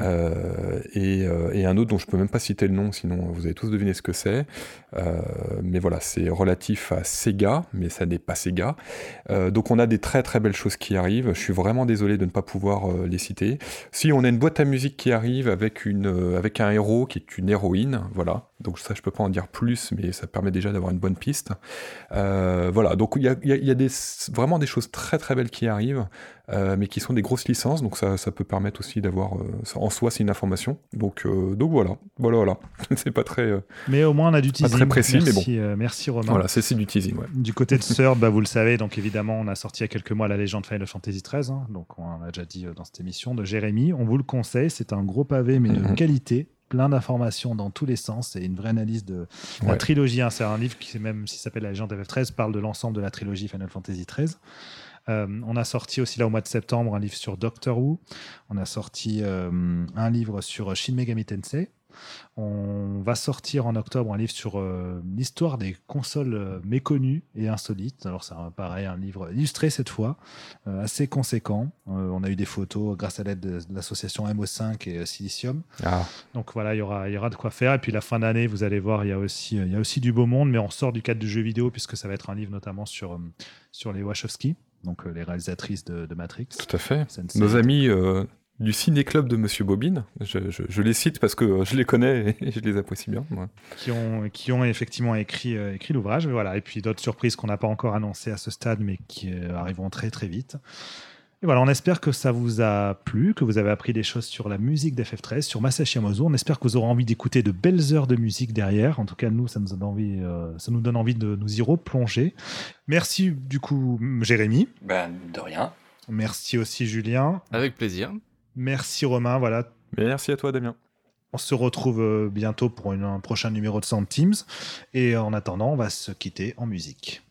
S2: euh, euh, et, un autre dont je peux même pas citer le nom, sinon vous avez tous deviné ce que c'est. Euh, mais voilà, c'est relatif à Sega, mais ça n'est pas Sega. donc on a des très très belles choses qui arrivent. Je suis vraiment désolé de ne pas pouvoir les citer. Si on a une boîte à musique qui arrive avec, une, avec un héros qui est une héroïne, voilà. Donc ça, je peux pas en dire plus, mais ça permet déjà d'avoir une bonne piste. voilà, donc il y a, y a des, vraiment des choses très très belles qui arrivent. Euh, mais qui sont des grosses licences, donc ça, ça peut permettre aussi d'avoir, euh, en soi, c'est une information. Donc, euh, donc voilà, voilà, voilà. c'est pas très.
S1: mais au moins on a du teasing.
S2: Pas très précis,
S1: merci,
S2: mais bon.
S1: merci Romain.
S2: Voilà, c'est du teasing. Ouais.
S1: Du côté de Sir, bah, vous le savez, donc évidemment, on a sorti il y a quelques mois la légende Final Fantasy XIII, hein, donc on a déjà dit dans cette émission de Jérémy. On vous le conseille, c'est un gros pavé, mais de mhm. qualité plein d'informations dans tous les sens. C'est une vraie analyse de la trilogie. Hein. C'est un livre qui, même s'il s'appelle La légende FF13, parle de l'ensemble de la trilogie Final Fantasy XIII. Euh, on a sorti aussi là au mois de septembre un livre sur Doctor Who. On a sorti euh, un livre sur Shin Megami Tensei. On va sortir en octobre un livre sur euh, l'histoire des consoles euh, méconnues et insolites. Alors c'est pareil, un livre illustré cette fois, euh, assez conséquent. on a eu des photos grâce à l'aide de, l'association MO5 et Silicium. Ah. Donc voilà, il y aura, y aura de quoi faire. Et puis la fin d'année, vous allez voir, il y a aussi, il y a aussi du beau monde, mais on sort du cadre du jeu vidéo puisque ça va être un livre notamment sur, sur les Wachowski donc les réalisatrices de, Matrix.
S2: Tout à fait. Nos amis du ciné-club de Monsieur Bobine. Je, les cite parce que euh, je les connais et je les apprécie bien.
S1: Qui, ont, qui ont effectivement écrit, euh, écrit l'ouvrage. Voilà. Et puis d'autres surprises qu'on n'a pas encore annoncées à ce stade, mais qui euh, arriveront très très vite. Et voilà, on espère que ça vous a plu, que vous avez appris des choses sur la musique d'FF13, sur Masashi Amazu. On espère que vous aurez envie d'écouter de belles heures de musique derrière. En tout cas, nous, ça nous, donne envie, ça nous donne envie de nous y replonger. Merci du coup, Jérémy.
S3: Ben, de rien.
S1: Merci aussi, Julien.
S4: Avec plaisir.
S1: Merci Romain, voilà.
S2: Merci à toi Damien.
S1: On se retrouve euh, bientôt pour un prochain numéro de Sound Teams. Et en attendant, on va se quitter en musique.